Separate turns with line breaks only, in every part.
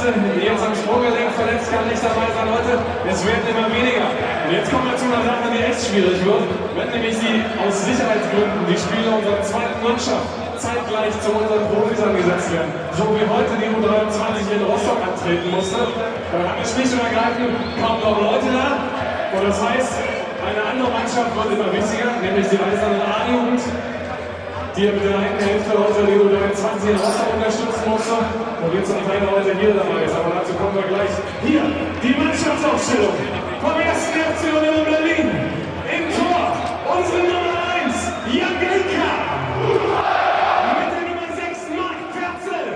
ersten Einsätze. Jetzt am Sprunggelenk verletzt, kann nicht dabei sein heute. Es werden immer weniger. Und jetzt kommen wir zu einer Sache, die echt schwierig wird. Wenn nämlich die aus Sicherheitsgründen die Spieler unserer zweiten Mannschaft zeitgleich zu unseren Profis angesetzt werden. So wie heute die U23 in Rostock antreten musste. Dann haben wir schlicht und ergreifend kaum noch Leute da. Und das heißt, eine andere Mannschaft wird immer wichtiger, nämlich die Eisernen A-Jugend die mit der einen Hälfte heute die U23 in Rostock unterstützen musste und jetzt noch eine heute hier dabei ist. Aber dazu kommen wir gleich. Hier, die Mannschaftsaufstellung vom 1. FC Union Berlin. Im Tor, unsere Nummer 1, Jan Glinka. Mit der Nummer 6, Marc Perzel.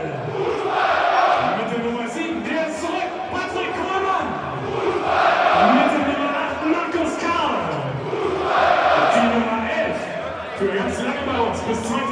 Mit der Nummer 7, der ist zurück, Patrick Kohlmann. Mit der Nummer 8, Markus Karl. Die Nummer 11, für ganz lange bei uns, bis 2015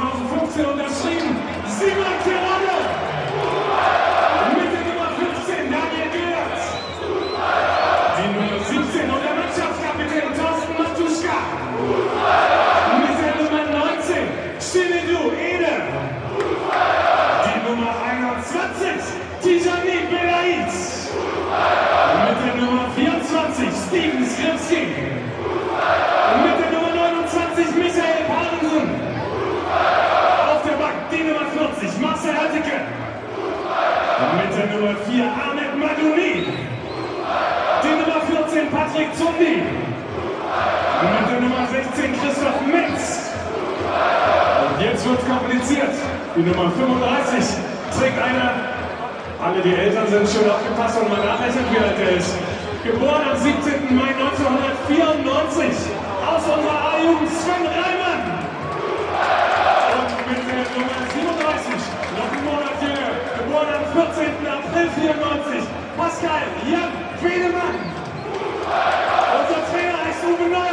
Alle die Eltern sind schön aufgepasst und mal nachrechnen, wie alt er ist. Geboren am 17. Mai 1994 aus unserer A-Jugend Sven Reimann. Und mit der Nummer 37, noch einen Monat jünger, geboren am 14. April 94, Pascal Jan Wiedemann. Unser Trainer heißt Uwe Neuhaus.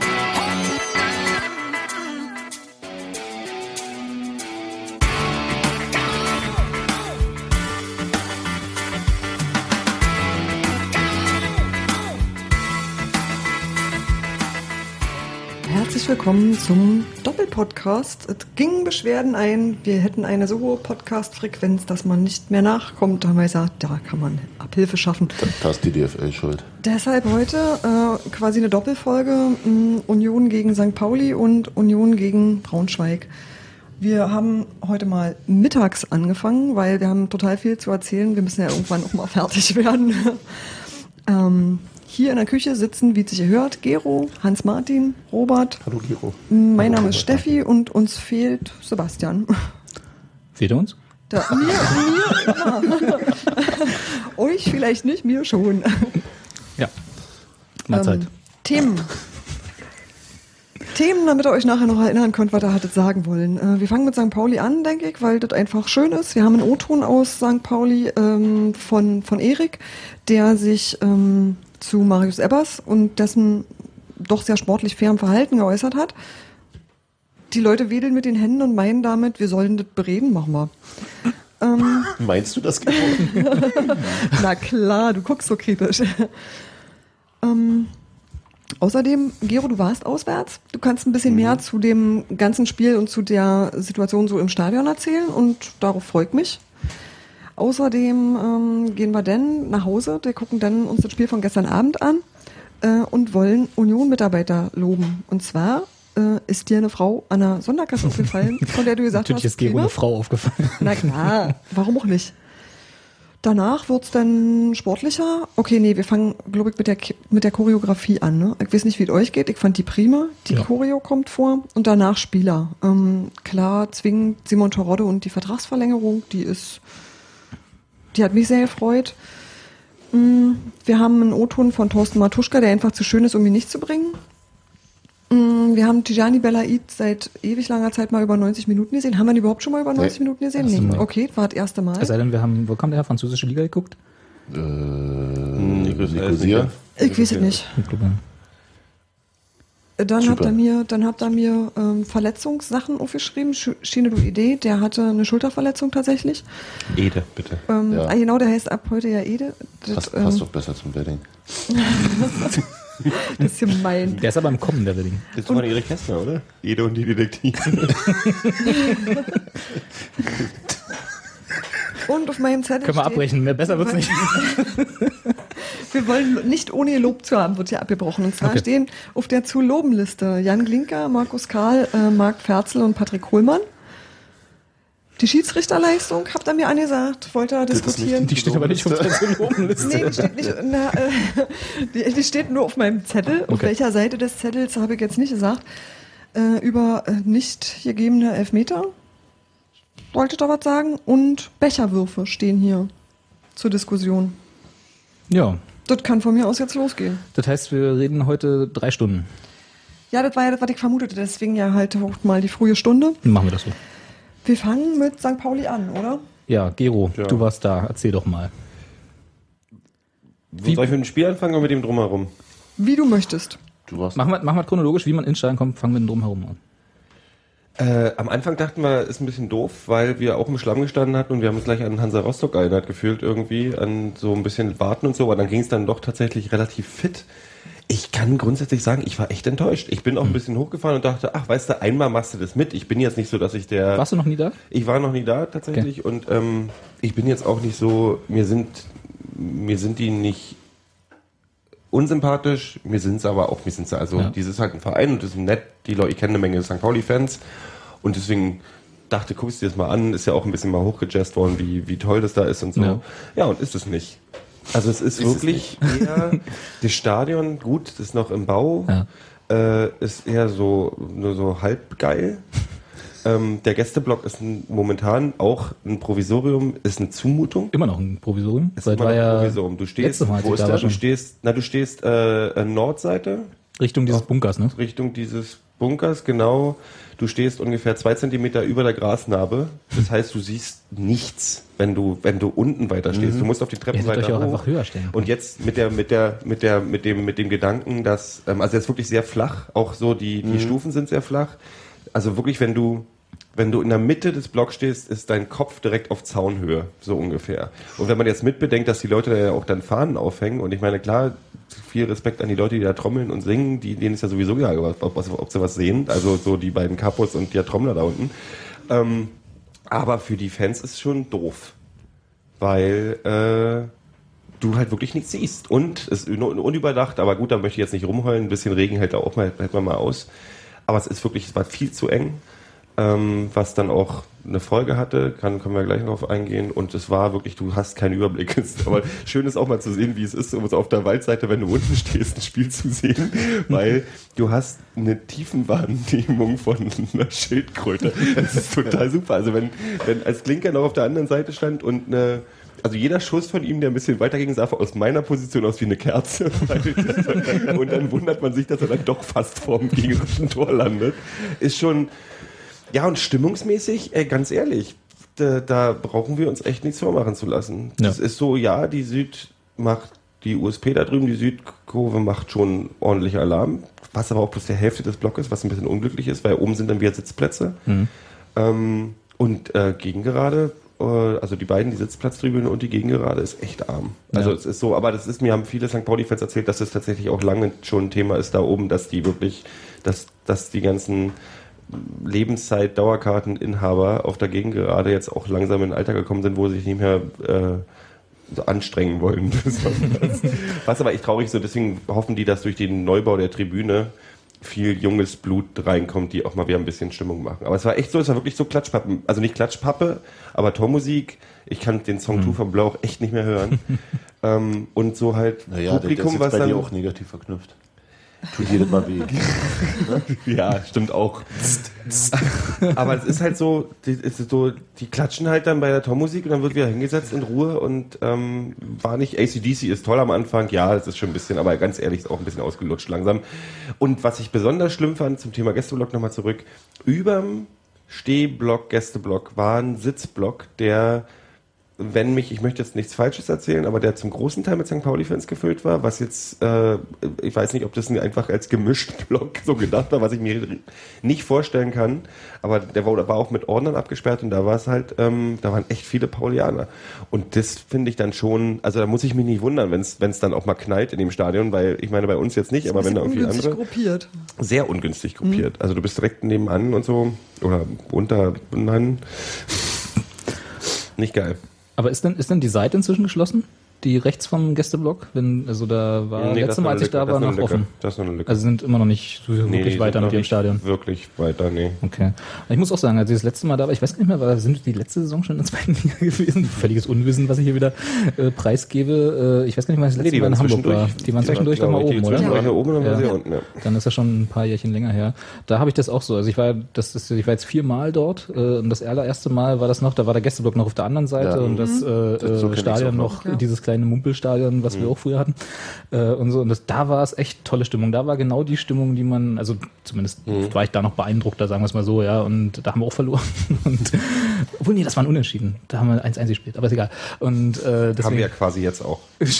Willkommen zum Doppelpodcast. Es gingen Beschwerden ein, wir hätten eine so hohe Podcast-Frequenz, dass man nicht mehr nachkommt. Da haben wir gesagt, da kann man Abhilfe schaffen.
Das ist die DFL schuld.
Deshalb heute äh, quasi eine Doppelfolge mh, Union gegen St. Pauli und Union gegen Braunschweig. Wir haben heute mal mittags angefangen, weil wir haben total viel zu erzählen. Wir müssen ja irgendwann auch mal fertig werden. ähm, hier in der Küche sitzen, wie es sich hört, Gero, Hans-Martin, Robert.
Hallo Giro.
Mein Name ist Steffi und uns fehlt Sebastian.
Fehlt er uns?
Da, mir, mir. Euch vielleicht nicht, mir schon.
Ja. Mahlzeit.
Ähm, Themen. Themen, damit ihr euch nachher noch erinnern könnt, was ihr hattet sagen wollen. Äh, wir fangen mit St. Pauli an, denke ich, weil das einfach schön ist. Wir haben einen O-Ton aus St. Pauli ähm, von, von Erik, der sich ähm, zu Marius Ebbers und dessen doch sehr sportlich fairem Verhalten geäußert hat. Die Leute wedeln mit den Händen und meinen damit, wir sollen das bereden, machen wir. Ähm,
Meinst du das, Giro?
na klar, du guckst so kritisch. ähm, außerdem, Gero, du warst auswärts. Du kannst ein bisschen mehr zu dem ganzen Spiel und zu der Situation so im Stadion erzählen und darauf freut mich. Außerdem ähm, gehen wir dann nach Hause, wir gucken dann uns das Spiel von gestern Abend an äh, und wollen Union-Mitarbeiter loben. Und zwar äh, ist dir eine Frau an einer Sonderkasse aufgefallen, von der du gesagt
Natürlich
hast,
ist Gero
prima.
eine Frau aufgefallen.
Na klar, warum auch nicht? Danach wird's dann sportlicher. Okay, nee, wir fangen, glaube ich, mit der, mit der Choreografie an. Ne? Ich weiß nicht, wie es euch geht. Ich fand die prima. Die
Ja.
Choreo kommt vor. Und danach Spieler. Ähm, klar zwingend Simon Torodde und die Vertragsverlängerung, die ist, die hat mich sehr gefreut. Mm, Wir haben einen O-Ton von Thorsten Matuschka, der einfach zu schön ist, um ihn nicht zu bringen. Mm, Wir haben Tijani Belaid seit ewig langer Zeit mal über 90 Minuten gesehen. Haben wir ihn überhaupt schon mal über 90 Minuten gesehen? Nee.
Mal.
Okay, war das erste Mal.
Es sei denn, wir haben, wo kommt der her? Französische Liga geguckt?
Äh,
Nicosia.
Nicosia.
Ich weiß es nicht.
Ich glaube,
Dann
Super.
habt ihr mir, dann habt ihr mir ähm, Verletzungssachen aufgeschrieben. Sch- Schiene du Idee, der hatte eine Schulterverletzung tatsächlich.
Ede, bitte.
Ähm,
Ja.
ah, genau, der heißt ab heute ja Ede. Das,
Passt,
ähm,
passt doch besser zum Wedding.
das ist gemein.
Der ist aber im Kommen, der Wedding.
Das ist von Erik Kästner, oder? Ede und die Detektive.
Und auf meinem Zettel
Können wir
steht,
abbrechen, mehr besser wird's nicht.
Wir wollen nicht ohne Lob zu haben, wird hier abgebrochen. Und zwar
Okay.
stehen auf der Zu-Loben-Liste Jan Glinker, Markus Karl, äh, Marc Ferzel und Patrick Kohlmann. Die Schiedsrichterleistung habt ihr mir angesagt, wollt ihr diskutieren?
Die steht aber nicht auf der Lobenliste.
Nee, die steht nicht, na, äh, die, die steht nur auf meinem Zettel. Auf
Okay.
welcher Seite des Zettels habe ich jetzt nicht gesagt. Äh, über äh, nicht gegebene Elfmeter. Wollte da was sagen? Und Becherwürfe stehen hier zur Diskussion.
Ja,
Das kann von mir aus jetzt losgehen.
das heißt, wir reden heute drei Stunden.
Ja, das war ja das, was ich vermutete. Deswegen ja halt auch mal die frühe Stunde.
Dann machen wir das so.
Wir fangen mit St. Pauli an, oder?
Ja, Gero,
Ja.
du warst da. Erzähl doch mal.
Wie soll ich mit dem Spiel anfangen oder mit dem Drumherum?
Wie du möchtest.
Du warst.
Machen wir, machen wir chronologisch, wie man ins Stadion kommt, fangen wir drum herum an.
Äh, am Anfang dachten wir, ist ein bisschen doof, weil wir auch im Schlamm gestanden hatten und wir haben uns gleich an Hansa Rostock erinnert gefühlt irgendwie, an so ein bisschen Warten und so, aber dann ging es dann doch tatsächlich relativ fit. Ich kann grundsätzlich sagen, ich war echt enttäuscht. Ich bin auch ein bisschen hochgefahren und dachte, ach, weißt du, einmal machst du das mit. Ich bin jetzt nicht so, dass ich der...
Warst du noch nie da?
Ich war noch nie da tatsächlich und ähm, ich bin jetzt auch nicht so, mir sind, mir sind die nicht unsympathisch, mir sind es aber auch, mir sind sie, also
Ja.
dieses ist halt ein Verein und das ist nett, die Leute, ich kenne eine Menge St. Pauli-Fans und deswegen dachte, guckst dir das mal an, ist ja auch ein bisschen mal hochgejazzt worden, wie, wie toll das da ist und so.
Ja.
Ja, und ist es nicht. Also es ist, wirklich eher, das Stadion, gut, das ist noch im Bau,
Ja.
äh, ist eher so, nur so halb geil. Ähm, der Gästeblock ist ein, momentan auch ein Provisorium, ist eine Zumutung.
Immer noch ein Provisorium.
Ist
Seit
immer noch ein
ja
Provisorium. Du stehst,
Mal,
wo ist
da
Du stehst, na, du stehst äh, Nordseite,
Richtung dieses Bunkers, ne?
Richtung dieses Bunkers, genau. Du stehst ungefähr zwei Zentimeter über der Grasnarbe. Das heißt, du siehst nichts, wenn du, wenn du unten weiter stehst. Du musst auf die Treppen weiter
euch auch
hoch.
einfach höher stellen.
Und jetzt mit der, mit der, mit der, mit dem, mit dem Gedanken, dass, ähm, also jetzt wirklich sehr flach. Auch so die, die Stufen sind sehr flach. Also wirklich, wenn du, wenn du in der Mitte des Blocks stehst, ist dein Kopf direkt auf Zaunhöhe, so ungefähr. Und wenn man jetzt mitbedenkt, dass die Leute da ja auch dann Fahnen aufhängen, und ich meine, klar, viel Respekt an die Leute, die da trommeln und singen, die, denen ist ja sowieso egal, ob, ob, ob sie was sehen, also so die beiden Kapos und der Trommler da unten. Ähm, aber für die Fans ist es schon doof. Weil, äh, du halt wirklich nichts siehst. Und es ist un- unüberdacht, aber gut, da möchte ich jetzt nicht rumheulen. Ein bisschen Regen hält da auch mal, hält man mal aus. Aber es ist wirklich, es war viel zu eng, ähm, was dann auch eine Folge hatte, kann, können wir gleich noch eingehen. Und es war wirklich, du hast keinen Überblick. Es aber schön ist auch mal zu sehen, wie es ist, um so auf der Waldseite, wenn du unten stehst, ein Spiel zu sehen, weil du hast eine Tiefenwahrnehmung von einer Schildkröte. Das ist total super. Also wenn, wenn als Klinker noch auf der anderen Seite stand und eine also jeder Schuss von ihm, der ein bisschen weiter ging, sah aus meiner Position aus wie eine Kerze. und dann wundert man sich, dass er dann doch fast vorm gegnerischen Tor landet. Ist schon, ja, und stimmungsmäßig, ey, ganz ehrlich, da, da brauchen wir uns echt nichts vormachen zu lassen.
Ja.
Das ist so, ja, die Süd macht, die USP da drüben, die Südkurve macht schon ordentlich Alarm, was aber auch bloß der Hälfte des Blockes, was ein bisschen unglücklich ist, weil oben sind dann wieder Sitzplätze. Ähm, und äh, Gegengerade, äh, also die beiden, die Sitzplatztribüne und die Gegengerade ist echt arm. Also
Ja.
es ist so, aber das ist, mir haben viele St. Pauli-Fans erzählt, dass es tatsächlich auch lange schon ein Thema ist da oben, dass die wirklich, dass, dass die ganzen Lebenszeit-Dauerkarteninhaber auf der Gegend gerade jetzt auch langsam in ein Alter gekommen sind, wo sie sich nicht mehr äh, so anstrengen wollen. Was aber echt traurig ist, so deswegen hoffen die, dass durch den Neubau der Tribüne viel junges Blut reinkommt, die auch mal wieder ein bisschen Stimmung machen. Aber es war echt so, es war wirklich so Klatschpappen. Also nicht Klatschpappe, aber Tormusik. Ich kann den Song Two von Blau auch echt nicht mehr hören. ähm, und so halt
Naja, das
Publikum,
ist
was
bei
dann...
dir auch negativ verknüpft. Tut jedes Mal weh.
Ja, stimmt auch. Aber es ist halt so, die, ist so, die klatschen halt dann bei der Tormusik und dann wird wieder hingesetzt in Ruhe und ähm, war nicht ACDC ist toll am Anfang, ja, es ist schon ein bisschen, aber ganz ehrlich, ist auch ein bisschen ausgelutscht langsam. Und was ich besonders schlimm fand, zum Thema Gästeblock nochmal zurück, überm Stehblock, Gästeblock war ein Sitzblock, der wenn mich, ich möchte jetzt nichts Falsches erzählen, aber der zum großen Teil mit St. Pauli-Fans gefüllt war, was jetzt, äh, ich weiß nicht, ob das einfach als gemischt Block so gedacht war, was ich mir nicht vorstellen kann, aber der war, war auch mit Ordnern abgesperrt und da war es halt, ähm, da waren echt viele Paulianer. Und das finde ich dann schon, also da muss ich mich nicht wundern, wenn es dann auch mal knallt in dem Stadion, weil ich meine, bei uns jetzt nicht, aber wenn da irgendwie
ungünstig
andere
gruppiert.
sehr ungünstig gruppiert. Also du bist direkt nebenan und so oder unter nein. Nicht geil.
Aber ist denn, ist denn die Seite inzwischen geschlossen? Die rechts vom Gästeblock? Wenn, also da war,
Nee, das
letztes
ist
Mal,
noch
als ich da war, noch
das
offen.
Das ist noch eine Lücke.
Also sind immer noch nicht so
Nee,
wirklich
die
weiter
sind
mit
nicht
Stadion.
Wirklich weiter, nee.
Okay. Ich muss auch sagen, als ich das letzte Mal da war, ich weiß gar nicht mehr, war, sind wir die letzte Saison schon in der zweiten Liga gewesen? Völliges Unwissen, was ich hier wieder äh, preisgebe. Äh, ich weiß gar nicht, wann ich das letzte Mal in Hamburg war. Die waren zwischendurch doch mal
die
oben, oder?
Zwischendurch
Ja.
oben und dann waren
Ja.
sie unten, ja.
Dann ist das schon ein paar Jährchen länger her. Da habe ich das auch so. Also ich war, das ist, ich war jetzt viermal dort äh, und das allererste Mal war das noch, da war der Gästeblock noch auf der anderen Seite
Ja.
und das, äh,
Das- so
äh,
ich's
Stadion noch,
noch. Ja.
dieses kleine Mumpelstadion, was wir auch früher hatten äh, und so. Und das, da war es echt tolle Stimmung. Da war genau die Stimmung, die man, also zumindest war ich da noch beeindruckter, sagen wir es mal so, ja. Und da haben wir auch verloren. Und obwohl, nee, das war ein Unentschieden. Da haben wir 1-1 gespielt, aber ist egal. Und äh,
Haben
deswegen,
wir ja quasi jetzt auch.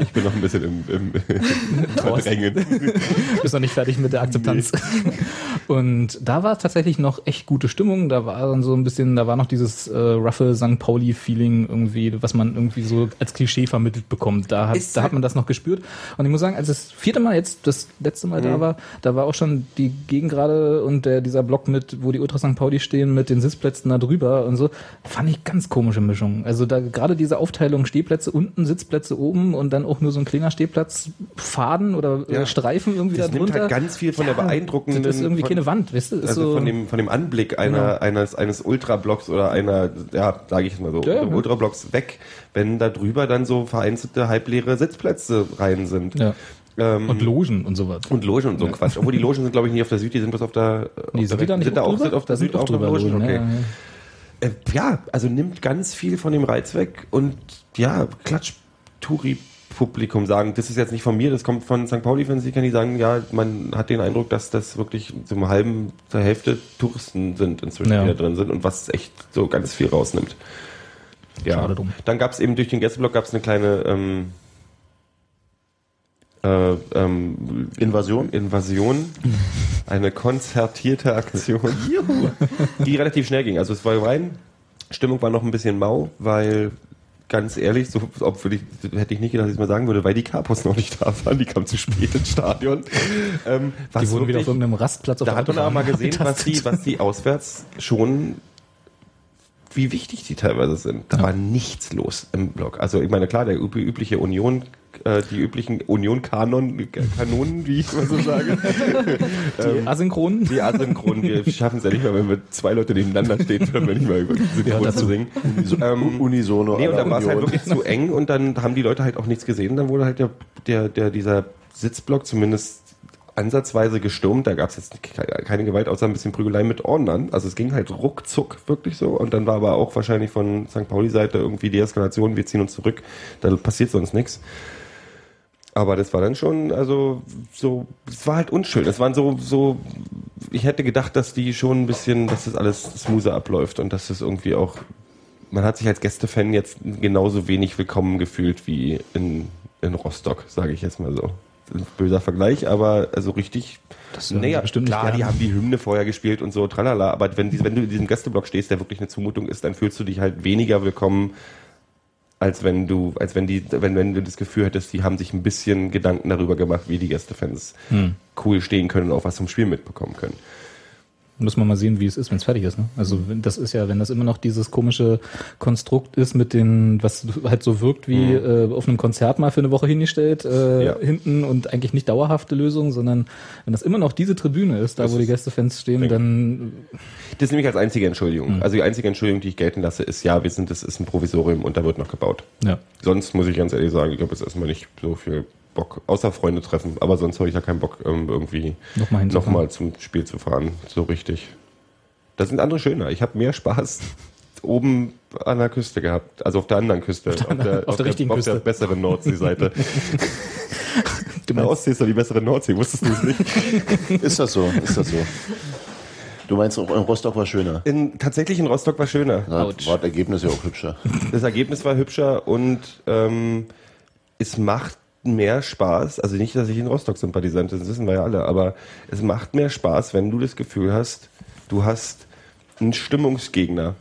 Ich bin noch ein bisschen im, im, im
bist noch nicht fertig mit der Akzeptanz. Und da war tatsächlich noch echt gute Stimmung. Da war dann so ein bisschen, da war noch dieses äh, roughe St. Pauli-Feeling irgendwie, was man irgendwie so als Klischee vermittelt bekommt. Da hat,
Ist
da hat man das noch gespürt. Und ich muss sagen, als das vierte Mal jetzt, das letzte Mal da war, da war auch schon die Gegengrade und der, dieser Block mit, wo die Ultra St. Pauli stehen, mit den Sitzplätzen da drüber und so, fand ich ganz komische Mischung. Also da gerade diese Aufteilung Stehplätze unten, Sitzplätze oben und dann auch nur so ein kleiner Stehplatz, Faden oder
Ja.
Streifen irgendwie
Das
da
nimmt
drunter.
halt ganz viel von der beeindruckenden-
Das ist irgendwie
von-
keine Wand, weißt du? Ist
Also
so,
von dem, von dem Anblick einer,
Genau.
eines, eines Ultrablocks oder einer, ja, sage ich mal so,
Ja, ja.
Ultrablocks weg, wenn da drüber dann so vereinzelte halbleere Sitzplätze rein sind.
ja.
Ähm,
Und Logen und sowas.
und Logen und so ein Quatsch. Obwohl die Logen sind, glaube ich, nicht auf der Süd, die sind bloß auf der, auf
Nee,
der
sind die da nicht
sind da
auch drüber?
auf der
Da
Süd
auch drüber
Logen,
Logen,
okay.
ja, ja.
Äh, ja, also nimmt ganz viel von dem Reiz weg und ja, Klatsch-Touri-Publikum sagen, das ist jetzt nicht von mir, das kommt von St. Pauli-Fans, die kann die sagen, ja, man hat den Eindruck, dass das wirklich zum halben, zur Hälfte Touristen sind inzwischen,
Ja.
die da drin sind und was echt so ganz viel rausnimmt. Ja,
Schade drum.
dann gab es eben durch den Gästeblock gab es eine kleine ähm, äh, ähm,
Invasion?
Invasion, eine konzertierte Aktion, die relativ schnell ging. Also es war rein, Stimmung war noch ein bisschen mau, weil ganz ehrlich, so obwohl ich, hätte ich nicht gedacht, dass ich es mal sagen würde, weil die Kapos noch nicht da waren, die kamen zu spät ins Stadion. Ähm, was
Die wurden wieder
wirklich-
auf irgendeinem Rastplatz auf
da hat man aber mal gesehen, was die, was die auswärts schon, wie wichtig die teilweise sind. Da
Ja.
war nichts los im Block. Also ich meine, klar, der üb- übliche Union, äh, die üblichen Union-Kanon, Kanonen, wie ich mal so sage.
Die Asynchronen.
Die asynchron, wir schaffen es ja nicht mal, wenn wir zwei Leute nebeneinander stehen, können wir nicht mal synchron
dazu.
zu singen. Ähm,
Unisono.
Nee, und dann war es halt wirklich zu eng und dann haben die Leute halt auch nichts gesehen. Dann wurde halt der, der, der dieser Sitzblock zumindest ansatzweise gestürmt. Da gab es jetzt ke- keine Gewalt, außer ein bisschen Prügelei mit Ordnern. Also es ging halt ruckzuck wirklich so. Und dann war aber auch wahrscheinlich von St. Pauli-Seite irgendwie Deeskalation, wir ziehen uns zurück, da passiert sonst nichts. Aber das war dann schon, also so, es war halt unschön. Es waren so, so, ich hätte gedacht, dass die schon ein bisschen, dass das alles smoother abläuft und dass das irgendwie auch, man hat sich als Gästefan jetzt genauso wenig willkommen gefühlt wie in, in Rostock, sage ich jetzt mal so. Ein böser Vergleich, aber also richtig,
Das sie bestimmt nicht
klar, die haben die Hymne vorher gespielt und so, tralala, aber wenn, die, wenn du in diesem Gästeblock stehst, der wirklich eine Zumutung ist, dann fühlst du dich halt weniger willkommen, als wenn du, als wenn die, wenn, wenn du das Gefühl hättest, die haben sich ein bisschen Gedanken darüber gemacht, wie die Gästefans
Hm.
cool stehen können und auch was zum Spiel mitbekommen können.
Muss man mal sehen, wie es ist, wenn es fertig ist. Ne? Also wenn- das ist ja, wenn das immer noch dieses komische Konstrukt ist mit den, was halt so wirkt wie äh, auf einem Konzert mal für eine Woche hingestellt, äh,
Ja.
hinten und eigentlich nicht dauerhafte Lösung, sondern wenn das immer noch diese Tribüne ist, da
Das
wo die
ist-
Gästefans stehen, dann
Das ist nämlich als einzige Entschuldigung.
Mhm.
Also die einzige Entschuldigung, die ich gelten lasse, ist, ja, wir sind, das ist ein Provisorium und da wird noch gebaut.
ja.
Sonst muss ich ganz ehrlich sagen, ich habe jetzt erstmal nicht so viel Bock, außer Freunde treffen. Aber sonst habe ich ja keinen Bock, ähm, irgendwie
Nochmal
nochmal zum Spiel zu fahren. So richtig. Da sind andere schöner. Ich habe mehr Spaß oben an der Küste gehabt. Also auf der anderen Küste. Auf der,
auf der richtigen
auf
Küste.
der besseren Nordseeseite.
Du
Der
meinst,
Ostsee ist doch die bessere Nordsee. Wusstest du es nicht?
Ist das so? Ist das so? Du meinst, auch in Rostock war schöner?
In, tatsächlich in Rostock war schöner.
Da
Autsch.
war das Ergebnis ja auch hübscher.
Das Ergebnis war hübscher und ähm, es macht mehr Spaß. Also nicht, dass ich in Rostock Sympathisant bin, das wissen wir ja alle, aber es macht mehr Spaß, wenn du das Gefühl hast, du hast einen Stimmungsgegner.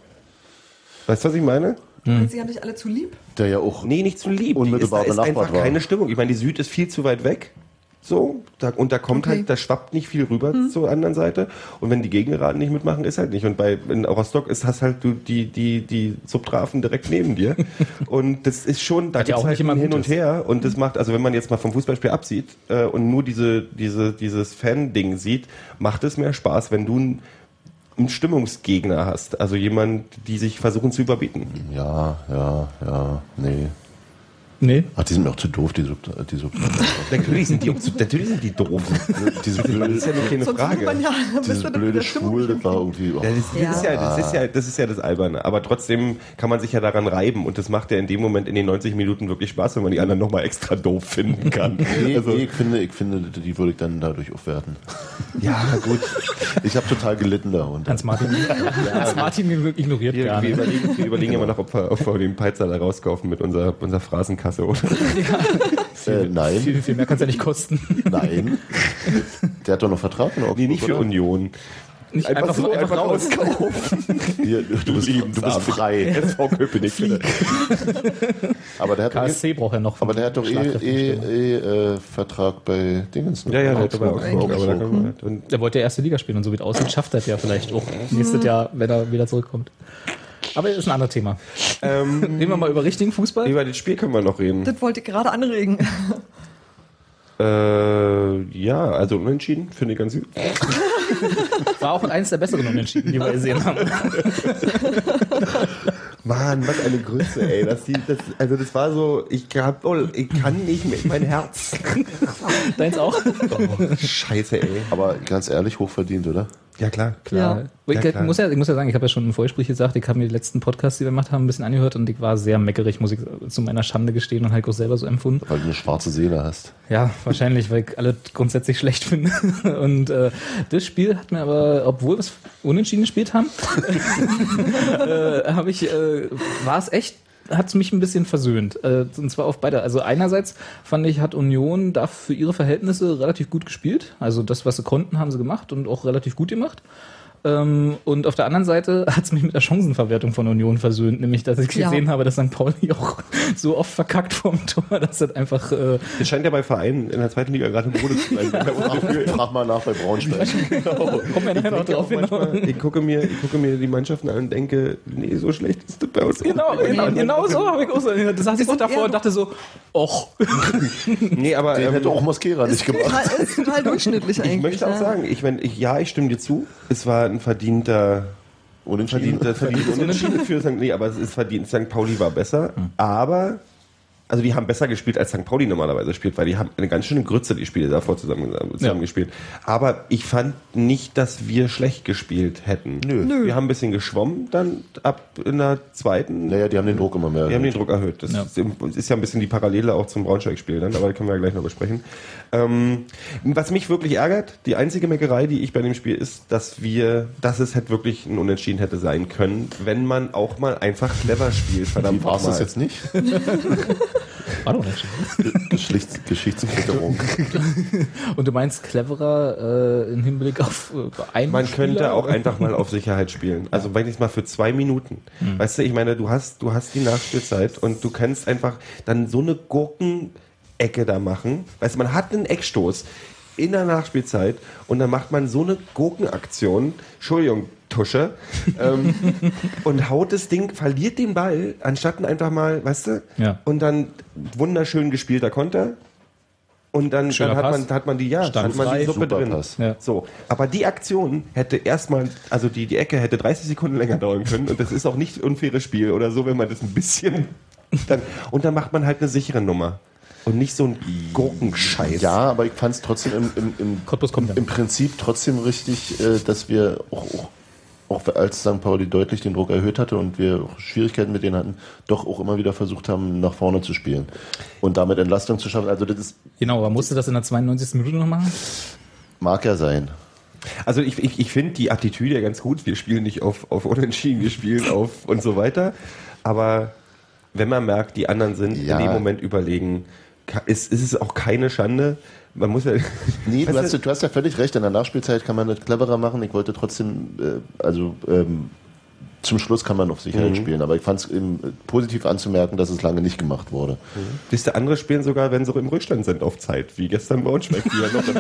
Weißt du, was ich meine?
Sie haben dich alle zu lieb.
Der ja auch
Nee, nicht zu lieb. Die ist,
Unmittelbar
da ist einfach
war.
keine Stimmung. Ich meine, die Süd ist viel zu weit weg. So, da, und da kommt
Okay.
halt, da schwappt nicht viel rüber zur anderen Seite. Und wenn die Gegengerade nicht mitmachen, ist halt nicht. Und bei in Rostock ist hast halt du die die die Subtrafen direkt neben dir. und das ist schon, da
ja
gibt's
auch
halt hin und
ist.
her. Und das macht, also wenn man jetzt mal vom Fußballspiel absieht äh, und nur diese diese dieses Fan-Ding sieht, macht es mehr Spaß, wenn du ein einen Stimmungsgegner hast, also jemand, die sich versuchen zu überbieten.
Ja, ja, ja, nee.
Nee,
Ach, die sind mir auch zu doof, die Sub... Die
Natürlich sind die, natürlich sind die doof.
diese
Das
blöde,
ist ja nur keine
Sonst
Frage.
man ja, dann
blöde. Schwul, das war irgendwie... Oh.
Ja, das, das,
Ja.
Ist ja, das, ist ja, das ist ja das Alberne. Aber trotzdem kann man sich ja daran reiben. Und das macht ja in dem Moment in den 90 Minuten wirklich Spaß, wenn man die anderen nochmal extra doof finden kann.
Nee,
Also,
nee, ich finde, ich finde, die würde ich dann dadurch aufwerten.
ja, gut.
Ich habe total gelitten darunter.
Hans Martin, Hans Martin ignoriert
Wir,
gar
wir, überlegen, wir überlegen immer noch, ob wir, ob wir den Peizer da rauskaufen mit unserer, unserer Phrasenkasse, oder?
Äh, nein,
Viel, viel mehr kann es ja nicht kosten.
nein. Der hat doch noch Vertrag in Augsburg,
Nee, nicht für
oder?
Union.
Nicht einfach, so, einfach raus.
Hier, du bist, du bist frei.
SV Köpenick.
Aber der hat doch, eh,
KSC braucht ja noch.
aber der hat doch eh, eh, eh äh, Vertrag bei Dingens.
Ja, ja, der hat bei
Augsburg.
Augsburg. Aber und
Der wollte ja erste Liga spielen und so wie es aussieht, schafft er ja vielleicht auch nächstes Jahr, wenn er wieder zurückkommt. Aber das ist ein anderes Thema.
ähm,
Reden wir mal über richtigen Fußball.
über das Spiel können wir noch reden.
Das wollte ich gerade anregen.
Äh, ja, also unentschieden, finde ich ganz gut.
War auch eines der besseren Unentschieden, die wir gesehen haben.
Mann, was eine Grüße, ey. Das, das, also das war so, ich, hab, oh, ich kann nicht mehr, mein Herz.
Deins auch?
Oh, scheiße, ey.
Aber ganz ehrlich, hochverdient, oder?
Ja, klar.
Klar.
Ja.
Ich,
Ja, klar.
muss ja, ich muss ja sagen, ich habe ja schon im Vorgespräch gesagt, ich habe mir die letzten Podcasts, die wir gemacht haben, ein bisschen angehört und ich war sehr meckerig, muss ich zu meiner Schande gestehen und halt auch selber so empfunden.
Weil du eine schwarze Seele hast.
Ja, wahrscheinlich, weil ich alle grundsätzlich schlecht finde. Und äh, das Spiel hat mir aber, obwohl wir es unentschieden gespielt haben, äh, habe ich, äh, war es echt, hat es mich ein bisschen versöhnt. Äh, und zwar auf beide. Also einerseits fand ich, hat Union da für ihre Verhältnisse relativ gut gespielt. Also das, was sie konnten, haben sie gemacht und auch relativ gut gemacht. Ähm, und auf der anderen Seite hat es mich mit der Chancenverwertung von Union versöhnt, nämlich dass ich
Ja.
gesehen habe, dass St. Pauli auch so oft verkackt vom Tor, dass das einfach äh,
Das scheint ja bei Vereinen in der zweiten Liga gerade im Mode zu sein.
Frag, frag mal nach bei Braunschweig.
kommen wir nachher noch drauf
auch manchmal, ich, gucke mir, ich gucke mir die Mannschaften an und denke, nee, so schlecht ist das bei uns.
Genau,
nicht.
genau, genau so habe ich auch so. Das saß ich auch davor und dachte so, och.
Nee, aber
Den
ähm,
hätte auch Mosquera nicht gemacht.
total, ist total durchschnittlich eigentlich.
ich möchte auch
ja.
sagen, ich, wenn, ich, ja, ich stimme dir zu. Es war ein verdienter
Unentschieden.
verdient, verdient Unentschieden für St. Nee, aber es ist verdient. St. Pauli war besser, aber also die haben besser gespielt, als St. Pauli normalerweise spielt, weil die haben eine ganz schöne Grütze, die Spiele davor zusammen, zusammen
Ja.
gespielt. Aber ich fand nicht, dass wir schlecht gespielt hätten.
Nö. Nö.
Wir haben ein bisschen geschwommen dann ab in der zweiten.
Naja, die haben den Druck immer mehr.
Wir haben den
erhöht.
Druck erhöht. Das
Ja.
ist, ja ein bisschen die Parallele auch zum Braunschweig-Spiel dann, aber da können wir ja gleich noch besprechen. Ähm, was mich wirklich ärgert, die einzige Meckerei, die ich bei dem Spiel ist, dass wir, dass es halt wirklich ein Unentschieden hätte sein können, wenn man auch mal einfach clever spielt. Verdammt
war es jetzt nicht?
War doch nicht.
Geschichts Geschichtsklitterung.
Und du meinst cleverer äh, im Hinblick auf äh, einen
Man könnte
Spieler?
auch einfach mal auf Sicherheit spielen. Also wenn ich mal für zwei Minuten. Weißt du, ich meine, du hast, du hast die Nachspielzeit und du kannst einfach dann so eine Gurkenecke da machen. Weißt du, man hat einen Eckstoß. in der Nachspielzeit und dann macht man so eine Gurkenaktion, Entschuldigung, Tusche, ähm, und haut das Ding, verliert den Ball, anstatt einfach mal, weißt du,
Ja.
und dann wunderschön gespielter Konter. Und dann, dann hat, man, hat man die, ja,
Stand
hat man
frei.
die Suppe drin.
Ja.
So, aber die Aktion hätte erstmal, also die, die Ecke hätte 30 Sekunden länger dauern können und das ist auch nicht ein unfaires Spiel oder so, wenn man das ein bisschen dann, und dann macht man halt eine sichere Nummer und nicht so ein Gurkenscheiß.
Ja, aber ich fand es trotzdem im, im, im, im Prinzip trotzdem richtig, äh, dass wir auch, auch, auch als St. Pauli deutlich den Druck erhöht hatte und wir auch Schwierigkeiten mit denen hatten, doch auch immer wieder versucht haben, nach vorne zu spielen und damit Entlastung zu schaffen. Also das ist,
Genau, aber musste das in der 92. Minute noch machen?
mag ja sein.
Also ich, ich, ich finde die Attitüde ja ganz gut. Wir spielen nicht auf, auf Unentschieden, wir spielen auf und so weiter. Aber wenn man merkt, die anderen sind
Ja.
in dem Moment überlegen, ist, ist es auch keine Schande. Man muss ja.
Nee, du hast, du hast ja völlig recht. In der Nachspielzeit kann man das cleverer machen. Ich wollte trotzdem, äh, also ähm, zum Schluss kann man auf Sicherheit spielen. Aber ich fand es positiv anzumerken, dass es lange nicht gemacht wurde.
Siehst du, andere spielen sogar, wenn sie im Rückstand sind, auf Zeit. Wie gestern Braunschweig, die ja noch in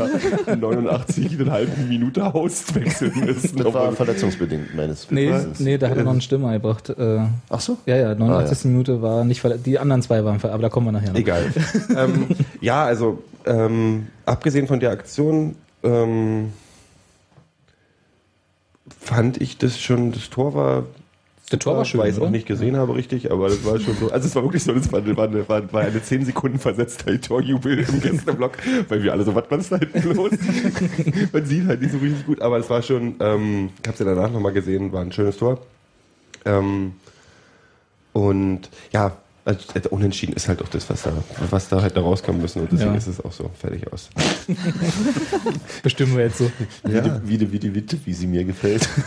der 89 eine halbe Minute auswechseln müssen.
Das war verletzungsbedingt meines
Nee,
Wissens.
nee, da hat er noch einen Stürmer gebracht. Äh,
Ach so?
ja, ja, 89.
Ah, ja.
Minute war nicht verletzt. Die anderen zwei waren verletzt, aber da kommen wir nachher noch.
Egal. ähm, ja, also ähm, abgesehen von der Aktion ähm, fand ich das schon, das Tor war.
Der Tor war schön,
Weil ich es auch nicht gesehen habe, richtig, aber das war schon so. Also, es war wirklich so, das war, war, eine, war, war eine 10 Sekunden versetzter Torjubel im Gästeblock, weil wir alle so, was war da hinten los? Man sieht halt nicht so richtig gut, aber es war schon, ähm, ich habe es ja danach nochmal gesehen, war ein schönes Tor. Ähm, und ja, also, äh, unentschieden ist halt auch das, was da, was da halt da rauskommen müssen. Und deswegen
Ja.
ist es auch so fertig aus.
Bestimmen wir jetzt so.
Wie, die, wie, die, wie die Witte, wie sie mir gefällt.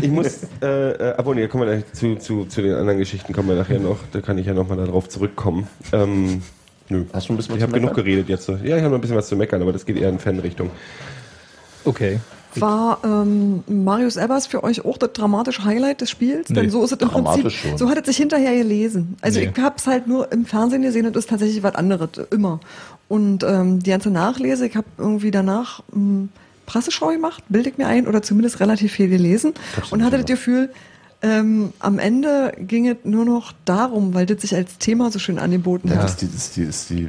Ich muss, äh, äh, aber nee, kommen wir gleich zu, zu, zu den anderen Geschichten kommen wir nachher noch. Da kann ich ja nochmal darauf zurückkommen. Ähm, nö.
Hast du ein bisschen
Ich habe genug geredet jetzt. Ja, ich habe noch ein bisschen was zu meckern, aber das geht eher in Fanrichtung.
Okay.
War ähm, Marius Ebers für euch auch das dramatische Highlight des Spiels?
Nee.
Denn so ist es im Prinzip,
schon.
so hat es sich hinterher gelesen. Also
Nee.
ich habe es halt nur im Fernsehen gesehen und das ist tatsächlich was anderes, immer. Und ähm, die ganze Nachlese, ich habe irgendwie danach ähm, Presseschau gemacht, bilde ich mir ein, oder zumindest relativ viel gelesen und hatte das Gefühl, ähm, am Ende ging es nur noch darum, weil das sich als Thema so schön angeboten
Ja,
hat.
das, ist die, das, ist die, das ist die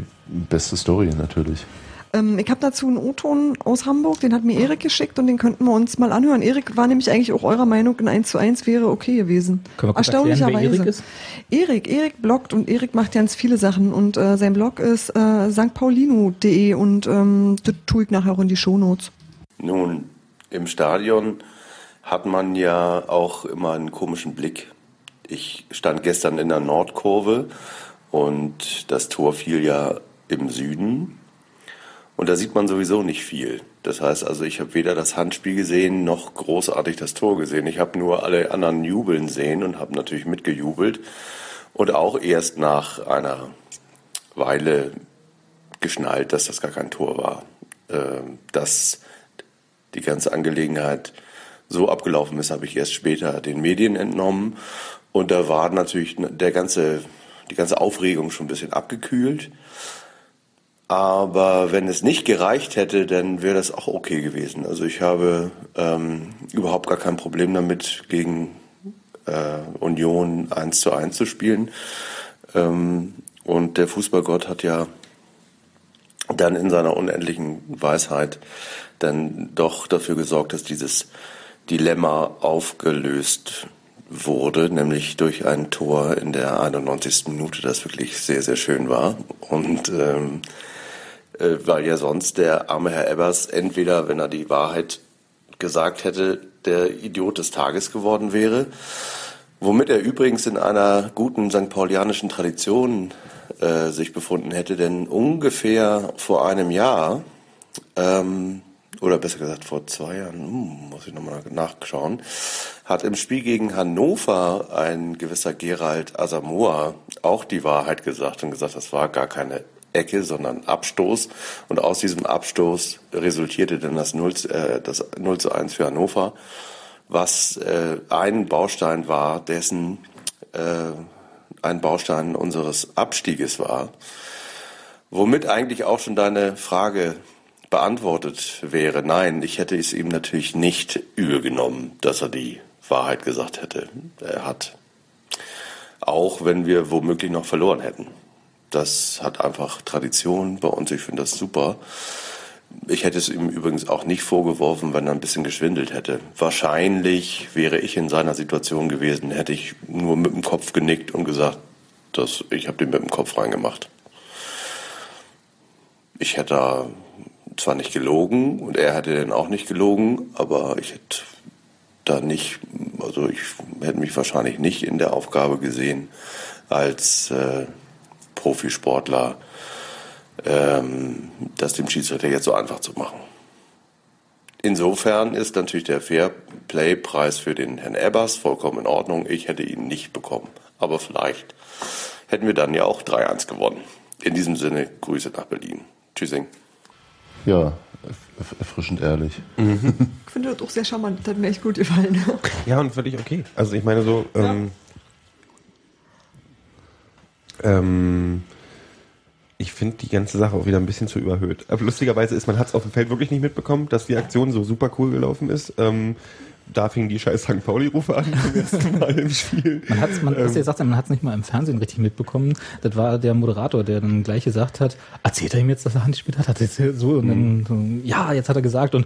beste Story natürlich.
Ähm, ich habe dazu einen O-Ton aus Hamburg, den hat mir Erik geschickt und den könnten wir uns mal anhören. Erik war nämlich eigentlich auch eurer Meinung, ein 1 zu 1 wäre okay gewesen.
Können wir
Erstaunlicherweise.
Erik?
Erik, Erik bloggt und Erik macht ganz viele Sachen und äh, sein Blog ist äh, stpaulino.de und ähm, das tue ich nachher auch in die Shownotes.
Nun, im Stadion hat man ja auch immer einen komischen Blick. Ich stand gestern in der Nordkurve und das Tor fiel ja im Süden. Und da sieht man sowieso nicht viel. Das heißt also, ich habe weder das Handspiel gesehen noch großartig das Tor gesehen. Ich habe nur alle anderen jubeln sehen und habe natürlich mitgejubelt. Und auch erst nach einer Weile geschnallt, dass das gar kein Tor war. Ähm, Dass die ganze Angelegenheit so abgelaufen ist, habe ich erst später den Medien entnommen. Und da war natürlich der ganze, die ganze Aufregung schon ein bisschen abgekühlt. Aber wenn es nicht gereicht hätte, dann wäre das auch okay gewesen. Also ich habe ähm, überhaupt gar kein Problem damit, gegen äh, Union 1 zu 1 zu spielen. Ähm, und der Fußballgott hat ja dann in seiner unendlichen Weisheit dann doch dafür gesorgt, dass dieses Dilemma aufgelöst wurde, nämlich durch ein Tor in der 91. Minute, das wirklich sehr, sehr schön war. Und ähm, äh, weil ja sonst der arme Herr Ebbers entweder, wenn er die Wahrheit gesagt hätte, der Idiot des Tages geworden wäre, womit er übrigens in einer guten St. Paulianischen Tradition äh, sich befunden hätte, denn ungefähr vor einem Jahr, ähm, oder besser gesagt vor zwei Jahren, hm, muss ich nochmal nachschauen, hat im Spiel gegen Hannover ein gewisser Gerald Asamoah auch die Wahrheit gesagt und gesagt, das war gar keine Ecke, sondern Abstoß. Und aus diesem Abstoß resultierte dann das 0, zu- äh, das 0 zu 1 für Hannover, was äh, ein Baustein war, dessen äh, ein Baustein unseres Abstieges war. Womit eigentlich auch schon deine Frage beantwortet wäre, nein, ich hätte es ihm natürlich nicht übel genommen, dass er die Wahrheit gesagt hätte. Er hat. Auch wenn wir womöglich noch verloren hätten. Das hat einfach Tradition bei uns. Ich finde das super. Ich hätte es ihm übrigens auch nicht vorgeworfen, wenn er ein bisschen geschwindelt hätte. Wahrscheinlich wäre ich in seiner Situation gewesen, hätte ich nur mit dem Kopf genickt und gesagt, dass ich habe den mit dem Kopf reingemacht. Ich hätte zwar nicht gelogen und er hätte dann auch nicht gelogen, aber ich hätte da nicht, also ich hätte mich wahrscheinlich nicht in der Aufgabe gesehen, als äh, Profisportler ähm, das dem Schiedsrichter jetzt so einfach zu machen. Insofern ist natürlich der Fairplay-Preis für den Herrn Ebbers vollkommen in Ordnung. Ich hätte ihn nicht bekommen. Aber vielleicht hätten wir dann ja auch 3-1 gewonnen. In diesem Sinne, Grüße nach Berlin. Tschüssing.
Ja, erfrischend ehrlich.
Mhm. Ich finde das auch sehr charmant, das hat mir echt gut gefallen.
Ja, und völlig okay. Also ich meine so, ähm, ja. ähm, ich finde die ganze Sache auch wieder ein bisschen zu überhöht. Aber lustigerweise ist, man hat es auf dem Feld wirklich nicht mitbekommen, dass die Aktion so super cool gelaufen ist. Ähm, da fing die scheiß St. Pauli-Rufe an zum ersten Mal im Spiel.
Man hat es man, ähm, gesagt, man hat's nicht mal im Fernsehen richtig mitbekommen. Das war der Moderator, der dann gleich gesagt hat, erzählt er ihm jetzt, dass er Hand gespielt hat? Hat jetzt so und dann, mhm. so, ja, jetzt hat er gesagt. Und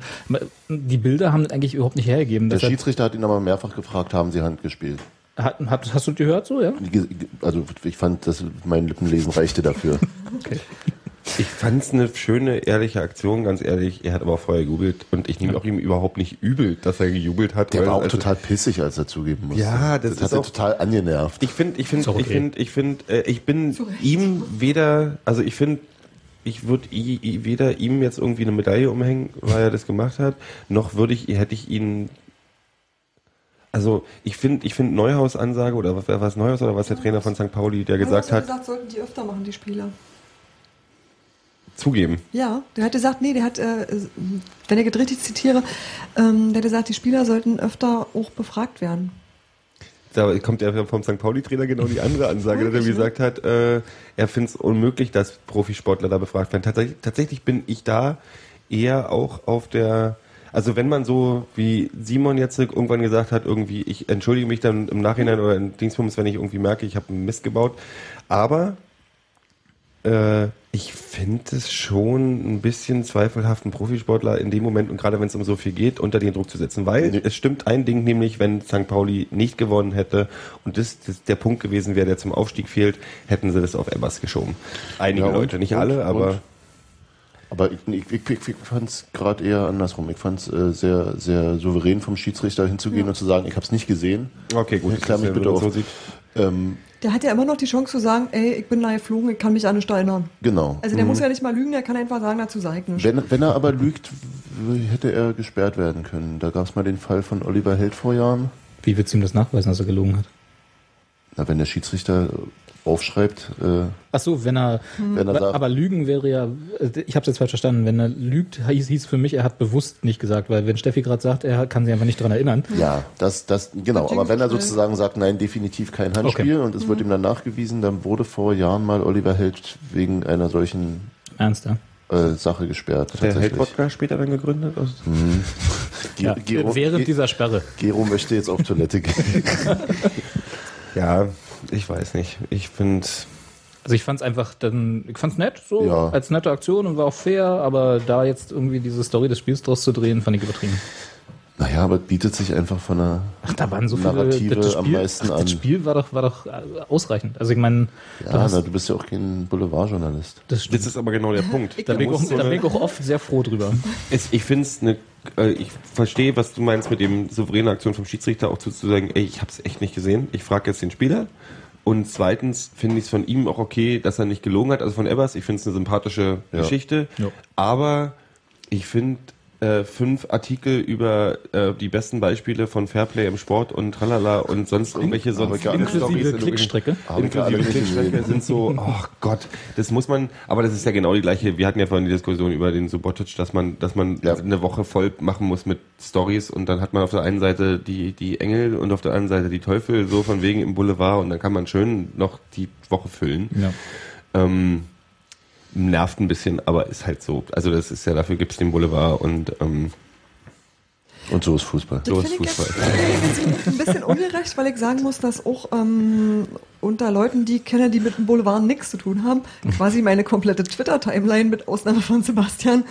die Bilder haben das eigentlich überhaupt nicht hergegeben.
Der Schiedsrichter hat ihn aber mehrfach gefragt, haben sie Hand gespielt?
Hat, hat, hast du gehört so, ja?
Also ich fand, dass mein Lippenlesen reichte dafür.
okay. Ich fand es eine schöne, ehrliche Aktion, ganz ehrlich. Er hat aber auch vorher gejubelt und ich nehme auch ihm überhaupt nicht übel, dass er gejubelt hat.
Der war auch also, total pissig, als er zugeben musste.
Ja, das, das hat er
total angenervt.
Ich finde, ich finde, okay. ich finde, ich finde, äh, ich bin ihm weder, also ich finde, ich würde weder ihm jetzt irgendwie eine Medaille umhängen, weil er das gemacht hat, noch würde ich, hätte ich ihn also ich finde, ich finde Neuhaus Ansage oder was war es Neuhaus oder was der Trainer von St. Pauli, der gesagt hat.
gesagt, sollten die öfter machen, die Spieler.
Zugeben.
Ja, der hat gesagt, nee, der hat, äh, wenn ich das richtig zitiere, ähm, der hat gesagt, die Spieler sollten öfter auch befragt werden.
Da kommt ja vom St. Pauli-Trainer genau die andere Ansage, dass er ne? gesagt hat, äh, er findet es unmöglich, dass Profisportler da befragt werden. Tatsächlich, tatsächlich bin ich da eher auch auf der also wenn man so, wie Simon jetzt irgendwann gesagt hat, irgendwie, ich entschuldige mich dann im Nachhinein oder in Dingsbums, wenn ich irgendwie merke, ich habe einen Mist gebaut. Aber äh, ich finde es schon ein bisschen zweifelhaft, einen Profisportler in dem Moment und gerade wenn es um so viel geht, unter den Druck zu setzen. Weil nee. es stimmt ein Ding, nämlich wenn St. Pauli nicht gewonnen hätte und das, das der Punkt gewesen wäre, der zum Aufstieg fehlt, hätten sie das auf Ebbers geschoben. Einige ja, und, Leute, nicht und, alle, aber... Und
aber ich, ich, ich, ich fand es gerade eher andersrum. Ich fand es äh, sehr, sehr souverän vom Schiedsrichter hinzugehen ja. und zu sagen, ich habe es nicht gesehen.
Okay, gut.
Klär mich bitte auf. So
ähm, der hat ja immer noch die Chance zu sagen, ey, ich bin da geflogen, ich kann mich an den Stein erinnern.
Genau.
Also der mhm. muss ja nicht mal lügen, der kann einfach sagen, dazu sei ich
nicht. Wenn, wenn er aber lügt, hätte er gesperrt werden können. Da gab es mal den Fall von Oliver Held vor Jahren.
Wie willst du ihm das nachweisen, dass er gelogen hat?
Na, wenn der Schiedsrichter aufschreibt. Äh,
Ach so, wenn er, wenn er sagt, aber Lügen wäre ja, ich habe es jetzt falsch verstanden, wenn er lügt, hieß, hieß für mich, er hat bewusst nicht gesagt, weil wenn Steffi gerade sagt, er kann sich einfach nicht dran erinnern.
Ja, das, das, genau, aber wenn er sozusagen sagt, nein, definitiv kein Handspiel okay. und es mhm. wird ihm dann nachgewiesen, dann wurde vor Jahren mal Oliver Held wegen einer solchen
Ernst, ja?
Äh, Sache gesperrt.
Hat der Held-Podcast später dann gegründet? Mhm.
ja, Gero, während dieser Sperre.
Gero möchte jetzt auf Toilette gehen.
ja, ich weiß nicht. Ich finde.
Also ich fand es einfach dann, ich fand es nett, so ja. als nette Aktion und war auch fair, aber da jetzt irgendwie diese Story des Spiels draus zu drehen, fand ich übertrieben.
Naja, aber bietet sich einfach von der
ach, da waren so Narrative viele, das Spiel, am meisten ach, an. Das Spiel war doch, war doch äh, ausreichend. Also ich meine,
ja, du, hast, na, du bist ja auch kein Boulevardjournalist.
Das, das ist aber genau der Punkt.
da, bin ich, auch, da bin ich auch oft sehr froh drüber.
Es, ich finde es eine äh, ich verstehe, was du meinst mit dem souveränen Aktion vom Schiedsrichter, auch zu, zu sagen, ey, ich habe es echt nicht gesehen. Ich frage jetzt den Spieler. Und zweitens finde ich es von ihm auch okay, dass er nicht gelogen hat, also von Ebbers. Ich finde es eine sympathische ja. Geschichte. Ja. Aber ich finde, äh, fünf Artikel über äh, die besten Beispiele von Fairplay im Sport und tralala und sonst irgendwelche sonst
inklusive Klickstrecke.
Inklusive Klickstrecke sind so, oh Gott, das muss man, aber das ist ja genau die gleiche, wir hatten ja vorhin die Diskussion über den Subotic, dass man, dass man ja. eine Woche voll machen muss mit Stories und dann hat man auf der einen Seite die, die Engel und auf der anderen Seite die Teufel, so von wegen im Boulevard und dann kann man schön noch die Woche füllen. Ja. Ähm, nervt ein bisschen, aber ist halt so. Also das ist ja, dafür gibt es den Boulevard und ähm,
Und so ist Fußball.
So
Das
ist
ich jetzt
Fußball.
jetzt ein bisschen ungerecht, weil ich sagen muss, dass auch ähm, unter Leuten, die ich kenne, die mit dem Boulevard nichts zu tun haben, quasi meine komplette Twitter-Timeline mit Ausnahme von Sebastian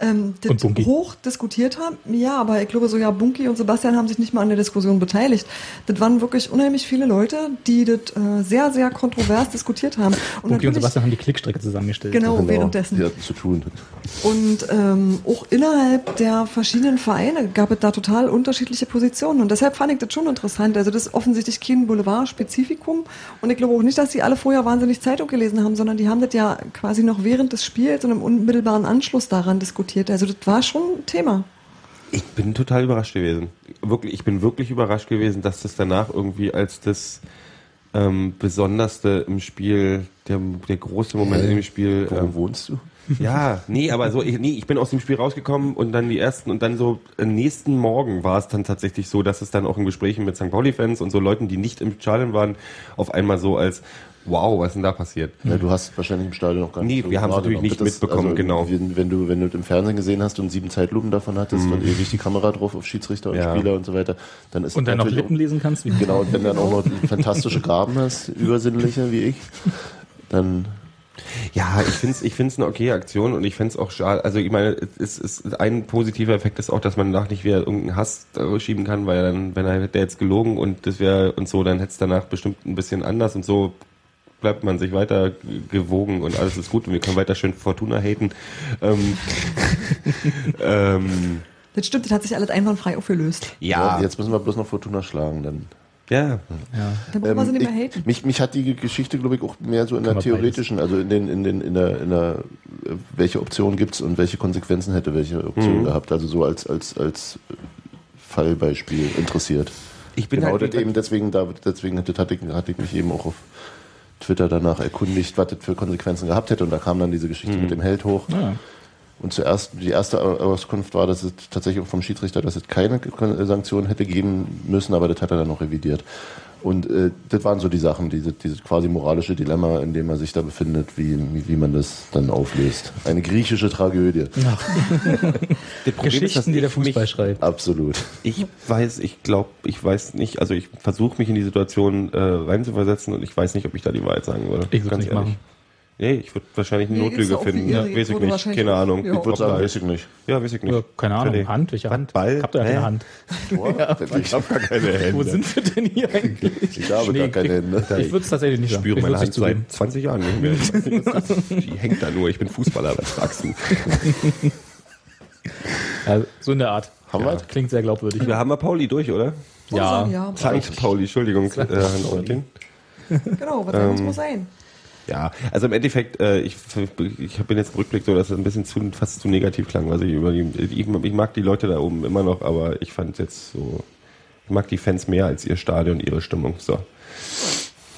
ähm, das hoch diskutiert haben. Ja, aber ich glaube so, ja, Bunky und Sebastian haben sich nicht mal an der Diskussion beteiligt. Das waren wirklich unheimlich viele Leute, die das äh, sehr, sehr kontrovers diskutiert haben. Und
Bunky und Sebastian haben die Klickstrecke zusammengestellt.
Genau, währenddessen.
Die hatten zu tun.
Und ähm, auch innerhalb der verschiedenen Vereine gab es da total unterschiedliche Positionen. Und deshalb fand ich das schon interessant. Also das ist offensichtlich kein Boulevard-Spezifikum. Und ich glaube auch nicht, dass die alle vorher wahnsinnig Zeitung gelesen haben, sondern die haben das ja quasi noch während des Spiels und im unmittelbaren Anschluss daran diskutiert. Also das war schon ein Thema.
Ich bin total überrascht gewesen. Wirklich, ich bin wirklich überrascht gewesen, dass das danach irgendwie als das ähm, Besonderste im Spiel, der, der große Moment im Spiel.
Wo
ähm,
wohnst du?
Ja, nee, aber so, ich, nee, ich bin aus dem Spiel rausgekommen und dann die ersten und dann so am nächsten Morgen war es dann tatsächlich so, dass es dann auch in Gesprächen mit St. Pauli-Fans und so Leuten, die nicht im Stadion waren, auf einmal so als Wow, was ist denn da passiert?
Ja, du hast wahrscheinlich im Stadion noch gar
Nee,
nicht. so
wir haben's
wahrgenommen.
natürlich nicht mitbekommen, genau.
Wenn, wenn du wenn du im Fernsehen gesehen hast und sieben Zeitlupen davon hattest und ewig die Kamera drauf auf Schiedsrichter und
Mhm. Ja.
Spieler und so weiter, dann ist
Und dann noch Lippen lesen kannst. Wie
genau und wenn dann auch noch fantastische Gaben hast, übersinnliche wie ich, dann
Ja, ich finde es ich find's eine okay Aktion und ich find's auch schade. Also ich meine, es ist ein positiver Effekt ist auch, dass man danach nicht wieder irgendeinen Hass schieben kann, weil dann, wenn er hätte jetzt gelogen und das wäre und so, dann hätte es danach bestimmt ein bisschen anders und so bleibt man sich weiter gewogen und alles ist gut und wir können weiter schön Fortuna haten. Ähm, ähm,
Das stimmt, das hat sich alles einwandfrei aufgelöst.
ja,
jetzt müssen wir bloß noch Fortuna schlagen, dann
ja,
ja.
Dann brauchen wir sie nicht
Ähm,
mehr
ich,
haten.
mich, mich hat die Geschichte, glaube ich, auch mehr so in der
Kann man
theoretischen, also in den, in den, in der, in der, äh, welche Option gibt's und welche Konsequenzen hätte welche Option
Mhm.
gehabt, also so als, als, als Fallbeispiel interessiert.
ich bin
genau,
halt
eben deswegen, da, deswegen hatte, ich, hatte ich mich eben auch auf Twitter danach erkundigt, was das für Konsequenzen gehabt hätte und da kam dann diese Geschichte
Mhm.
mit dem Held hoch.
Ja.
Und zuerst, die erste Auskunft war, dass es tatsächlich auch vom Schiedsrichter, dass es keine Sanktionen hätte geben müssen, aber das hat er dann noch revidiert. Und äh, das waren so die Sachen, diese, dieses quasi moralische Dilemma, in dem er sich da befindet, wie, wie, wie man das dann auflöst. Eine griechische Tragödie.
das Problem ist,
Geschichten, die der
ich mich-
Fußball schreibt.
Absolut.
Ich weiß, ich glaube, ich weiß nicht, also ich versuche mich in die Situation äh, reinzuversetzen und ich weiß nicht, ob ich da die Wahrheit sagen würde.
Ich
Ganz
nicht
ehrlich.
machen.
Nee, ich würde wahrscheinlich eine
Nee,
Notlüge finden.
ihr,
Ja,
ihr
weiß ich nicht, keine Ahnung.
ja.
Ich würde sagen, weiß ich nicht.
Ja, weiß ich nicht.
Ja, keine Ahnung.
Fertig.
Hand, welche Hand?
Ball?
Ich hab doch ja keine Hand.
Tor?
Ich habe gar keine Hände.
Wo sind wir denn hier eigentlich?
Ich habe gar keine Hände.
Ich würde es tatsächlich nicht
Ich spüre
Ich
meine Hand seit 20 Jahren nicht mehr. Die hängt da nur. Ich bin Fußballer, was sagst du?
Ja, so in der Art.
Haben wir?
Klingt sehr glaubwürdig.
Wir haben wir Pauli durch, oder?
Ja.
ja.
Sankt Pauli, Entschuldigung, äh.
Genau, was ähm, muss sein.
Ja, also im Endeffekt, äh, ich, ich bin jetzt im Rückblick so, dass es ein bisschen zu, fast zu negativ klang, was ich über die, ich, ich mag die Leute da oben immer noch, aber ich fand jetzt so, ich mag die Fans mehr als ihr Stadion, ihre Stimmung. So.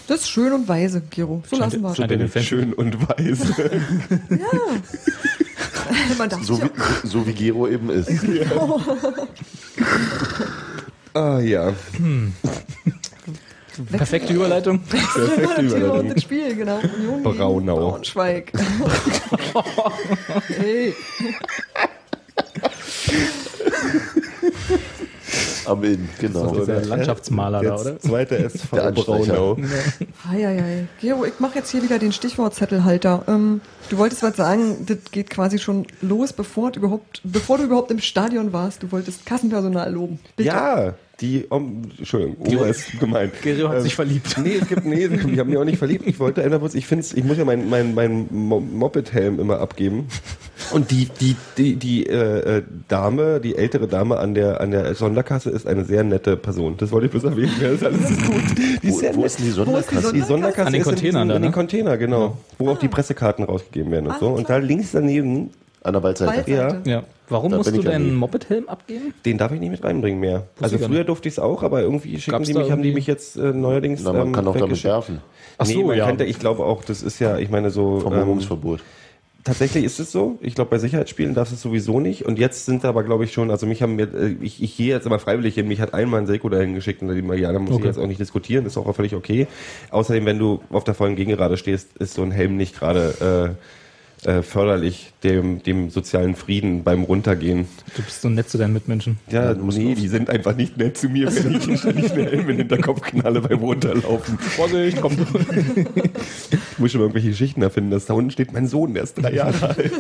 Das ist schön und weise, Gero. So lassen wir es.
Den Fans
Schön und.
Man darf
So wie, so wie Gero eben ist.
ah ja.
Perfekte Überleitung.
Perfekte
und
Überleitung.
das Spiel, genau. Union
Braunau.
Braunschweig. hey.
Am Inn, genau.
Das ist der Landschaftsmaler da, oder?
Zweiter SV. Braunau.
Hei. Gero, ich mache jetzt hier wieder den Stichwortzettelhalter. Ähm, du wolltest was sagen, das geht quasi schon los, bevor du überhaupt, bevor du überhaupt im Stadion warst. Du wolltest Kassenpersonal loben. Bitte.
Ja, die, um, Entschuldigung, Oma ist gemeint.
Gero hat
Ähm,
sich verliebt.
Nee, es gibt, nee, ich habe mich auch nicht verliebt. Ich wollte einfach ich finde ich muss ja meinen mein, mein Mo- Moped-Helm immer abgeben. Und die, die, die, die äh, äh, Dame, die ältere Dame an der, an der Sonderkasse ist eine sehr nette Person. Das wollte ich bloß erwähnen. Ja, das ist alles gut. Die ist
Wo,
sehr
wo ist denn die Sonderkasse?
Die Sonderkasse
An den
ist in
Containern da,
In den
ne?
Container, genau. Wo auch die Pressekarten rausgegeben werden und
Ah,
so. Und da links daneben,
An der Waldseite.
Waldseite.
Ja.
Ja. Warum
Da
musst du
ich
deinen. Moped-Helm abgeben?
den darf ich nicht mit reinbringen mehr. Also
ich gar
früher durfte ich es auch, aber irgendwie schicken
Gab's
die
da
mich, haben die mich jetzt äh, neuerdings.
Na, man
ähm,
kann auch damit werfen.
Ach
nee,
so,
man
ja.
könnte, ich glaube auch, das ist ja, ich meine so. Ähm,
Vermummungsverbot.
tatsächlich ist es so. Ich glaube, bei Sicherheitsspielen darf es sowieso nicht. Und jetzt sind aber, glaube ich, schon, also mich haben mir, äh, ich, ich gehe jetzt immer freiwillig hin, mich hat einmal ein Seko dahin geschickt und die mal, ja, da muss ich
Okay.
jetzt auch nicht diskutieren, ist auch völlig okay. Außerdem, wenn du auf der vollen Gegengerade stehst, ist so ein Helm nicht gerade äh, förderlich dem, dem sozialen Frieden beim Runtergehen.
Du bist so nett zu deinen Mitmenschen.
Ja, nee, die sind einfach nicht nett zu mir, wenn ich ständig eine Helm in den Hinterkopf knalle beim Runterlaufen.
Vorsicht, komm.
Ich muss schon mal irgendwelche Geschichten erfinden, dass da unten steht mein Sohn, der ist drei Jahre alt.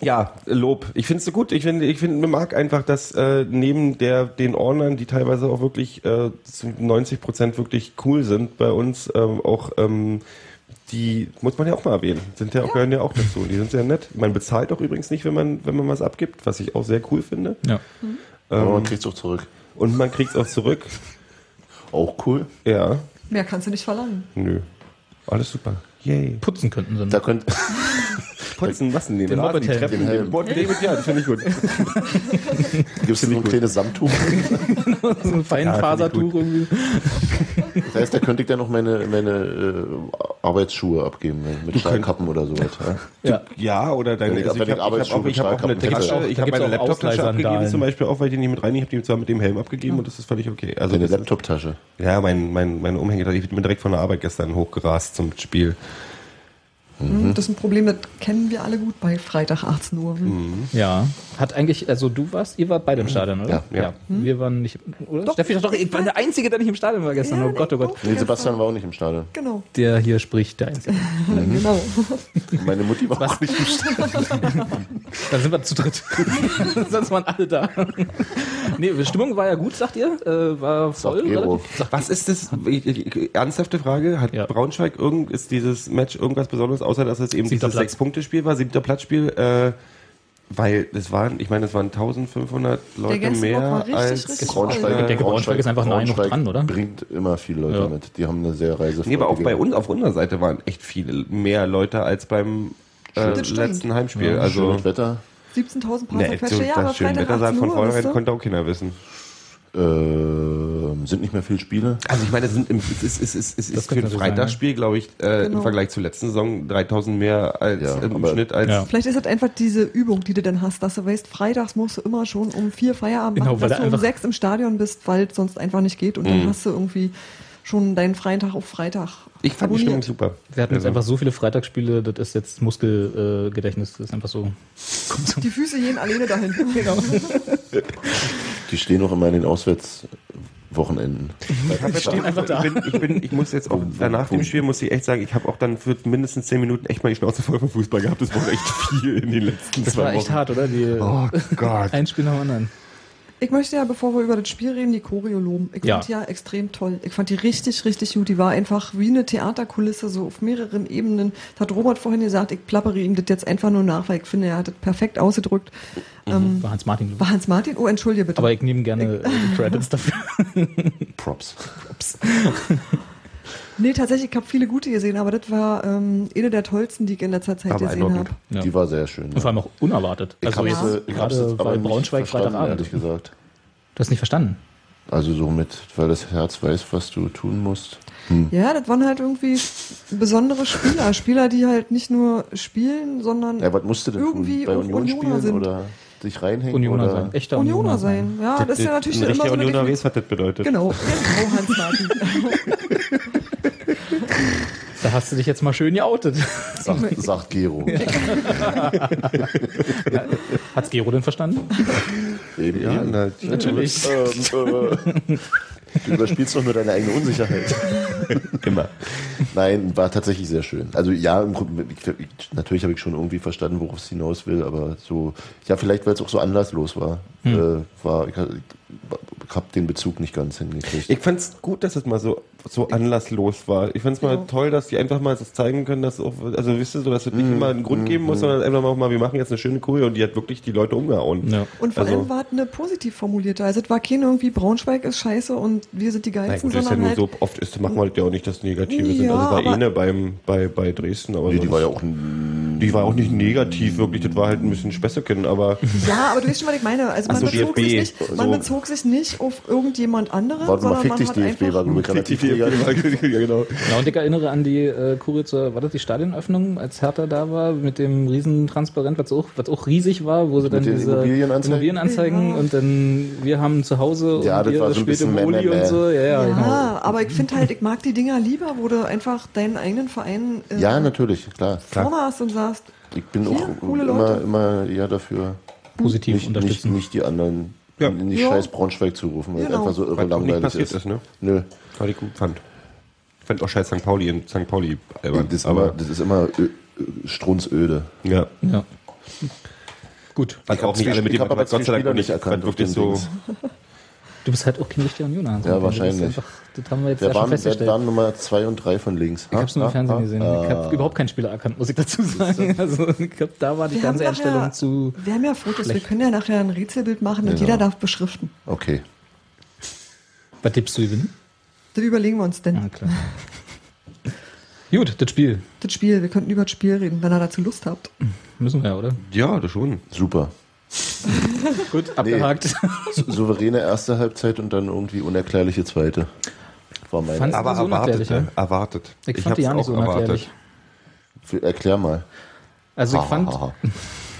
Ja, Lob. Ich finde es so gut. Ich finde, ich finde, mir mag einfach, dass äh, neben der den Ordnern, die teilweise auch wirklich äh, zu 90 Prozent wirklich cool sind bei uns, ähm, auch ähm, die muss man ja auch mal erwähnen. Sind ja auch gehören ja auch dazu. Die sind sehr nett. Man bezahlt auch übrigens nicht, wenn man wenn man was abgibt, was ich auch sehr cool finde.
Ja.
Aber man kriegt es auch zurück.
Und man kriegt es auch zurück.
Auch cool.
Ja,
Mehr kannst du nicht verlangen.
nö, alles super. Yay.
Putzen könnten sie.
Da könnt,
Putzen, was denn? Den,
Den Moped-Helm.
Treppen,
Den Helm.
den Moped- ja, das finde ich gut.
gibt es so ein kleines Samttuch.
so ein Feinfasertuch irgendwie.
Das heißt, da könnte ich dann noch meine, meine äh, Arbeitsschuhe abgeben, ne, mit Stahlkappen oder sowas. Ja?
Ja.
Ja, oder deine, also ich
ich
habe hab auch,
Arbeitsschuhe
ich hab auch eine Tasche, ich habe meine Laptoptasche abgegeben zum Beispiel auch, weil ich die nicht mit rein, ich habe die zwar mit dem Helm abgegeben und das ist völlig okay. Also
Laptoptasche.
Ja, mein, mein, mein Umhänger, ich bin direkt von der Arbeit gestern hochgerast zum Spiel.
Mhm. Das ist ein Problem, das kennen wir alle gut bei Freitag 18 Uhr.
Mhm.
Ja. Hat eigentlich, also du warst, ihr wart beide im Stadion, oder?
Ja.
Ja.
Wir waren nicht, oder?
Doch.
Steffi, doch, ich war der Einzige, der nicht im Stadion war gestern.
Ja,
oh Gott, oh Gott.
doch.
Nee, Sebastian war auch nicht im Stadion.
Genau.
Der hier spricht, der Einzige.
genau.
Meine Mutti war auch nicht im Stadion.
Dann sind wir zu dritt. Sonst waren alle da. Nee, die Stimmung war ja gut, sagt ihr? Äh, war voll.
Was ist das? Ich- ich- Ernsthafte Frage. Hat
Ja.
Braunschweig irgend, ist dieses Match irgendwas Besonderes, außer dass es eben
Siebter
dieses. Sechs-Punkte-Spiel war, siebter Platzspiel, äh, weil es waren, ich meine, es waren 1500 Leute mehr
richtig,
als
richtig
Braunschweig,
Ich denke, Braunschweig ist einfach
Braunschweig
dran, oder?
bringt immer viele Leute
Ja.
mit. Die haben eine sehr reisefreudige...
Nee, aber auch bei uns, auf unserer Seite waren echt viele mehr Leute als beim äh, letzten Heimspiel.
Also,
also,
Schönes Wetter.
17.000 Paar
ne,
zerquetschte.
so,
Ja, aber
das schöne
Freitag
Wetter sagt
18
von vornherein, konnte auch keiner wissen.
Ähm, sind nicht mehr viele Spiele.
Also ich meine, es, sind im, es ist, es ist, es ist für ein Freitagsspiel, glaube ich, äh, im
Genau.
Vergleich zur letzten Saison 3000 mehr als
Ja,
im
aber-
Schnitt als
Ja.
Vielleicht ist das einfach diese Übung, die du dann hast, dass du weißt, freitags musst du immer schon um vier Feierabend
Genau,
machen,
weil
dass du um sechs im Stadion bist, weil es sonst einfach nicht geht und
Mhm.
dann hast du irgendwie schon deinen freien Tag auf Freitag
Ich fand die Stimmung
abonniert.
super.
Wir hatten jetzt
Also-
einfach so viele Freitagsspiele, das ist jetzt Muskelgedächtnis, äh, Gedächtnis, das ist einfach so.
Die Füße gehen alleine dahin.
Genau.
Die stehen auch immer in den Auswärtswochenenden.
Ich
stehen einfach da.
Ich, bin, ich, bin, ich muss jetzt auch, nach dem Spiel muss ich echt sagen, ich habe auch dann für mindestens 10 Minuten echt mal die Schnauze voll vom Fußball gehabt. Das war echt viel in den letzten
Das
zwei
war echt
Wochen.
hart, oder? Die,
Oh Gott.
Ein Spiel nach dem anderen.
Ich möchte ja, bevor wir über das Spiel reden, die Choreo loben. Ich
Ja.
fand die ja extrem toll. Ich fand die richtig, richtig gut. Die war einfach wie eine Theaterkulisse, so auf mehreren Ebenen. Das hat Robert vorhin gesagt, ich plappere ihm das jetzt einfach nur nach, weil ich finde, er hat das perfekt ausgedrückt. Ähm,
War Hans Martin.
war Hans Martin? Oh, entschuldige bitte.
Aber ich nehme gerne äh, die Credits dafür.
Props.
Nee, tatsächlich, ich habe viele gute gesehen, aber das war ähm, eine der tollsten, die ich in letzter Zeit
Aber
gesehen habe.
Ja.
Die war sehr schön.
Und vor allem auch unerwartet.
Ich
Also
hab's,
jetzt
äh, ich hab's
gerade
jetzt aber
Braunschweig Freitagabend.
ehrlich gesagt.
Du hast nicht verstanden.
Also so mit, weil das Herz weiß, was du tun musst.
Ja, das waren halt irgendwie besondere Spieler. Spieler, die halt nicht nur spielen, sondern
Ja, was musst du denn
Irgendwie
tun? Bei Union
Unioner
spielen
sind.
oder dich reinhängen?
Unioner
oder?
sein. Echter
Unioner sein. Ja, das ist ja natürlich
ein
immer so eine
Unioner weiß, was das bedeutet.
Genau, genau, Hans Martin.
Hast du dich jetzt mal schön geoutet.
Sagt, sagt Gero.
Hat's Gero denn verstanden?
Eben,
Ja,
eben.
natürlich.
Ähm, äh, du überspielst doch nur deine eigene Unsicherheit.
Immer.
Nein, war tatsächlich sehr schön. Also ja, im ich, ich, natürlich habe ich schon irgendwie verstanden, worauf es hinaus will, aber so, ja, vielleicht weil es auch so anlasslos war. Äh, war ich habe den Bezug nicht ganz hingekriegt.
Ich fand's gut, dass es mal so, so anlasslos war. Ich fand's mal
Ja.
toll, dass die einfach mal das zeigen können, dass auch, also wisst ihr so, dass es nicht immer einen Grund geben muss, sondern einfach mal, mal, wir machen jetzt eine schöne Choreo und die hat wirklich die Leute umgehauen.
Ja.
Und vor
Also-
allem war es eine positiv formulierte. Also es war kein irgendwie Braunschweig ist scheiße und wir sind die Geilsten,
gut, ist ja
sondern
nur
halt
so, oft ist, machen wir das ja auch nicht das Negative sind.
Ja,
Also es war eh eine beim, bei, bei Dresden, aber
Nee, die war ja auch
Die war auch nicht negativ, wirklich. Das war halt ein bisschen Späßchen, aber
Ja, aber du weißt schon, was ich meine. Also man,
Ach so,
bezog,
DFB,
sich nicht, man
so.
bezog sich nicht auf irgendjemand anderen,
Warte mal,
sondern
fick
man
dich,
hat
DFB war,
einfach...
glaube ich, relativ
ja, genau.
Ja, und ich erinnere an die äh, Kuritzer, war das die Stadionöffnung, als Hertha da war, mit dem riesen Transparent, was auch, was auch riesig war, wo sie dann
den
diese
Immobilienanzeigen?
Immobilienanzeigen
Ja.
und dann, wir haben zu Hause
Ja,
und
das war so ein
im
bisschen meh, meh,
und so. Ja, ja,
Ja,
genau.
aber ich finde halt, ich mag die Dinger lieber, wo du einfach deinen eigenen Verein äh,
Ja, natürlich, klar.
vorne hast und sagst,
Ich bin auch
coole
immer,
Leute.
immer eher dafür,
Positiv
nicht, nicht,
unterstützen.
nicht die anderen
Ja.
in die
Ja.
scheiß Braunschweig zu rufen, weil es
Genau.
einfach so irre
nicht
langweilig
passiert
ist.
ist, ne?
Nö,
Was ich gut fand. Ich fand auch scheiß St. Pauli in St. Pauli albern.
das ist
aber
immer, das ist immer strunzöde.
ja.
Ja. Gut.
Also auch nicht alle mit
ich
dem, Gott sei Dank nicht
erkannt
wirklich so.
Du bist halt auch kein richtiger Unioner.
Ja, wahrscheinlich.
Einfach, das haben wir jetzt
Wer
ja schon
waren, wer
festgestellt.
waren Nummer 2 und 3 von links?
ich habe es nur im Fernsehen gesehen. Ich
Ah.
habe überhaupt keinen Spieler erkannt, muss ich dazu sagen. Also ich glaube, da war die
wir
ganze Einstellung
nachher,
zu.
wir haben ja Fotos, wir
schlecht.
können ja nachher ein Rätselbild machen und
Ja.
jeder darf beschriften.
Okay.
Was tippst du gewinnen?
Das überlegen wir uns denn.
Ah, klar. Gut, das Spiel.
Das Spiel, wir könnten über das Spiel reden, wenn ihr dazu Lust habt.
Müssen wir ja, oder?
Ja, das schon.
Super.
Gut, abgehakt.
Sou- Souveräne erste Halbzeit und dann irgendwie unerklärliche zweite. War meine.
Fandst-
Aber
so
erwartet,
ja?
ne? erwartet.
Ich, fand die ja nicht so unerklärlich.
Erklär mal.
Also ich fand,
ha.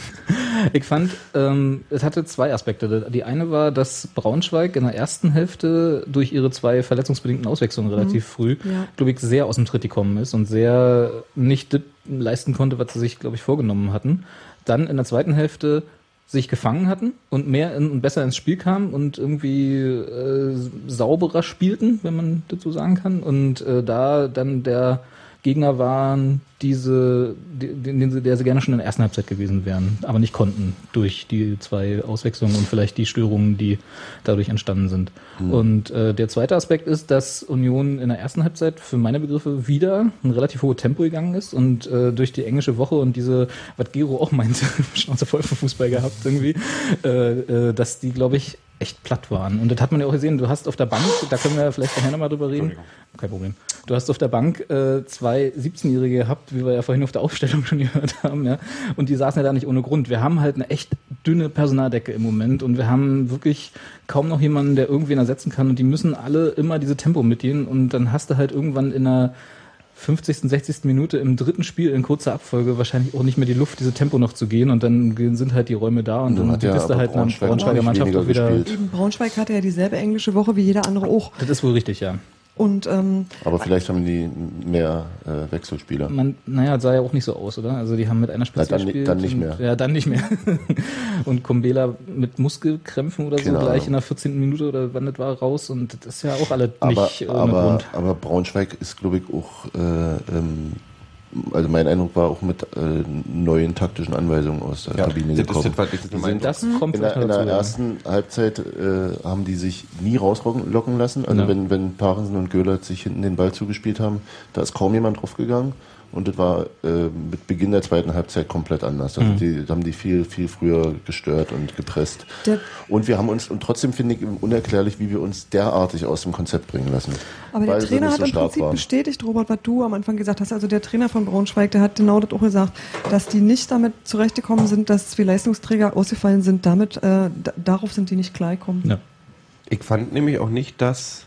ich fand, ähm, es hatte zwei Aspekte. Die eine war, dass Braunschweig in der ersten Hälfte durch ihre zwei verletzungsbedingten Auswechslungen relativ früh,
Ja.
glaube ich, sehr aus dem Tritt gekommen ist und sehr nicht das leisten konnte, was sie sich, glaube ich, vorgenommen hatten. Dann in der zweiten Hälfte sich gefangen hatten und mehr in, und besser ins Spiel kamen und irgendwie äh, sauberer spielten, wenn man so sagen kann. Und äh, da dann der Gegner waren, diese, die, den, sie- der sie gerne schon in der ersten Halbzeit gewesen wären, aber nicht konnten durch die zwei Auswechslungen und vielleicht die Störungen, die dadurch entstanden sind. Und äh, der zweite Aspekt ist, dass Union in der ersten Halbzeit für meine Begriffe wieder ein relativ hohes Tempo gegangen ist und äh, durch die englische Woche und diese, was Gero auch meinte, Schnauze voll von Fußball gehabt irgendwie, äh, äh, dass die, glaube ich, echt platt waren. Und das hat man ja auch gesehen. Du hast auf der Bank, da können wir vielleicht nachher nochmal drüber reden. Kein Problem. Du hast auf der Bank äh, zwei 17-Jährige gehabt, wie wir ja vorhin auf der Aufstellung schon gehört haben, ja. Und die saßen ja da nicht ohne Grund. Wir haben halt eine echt dünne Personaldecke im Moment und wir haben wirklich kaum noch jemanden, der irgendwen ersetzen kann. Und die müssen alle immer diese Tempo mitgehen. Und dann hast du halt irgendwann in einer 50., 60. Minute im dritten Spiel in kurzer Abfolge wahrscheinlich auch nicht mehr die Luft, diese Tempo noch zu gehen und dann sind halt die Räume da und dann
hat ja
bist du
aber
halt einer
Braunschweig
Braunschweiger
auch nicht
Mannschaft auch wieder.
gespielt.
Eben Braunschweig hatte ja dieselbe englische Woche wie jeder andere auch.
Das ist wohl richtig, ja.
Und ähm,
Aber vielleicht haben die mehr äh, Wechselspieler.
Man, naja, sah ja auch nicht so aus, oder? Also die haben mit einer Spitze
Na, dann
gespielt.
dann nicht
und,
mehr.
Ja, dann nicht mehr. und Kumbela mit Muskelkrämpfen oder so
Keine
gleich
Ahnung.
in der 14. Minute oder wann das war raus und das ist ja auch alle
Aber,
nicht ohne
aber,
Grund.
aber Braunschweig ist, glaube ich, auch, äh, ähm, also mein Eindruck war auch mit äh, neuen taktischen Anweisungen aus der Kabine
das ist
gekommen.
das, was ich das
kommt
In der, in der
ja.
ersten Halbzeit äh, haben die sich nie rauslocken lassen. Also
Ja.
wenn, wenn Parensen und Göhler sich hinten den Ball zugespielt haben, da ist kaum jemand draufgegangen. Und das war äh, mit Beginn der zweiten Halbzeit komplett anders. Also
Mhm.
die da haben die viel, viel früher gestört und gepresst.
Der-
und wir haben uns, und trotzdem finde ich unerklärlich, wie wir uns derartig aus dem Konzept bringen lassen.
Aber der Trainer hat
so
im Prinzip
waren.
bestätigt, Robert, was du am Anfang gesagt hast. Also der Trainer von Braunschweig, der hat genau das auch gesagt, dass die nicht damit zurechtgekommen sind, dass zwei Leistungsträger ausgefallen sind. Damit, äh, da, darauf sind die nicht klargekommen.
Ja.
Ich fand nämlich auch nicht, dass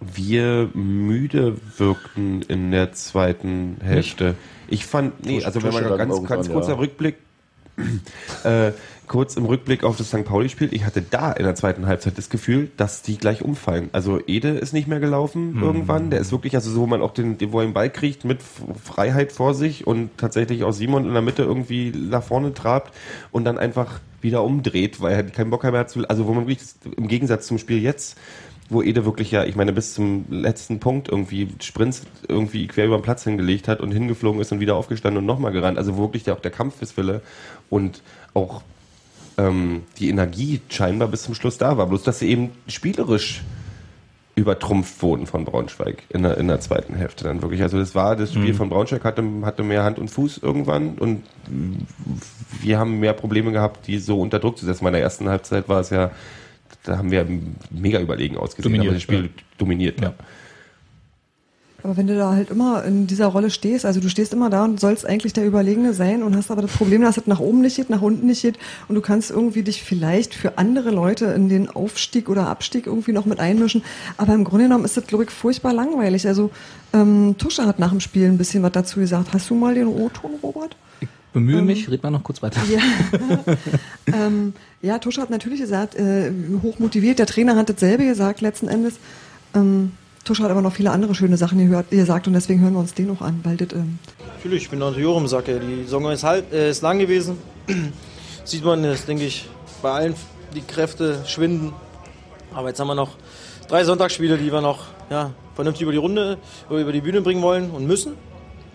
wir müde wirkten in der zweiten Hälfte. Ich fand, nee, also wenn man ganz, ganz kurzer
ja.
Rückblick, äh, kurz im Rückblick auf das St. Pauli-Spiel, ich hatte da in der zweiten Halbzeit das Gefühl, dass die gleich umfallen. Also Ede ist nicht mehr gelaufen
Mhm.
irgendwann, der ist wirklich, also so, wo man auch den, wo er den Ball kriegt, mit Freiheit vor sich und tatsächlich auch Simon in der Mitte irgendwie nach vorne trabt und dann einfach wieder umdreht, weil er keinen Bock mehr hat zu, also wo man wirklich, im Gegensatz zum Spiel jetzt, wo Ede wirklich ja, ich meine, bis zum letzten Punkt irgendwie Sprints irgendwie quer über den Platz hingelegt hat und hingeflogen ist und wieder aufgestanden und nochmal gerannt. Also wo wirklich der, auch der Kampfeswille und auch ähm, die Energie scheinbar bis zum Schluss da war. Bloß, dass sie eben spielerisch übertrumpft wurden von Braunschweig in der, in der zweiten Hälfte dann wirklich. Also das war, das Spiel von Braunschweig hatte, hatte mehr Hand und Fuß irgendwann und wir haben mehr Probleme gehabt, die so unter Druck zu setzen. Bei der ersten Halbzeit war es ja, da haben wir mega überlegen ausgesehen,
Dominiert,
aber das Spiel
ja.
dominiert.
Ja.
Aber wenn du da halt immer in dieser Rolle stehst, also du stehst immer da und sollst eigentlich der Überlegene sein und hast aber das Problem, dass es nach oben nicht geht, nach unten nicht geht und du kannst irgendwie dich vielleicht für andere Leute in den Aufstieg oder Abstieg irgendwie noch mit einmischen. Aber im Grunde genommen ist das, glaube ich, furchtbar langweilig. Also ähm, Tusche hat nach dem Spiel ein bisschen was dazu gesagt. Hast du mal den O-Ton, Robert?
Bemühe mich, red mal noch kurz weiter.
Ja, ähm, ja Tusche hat natürlich gesagt, äh, hoch motiviert. Der Trainer hat dasselbe gesagt letzten Endes. Ähm, Tusche hat aber noch viele andere schöne Sachen gehört, gesagt und deswegen hören wir uns den noch an, weil das, ähm,
Natürlich, ich bin natürlich auch im Sack. ey. Die Saison ist, halt, äh, ist lang gewesen. Sieht man, das denke ich, bei allen die Kräfte schwinden. Aber jetzt haben wir noch drei Sonntagsspiele, die wir noch ja, vernünftig über die Runde, oder über die Bühne bringen wollen und müssen.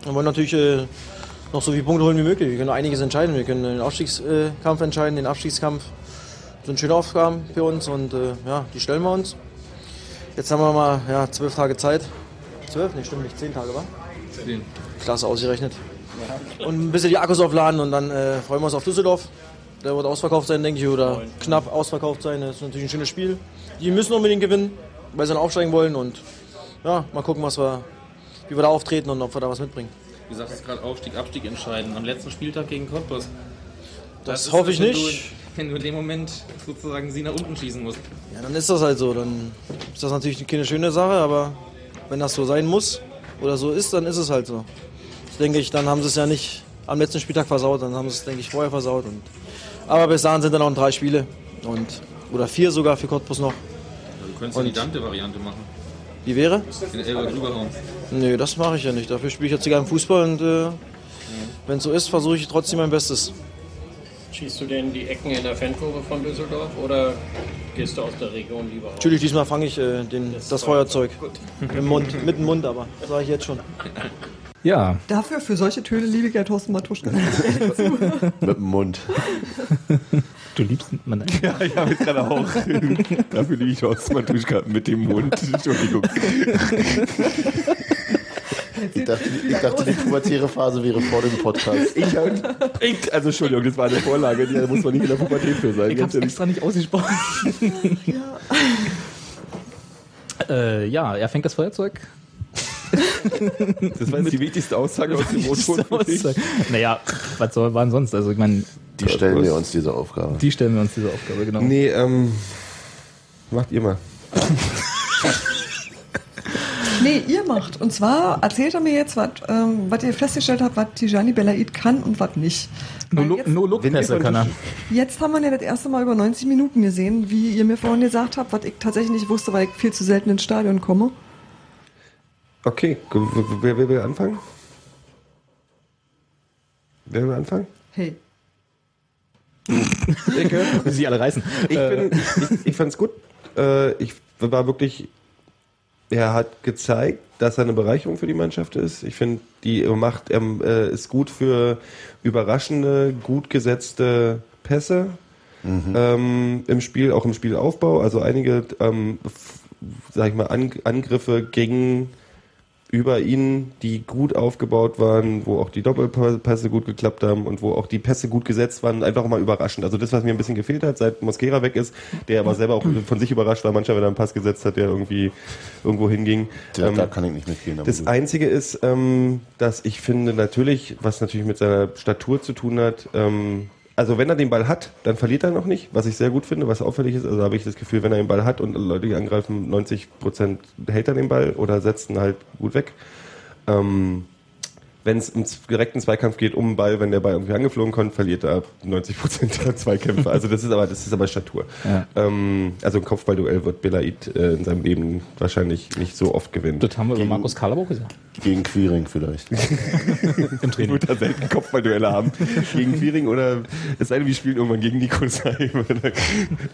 Wir wollen natürlich äh, noch so viele Punkte holen wie möglich. Wir können einiges entscheiden. Wir können den Aufstiegskampf entscheiden, den Abstiegskampf. Das sind schöne Aufgaben für uns und äh, ja, die stellen wir uns. Jetzt haben wir mal ja, zwölf Tage Zeit. Zwölf? Nee, stimmt nicht. Zehn Tage, wa? Klasse ausgerechnet. Und ein bisschen die Akkus aufladen und dann äh, freuen wir uns auf Düsseldorf. Der wird ausverkauft sein, denke ich, oder knapp ausverkauft sein. Das ist natürlich ein schönes Spiel. Die müssen unbedingt gewinnen, weil sie dann aufsteigen wollen und ja, mal gucken, was wir, wie wir da auftreten und ob wir da was mitbringen.
Du sagst gerade Aufstieg, Abstieg entscheiden. Am letzten Spieltag gegen Cottbus.
Das
ist
hoffe ich
wenn
nicht.
Du, wenn du in dem Moment sozusagen sie nach unten schießen musst.
Ja, dann ist das halt so. Dann ist das natürlich keine schöne Sache, aber wenn das so sein muss oder so ist, dann ist es halt so. Ich denke, ich, dann haben sie es ja nicht am letzten Spieltag versaut, dann haben sie es, denke ich, vorher versaut. Und, aber bis dahin sind dann noch drei Spiele und oder vier sogar für Cottbus noch.
Du könntest ja
Und-
die Dante-Variante machen.
Wie wäre?
Den Elber drüberhauen.
Nö, das mache ich ja nicht. Dafür spiele ich jetzt sogar im Fußball und äh, wenn es so ist, versuche ich trotzdem mein Bestes.
Schießt du denn die Ecken in der Fankurve von Düsseldorf oder gehst du aus der Region lieber raus?
Natürlich, diesmal fange ich äh, den, das Feuerzeug. Im Mund, mit dem Mund aber. Das sage ich jetzt schon.
Ja,
dafür, für solche Töne liebe ich ja Thorsten Matuschka.
Mit dem Mund.
du liebst man.
Ja, ich habe jetzt gerade auch. Dafür liege ich aus Matuschka mit dem Mund. Entschuldigung.
Ich dachte, ich dachte, die pubertäre Phase wäre vor dem Podcast.
Ich, hab- ich, also Entschuldigung, das war eine Vorlage, die da muss man nicht in der Pubertät für sein.
Ich
ehrlich.
extra nicht ausgesprochen. äh, ja, er fängt das Feuerzeug.
Das war jetzt die wichtigste Aussage aus dem dich.
naja, was soll waren sonst? Also ich meine,
Die stellen wir uns diese Aufgabe.
die stellen wir uns diese Aufgabe, genau.
Nee, ähm, macht ihr mal.
nee, ihr macht. Und zwar erzählt er mir jetzt, was ähm, was ihr festgestellt habt, was Tijani Belaid kann und was nicht.
Nur,
Weil
Look-
jetzt,
nur Lookpässe kann er.
jetzt haben wir ja das erste Mal über 90 Minuten gesehen, wie ihr mir vorhin gesagt habt, was ich tatsächlich nicht wusste, weil ich viel zu selten ins Stadion komme.
Okay, wer, wer will anfangen? Wer will anfangen?
Hey.
Ich.
Sie alle reißen.
ich,
Äh,
bin, ich, ich fand es gut. Äh, ich war wirklich, er hat gezeigt, dass er eine Bereicherung für die Mannschaft ist. Ich finde, die macht, er äh, ist gut für überraschende, gut gesetzte Pässe ähm, im Spiel, auch im Spielaufbau. Also einige, ähm, sag ich mal, An Angriffe gegen über ihn, die gut aufgebaut waren, wo auch die Doppelpässe gut geklappt haben und wo auch die Pässe gut gesetzt waren, einfach mal überraschend. Also das, was mir ein bisschen gefehlt hat, seit Mosquera weg ist, der aber selber auch von sich überrascht war, manchmal, wenn er einen Pass gesetzt hat, der irgendwie irgendwo hinging.
Da,
Ähm,
da kann ich nicht mitgehen.
das
gut.
Einzige ist, ähm, dass ich finde natürlich, was natürlich mit seiner Statur zu tun hat, ähm, also wenn er den Ball hat, dann verliert er noch nicht, was ich sehr gut finde, was auffällig ist. Also habe ich das Gefühl, wenn er den Ball hat und Leute, angreifen, 90 Prozent hält er den Ball oder setzt ihn halt gut weg. Ähm, wenn es im direkten Zweikampf geht um den Ball, wenn der Ball irgendwie angeflogen kommt, verliert er 90 Prozent der Zweikämpfe. Also das ist aber das ist aber Statur.
Ja.
Ähm, also ein Kopfballduell wird Belaid äh, in seinem Leben wahrscheinlich nicht so oft gewinnen.
das haben wir über Markus Kalabo gesagt.
Gegen Quiring vielleicht.
Im Training.
wird er selten Kopfballduelle haben gegen Quiring oder es sei denn, wir spielen irgendwann gegen Nikolai.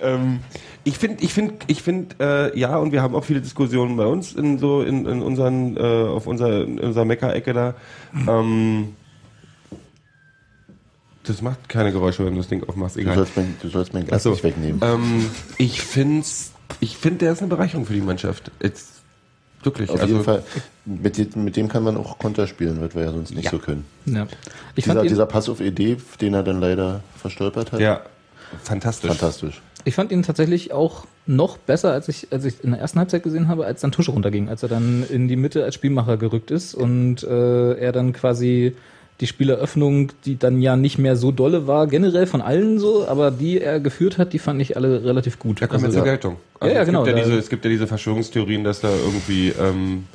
ähm, ich finde, ich finde, ich finde, äh, ja, und wir haben auch viele Diskussionen bei uns in so in, in unseren äh, auf unserer in unserer Mecker-Ecke da. Ähm, das macht keine Geräusche, wenn du das Ding aufmachst.
Du
Egal.
sollst mein, du sollst mein
Ach so.
nicht wegnehmen.
Ähm, ich finde, ich finde, der ist eine Bereicherung für die Mannschaft. Jetzt, wirklich.
Auf
also,
jeden Fall. Mit, dem- mit dem kann man auch Konter spielen, was wir ja sonst nicht
Ja.
so können.
Ja. Ich
Dieser, dieser Pass auf Idee, den er dann leider verstolpert hat.
Ja, fantastisch.
Fantastisch.
Ich fand ihn tatsächlich auch noch besser, als ich, als ich in der ersten Halbzeit gesehen habe, als dann Tusche runterging, als er dann in die Mitte als Spielmacher gerückt ist und äh, er dann quasi die Spieleröffnung, die dann ja nicht mehr so dolle war, generell von allen so, aber die er geführt hat, die fand ich alle relativ gut.
Da kommt jetzt
Also-
zur Geltung.
Ja, ja,
es
genau,
Gibt ja diese, es gibt ja diese Verschwörungstheorien, dass da irgendwie ähm,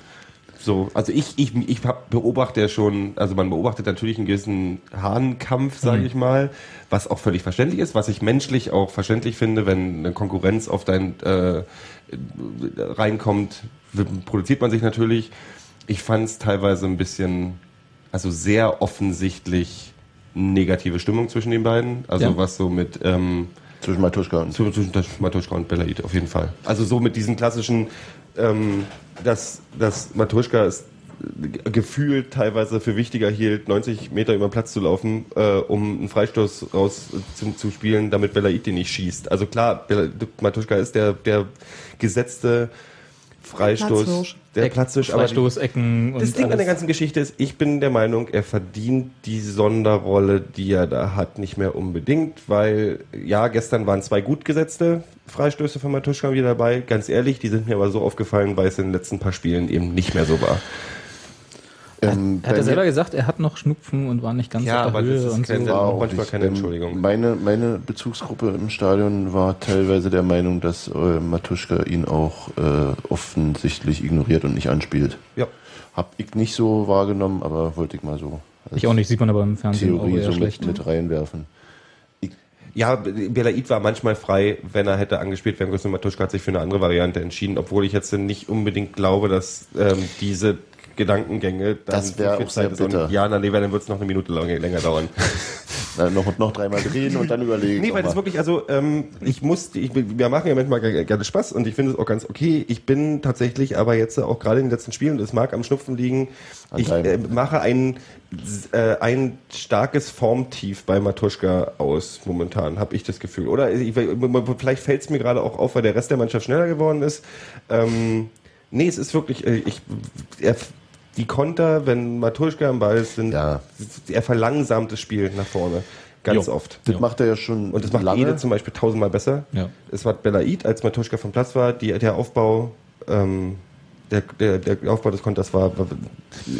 so, also ich, ich, ich beobachte ja schon, also man beobachtet natürlich einen gewissen Hahnkampf, sage
Mhm.
ich mal, was auch völlig verständlich ist, was ich menschlich auch verständlich finde, wenn eine Konkurrenz auf dein äh, reinkommt, produziert man sich natürlich. Ich fand es teilweise ein bisschen, also sehr offensichtlich negative Stimmung zwischen den beiden. Also
Ja.
was so mit ähm,
Zwischen Matuschka und
zwischen zwischen Matuschka und Belaid auf jeden Fall. Also so mit diesen klassischen, ähm, dass, dass Matuschka äh, gefühlt teilweise für wichtiger hielt, 90 Meter über den Platz zu laufen, äh, um einen Freistoß raus zu, zu spielen, damit Belaid den nicht schießt. Also klar, Matuschka ist der, der gesetzte Freistoß,
Platzhirsch.
der Platzhirsch, aber
Freistoß, Ecken
das Ding an der
alles.
ganzen Geschichte ist, ich bin der Meinung, er verdient die Sonderrolle, die er da hat, nicht mehr unbedingt, weil, ja, gestern waren zwei gut gesetzte Freistöße von Matuschka wieder dabei. Ganz ehrlich, die sind mir aber so aufgefallen, weil es in den letzten paar Spielen eben nicht mehr so war.
Ähm,
Er hat
bei
ja selber
mir
gesagt, er hat noch Schnupfen und war nicht ganz
Ja,
auf
aber
der
das
Höhe
ist
und
kein
so.
War
auch manchmal
nicht,
keine
ähm,
Entschuldigung.
Meine, meine Bezugsgruppe im Stadion war teilweise der Meinung, dass äh, Matuschka ihn auch äh, offensichtlich ignoriert und nicht anspielt.
Ja.
Hab ich nicht so wahrgenommen, aber wollte ich mal so
Ich auch nicht, sieht man aber im Fernsehen auch
Theorie
eher
so
schlecht.
mit, mit reinwerfen.
Ja, Belaid war manchmal frei, wenn er hätte angespielt werden müssen. Matuschka hat sich für eine andere Variante entschieden, obwohl ich jetzt nicht unbedingt glaube, dass ähm, diese Gedankengänge dann
Das wär
so viel
auch sehr bitter.
Ja, na, nee, dann wird es noch eine Minute lang, länger dauern.
Na, noch, noch dreimal drehen und dann überlegen.
Nee, weil das wirklich, also ähm, ich muss, ich, wir machen ja manchmal ge- gerne Spaß und ich finde es auch ganz okay. Ich bin tatsächlich aber jetzt auch gerade in den letzten Spielen, das mag am Schnupfen liegen,
An
ich äh, mache ein, äh, ein starkes Formtief bei Matuschka aus momentan, habe ich das Gefühl. Oder ich, vielleicht fällt es mir gerade auch auf, weil der Rest der Mannschaft schneller geworden ist. Ähm, nee, es ist wirklich, äh, ich, er, die Konter, wenn Matuschka am Ball ist, sind,
Ja.
er verlangsamt das Spiel nach vorne. Ganz
Jo.
oft.
Das macht er ja schon
Und das macht
lange.
Ede zum Beispiel tausendmal besser.
Ja.
Es war Belaid, als Matuschka vom Platz war, die, der Aufbau, ähm, der, der, der Aufbau des Konters war, war,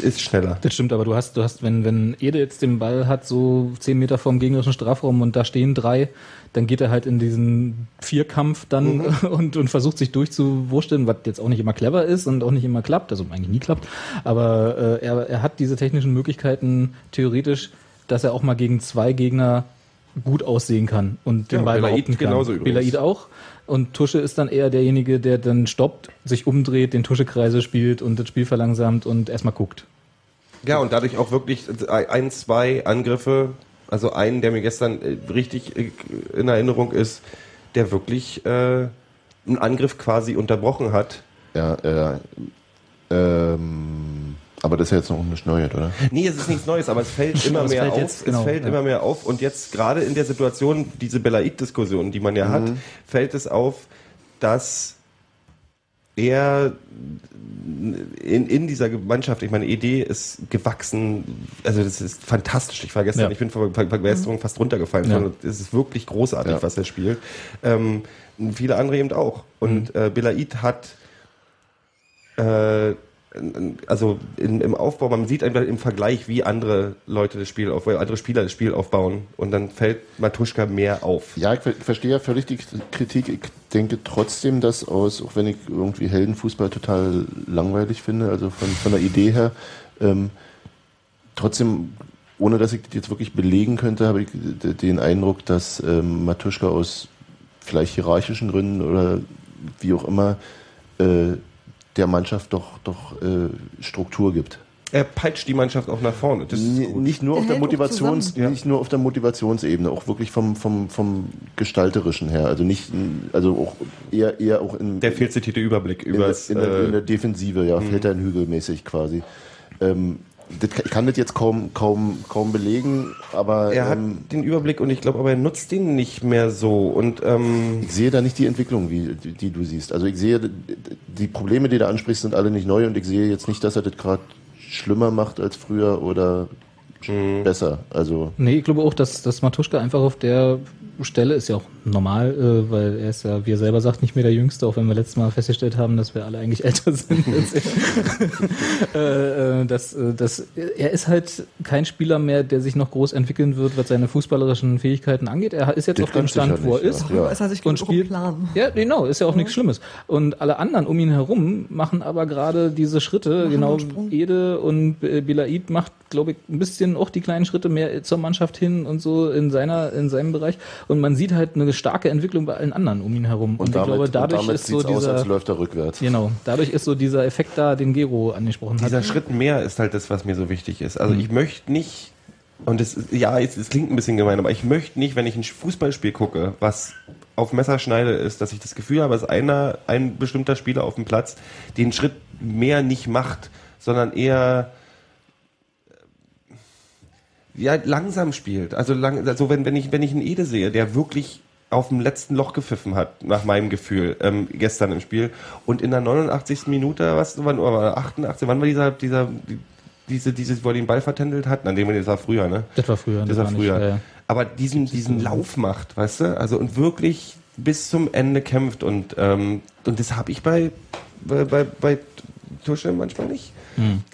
ist schneller.
Das stimmt, aber du hast, du hast, wenn, wenn Ede jetzt den Ball hat, so zehn Meter vom gegnerischen Strafraum und da stehen drei, dann geht er halt in diesen Vierkampf dann und, und versucht sich durchzuwursteln, was jetzt auch nicht immer clever ist und auch nicht immer klappt, also eigentlich nie klappt. Aber äh, er, er hat diese technischen Möglichkeiten theoretisch, dass er auch mal gegen zwei Gegner gut aussehen kann und den
Ja,
Ball
Belaid
behaupten kann.
genauso übrigens.
Belaid auch. Und Tusche ist dann eher derjenige, der dann stoppt, sich umdreht, den Tuschekreise spielt und das Spiel verlangsamt und erstmal guckt.
Ja, und dadurch auch wirklich ein, zwei Angriffe, also einen, der mir gestern äh, richtig äh, in Erinnerung ist, der wirklich äh, einen Angriff quasi unterbrochen hat.
Ja, äh, ähm, aber das ist ja jetzt noch nicht Neues, oder?
Nee, es ist nichts Neues, aber es fällt immer mehr
fällt
auf.
jetzt, genau,
es fällt
ja.
immer mehr auf. Und jetzt gerade in der Situation, diese Belaid-Diskussion, die man ja hat, fällt es auf, dass er in, in dieser Mannschaft, ich meine, Idee ist gewachsen, also das ist fantastisch. Ich war gestern,
Ja.
ich bin vor Begeisterung fast runtergefallen.
Ja.
Von, es ist wirklich großartig,
Ja.
was er spielt. Ähm, viele andere eben auch. Und äh, Belaid hat äh, also in, im Aufbau, man sieht einfach im Vergleich, wie andere Leute das Spiel auf, andere Spieler das Spiel aufbauen und dann fällt Matuschka mehr auf.
Ja, ich ver- verstehe ja völlig die Kritik. Ich denke trotzdem, dass aus, auch wenn ich irgendwie Heldenfußball total langweilig finde, also von, von der Idee her, ähm, trotzdem, ohne dass ich das jetzt wirklich belegen könnte, habe ich den Eindruck, dass ähm, Matuschka aus vielleicht hierarchischen Gründen oder wie auch immer äh, der Mannschaft doch, doch äh, Struktur gibt.
Er peitscht die Mannschaft auch nach vorne.
Nicht nur auf der Motivations,
zusammen.
nicht nur auf der Motivationsebene, auch wirklich vom, vom, vom gestalterischen her. Also nicht, also auch eher, eher auch in,
Der viel zitierte Überblick
in,
über
der, in, der, in der Defensive, ja, fällt er in Hügel mäßig quasi. Ähm, ich kann das jetzt kaum, kaum, kaum belegen, aber
er hat
ähm,
den Überblick und ich glaube, aber er nutzt ihn nicht mehr so. Und ähm,
ich sehe da nicht die Entwicklung, wie, die, die du siehst. Also ich sehe, die Probleme, die du ansprichst, sind alle nicht neu und ich sehe jetzt nicht, dass er das gerade schlimmer macht als früher oder besser. Also
Nee, ich glaube auch, dass, dass Matuschka einfach auf der Stelle ist ja auch normal, äh, weil er ist ja, wie er selber sagt, nicht mehr der Jüngste, auch wenn wir letztes Mal festgestellt haben, dass wir alle eigentlich älter sind. als er. äh, äh, das, äh, das, er ist halt kein Spieler mehr, der sich noch groß entwickeln wird, was seine fußballerischen Fähigkeiten angeht. Er ist jetzt
Das
auf dem Stand, wo er
nicht,
ist.
ja. Ja.
Ist er sich
Und spielt-
Plan.
Ja, genau, ist ja auch nichts Schlimmes. Und alle anderen um ihn herum machen aber gerade diese Schritte, genau
einen Sprung.
Ede und äh, Belaid macht, glaube ich, ein bisschen auch die kleinen Schritte mehr zur Mannschaft hin und so in seiner, in seinem Bereich. Und man sieht halt eine starke Entwicklung bei allen anderen um ihn herum.
Und,
ich
damit,
glaube, dadurch
und damit
ist so
sieht's aus,
dieser,
als läuft er rückwärts.
genau, dadurch ist so dieser Effekt da, den Gero angesprochen hat.
Dieser Schritt mehr ist halt das, was mir so wichtig ist. Also ich möchte nicht, und es ist- ja, es, es klingt ein bisschen gemein, aber ich möchte nicht, wenn ich ein Fußballspiel gucke, was auf Messerschneide ist, dass ich das Gefühl habe, dass einer, ein bestimmter Spieler auf dem Platz den Schritt mehr nicht macht, sondern eher äh, ja, langsam spielt. Also, lang, also wenn, wenn, ich, wenn ich einen Ede sehe, der wirklich auf dem letzten Loch gepfiffen hat, nach meinem Gefühl, ähm, gestern im Spiel. Und in der 89. Minute, was, wann, oder 88, wann war dieser, dieser, die- diese, diese, wo er den Ball vertändelt hat? An dem, das war früher, ne?
das war früher.
Das war
nicht,
früher.
äh,
Aber diesen, diesen Lauf macht, weißt du? Also und wirklich bis zum Ende kämpft und, ähm, und das habe ich bei, bei, bei, bei Tusche manchmal nicht.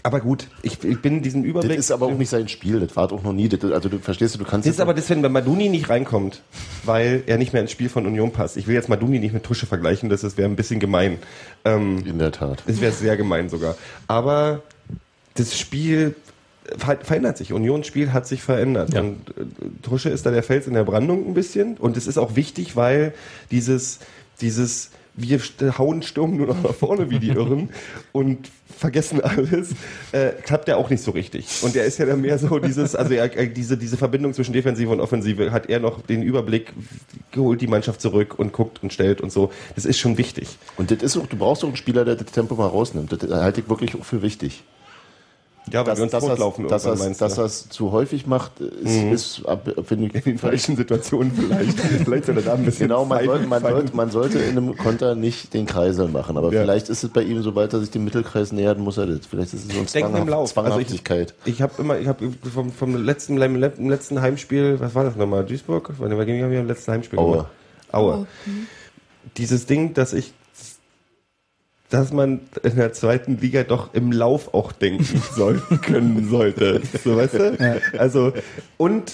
Aber gut, ich, ich bin diesen
Das
Überblick.
ist aber auch nicht sein Spiel, das war doch noch nie. Das, also du verstehst du, du kannst
Das ist aber das, wenn Maduni nicht reinkommt, weil er nicht mehr ins Spiel von Union passt. Ich will jetzt Maduni nicht mit Tusche vergleichen, das ist- wäre ein bisschen gemein. Ähm,
in der Tat.
das wäre sehr gemein sogar. Aber das Spiel ver- verändert sich. Unions Spiel hat sich verändert.
Ja.
Und äh, Tusche ist da der Fels in der Brandung ein bisschen. Und es ist auch wichtig, weil dieses, dieses, wir hauen Sturm nur noch nach vorne wie die Irren und vergessen alles, äh, klappt ja auch nicht so richtig. Und er ist ja dann mehr so dieses, also er, er, diese, diese Verbindung zwischen Defensive und Offensive hat er noch den Überblick, geholt die Mannschaft zurück und guckt und stellt und so. Das ist schon wichtig.
Und das ist auch, du brauchst auch einen Spieler, der das Tempo mal rausnimmt. Das halte ich wirklich auch für wichtig.
Ja, weil wir uns
dass, dass,
totlaufen
dass,
irgendwann,
dass,
meinst
dass er es zu häufig macht, ist,
Mhm.
ist finde ich,
in den falschen Situationen vielleicht. vielleicht soll er da ein bisschen
Genau, man,
fein-
soll, man, sollte, man sollte in einem Konter nicht den Kreisel machen, aber
Ja.
vielleicht ist es bei ihm, sobald er sich dem Mittelkreis nähert, muss er das. Vielleicht ist es so ein
Denken im
Zwanghaft,
Lauf. Also ich,
Zwanghaftigkeit.
ich habe immer, ich habe vom, vom letzten, im letzten Heimspiel, was war das nochmal? Duisburg? Wann gegen wir im letzten Heimspiel?
Aue.
gemacht? Aue. Dieses Ding, dass ich, dass man in der zweiten Liga doch im Lauf auch denken soll, können sollte. So, weißt du? Also, und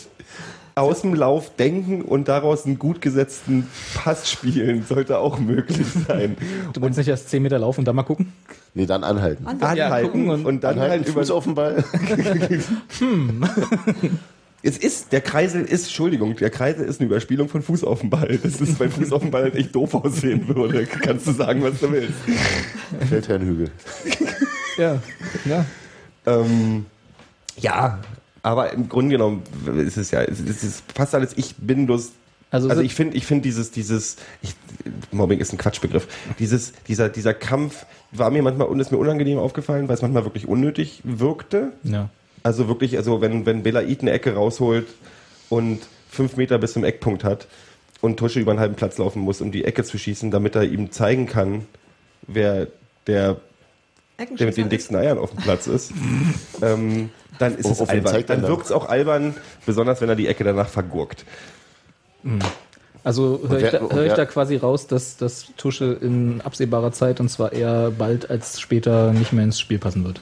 aus dem Lauf denken und daraus einen gut gesetzten Pass spielen sollte auch möglich sein.
Du meinst nicht erst 10 Meter laufen und dann mal gucken?
Nee, dann anhalten.
Anhalten.
Ja,
und,
und-
dann
Anhalten,
halt über
Fuß auf den Ball.
Es ist, der Kreisel ist, Entschuldigung, der Kreisel ist eine Überspielung von Fuß auf den Ball. Das ist, wenn Fuß auf den Ball halt echt doof aussehen würde. Kannst du sagen, was du willst.
Feldherrnhügel.
Ja, ja.
Ähm, ja, aber im Grunde genommen ist es ja, es ist, fast alles, ich bin bloß,
Also
also,
so-
ich finde, ich finde dieses, dieses, ich, Mobbing ist ein Quatschbegriff, dieses, dieser, dieser Kampf war mir manchmal, und ist mir unangenehm aufgefallen, weil es manchmal wirklich unnötig wirkte.
Ja.
Also wirklich, also wenn, wenn Belaid eine Ecke rausholt und fünf Meter bis zum Eckpunkt hat und Tusche über einen halben Platz laufen muss, um die Ecke zu schießen, damit er ihm zeigen kann, wer der, der mit den dicksten Eiern auf dem Platz ist, ähm, dann ist
Auf-
es albern.
er
Dann
dann?
wirkt es auch albern, besonders wenn er die Ecke danach vergurkt.
Also höre ich, da, hör ich da quasi raus, dass das Tusche in absehbarer Zeit und zwar eher bald als später nicht mehr ins Spiel passen wird.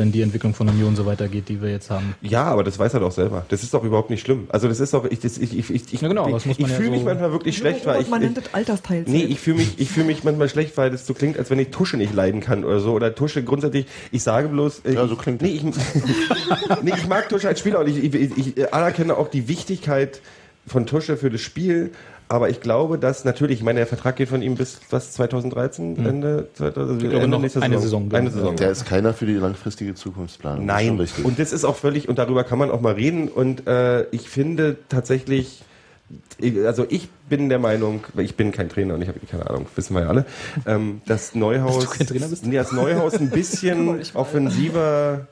Wenn die Entwicklung von Union so weitergeht, die wir jetzt haben.
Ja, aber das weiß er doch selber. Das ist doch überhaupt nicht schlimm. Also das ist doch, ich, das, ich, ich, ich, ich,
Ja, genau,
ich,
das muss
ich
man ja
fühle mich
so-
manchmal wirklich schlecht, weil ich,
man
ich
nennt das Altersteilzeit.
Nee, ich fühle mich, ich fühle mich manchmal schlecht, weil das so klingt, als wenn ich Tusche nicht leiden kann oder so. Oder Tusche grundsätzlich, ich sage bloß, äh,
Ja, so klingt
nee, ich, nee, ich mag Tusche als Spieler und ich, ich, ich, ich anerkenne auch die Wichtigkeit von Tusche für das Spiel. Aber ich glaube, dass natürlich, ich meine, der Vertrag geht von ihm bis was 2013 Ende, 2000, also
glaube,
Ende
noch
nächster
eine Saison,
Eine
genau.
Saison.
Der ist keiner für die langfristige Zukunftsplanung. Das
Nein,
richtig.
und das ist auch völlig, und darüber kann man auch mal reden. Und äh, ich finde tatsächlich, ich- also ich bin der Meinung, weil ich bin kein Trainer und ich habe keine Ahnung, wissen wir ja alle, ähm, dass Neuhaus,
Dass du kein Trainer bist?
Nee, dass Neuhaus ein bisschen offensiver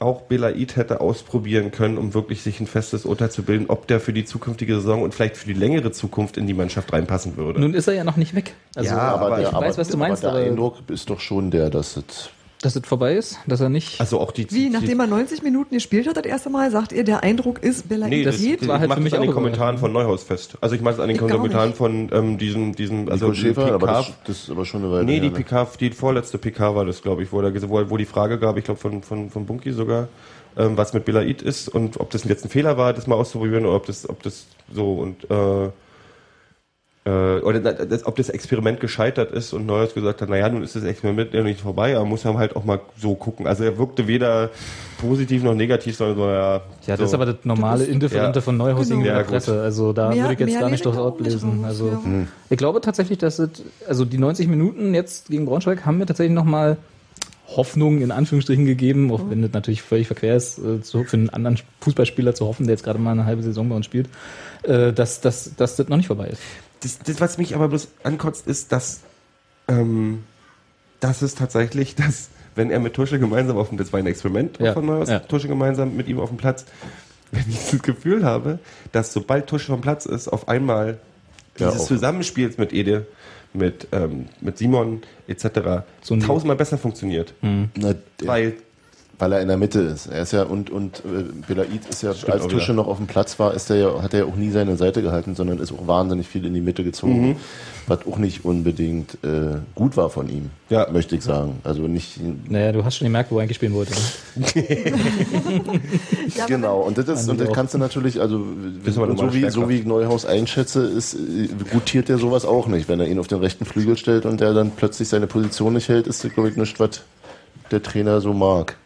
auch Belaid hätte ausprobieren können, um wirklich sich ein festes Urteil zu bilden, ob der für die zukünftige Saison und vielleicht für die längere Zukunft in die Mannschaft reinpassen würde.
nun ist er ja noch nicht weg. Also,
Ja,
aber,
aber
der,
ich weiß, was du meinst,
aber
aber
der Eindruck ist doch schon der, dass es
Dass es vorbei ist, dass er nicht.
Also auch die.
Wie, nachdem er 90 Minuten gespielt hat, das erste Mal, sagt ihr, der Eindruck ist, Bella
Nee, das,
geht?
das
war halt
ich mach
für mich
an den Kommentaren von Neuhaus fest. Also ich mache es an den Kommentaren von ähm, diesem, diesem, also
Schäfer, aber
PK
das, das ist aber schon eine Weile
Nee, die
ne?
PK, die vorletzte PK war das, glaube ich, wo, er, wo, wo die Frage gab, ich glaube von, von, von Bunky sogar, ähm, was mit Belaid ist und ob das jetzt ein Fehler war, das mal auszuprobieren oder ob das, ob das so und äh, äh, oder da- das, ob das Experiment gescheitert ist und Neuers gesagt hat, naja, nun ist das Experiment ja nicht vorbei, aber man muss ja halt auch mal so gucken. Also er wirkte weder positiv noch negativ, sondern so, ja.
Ja, das
so.
ist aber das normale Indifferente
Ja.
von Neuhaus
Genau.
in der
Ja, gut.
Presse. Also da
Mehr-
würde ich jetzt gar nicht durchs Ort lesen. Also
ja.
ich glaube tatsächlich, dass es, also die 90 Minuten jetzt gegen Braunschweig haben mir tatsächlich nochmal Hoffnung in Anführungsstrichen gegeben, auch wenn das natürlich völlig verquer ist, äh, für einen anderen Fußballspieler zu hoffen, der jetzt gerade mal eine halbe Saison bei uns spielt, äh, dass, dass, dass das noch nicht vorbei ist.
Das, das, was mich aber bloß ankotzt, ist, dass, ähm, dass es tatsächlich, dass, wenn er mit Tusche gemeinsam auf dem, das war ein Experiment
Ja,
von Neuhaus,
ja.
Tusche gemeinsam mit ihm auf dem Platz, wenn ich das Gefühl habe, dass sobald Tusche vom Platz ist, auf einmal
Ja,
dieses
auch.
Zusammenspiels mit Ede, mit, ähm, mit Simon etc.
So
tausendmal besser funktioniert.
Na, der,
Weil
weil er in der Mitte ist. Er ist ja und und äh, Belaid ist ja
Stimmt
als Tusche
wieder.
noch auf dem Platz war, ist er ja hat er ja auch nie seine Seite gehalten, sondern ist auch wahnsinnig viel in die Mitte gezogen,
Mhm.
was auch nicht unbedingt äh, gut war von ihm.
Ja.
möchte ich sagen. Also nicht
Naja, du hast schon gemerkt, wo er eigentlich spielen wollte. Ne?
Genau, und das, ist, und das kannst du natürlich, also so, wie, so wie ich Neuhaus einschätze, ist, äh, gutiert der sowas auch nicht. Wenn er ihn auf den rechten Flügel stellt und der dann plötzlich seine Position nicht hält, ist das, glaube ich, nicht, was der Trainer so mag.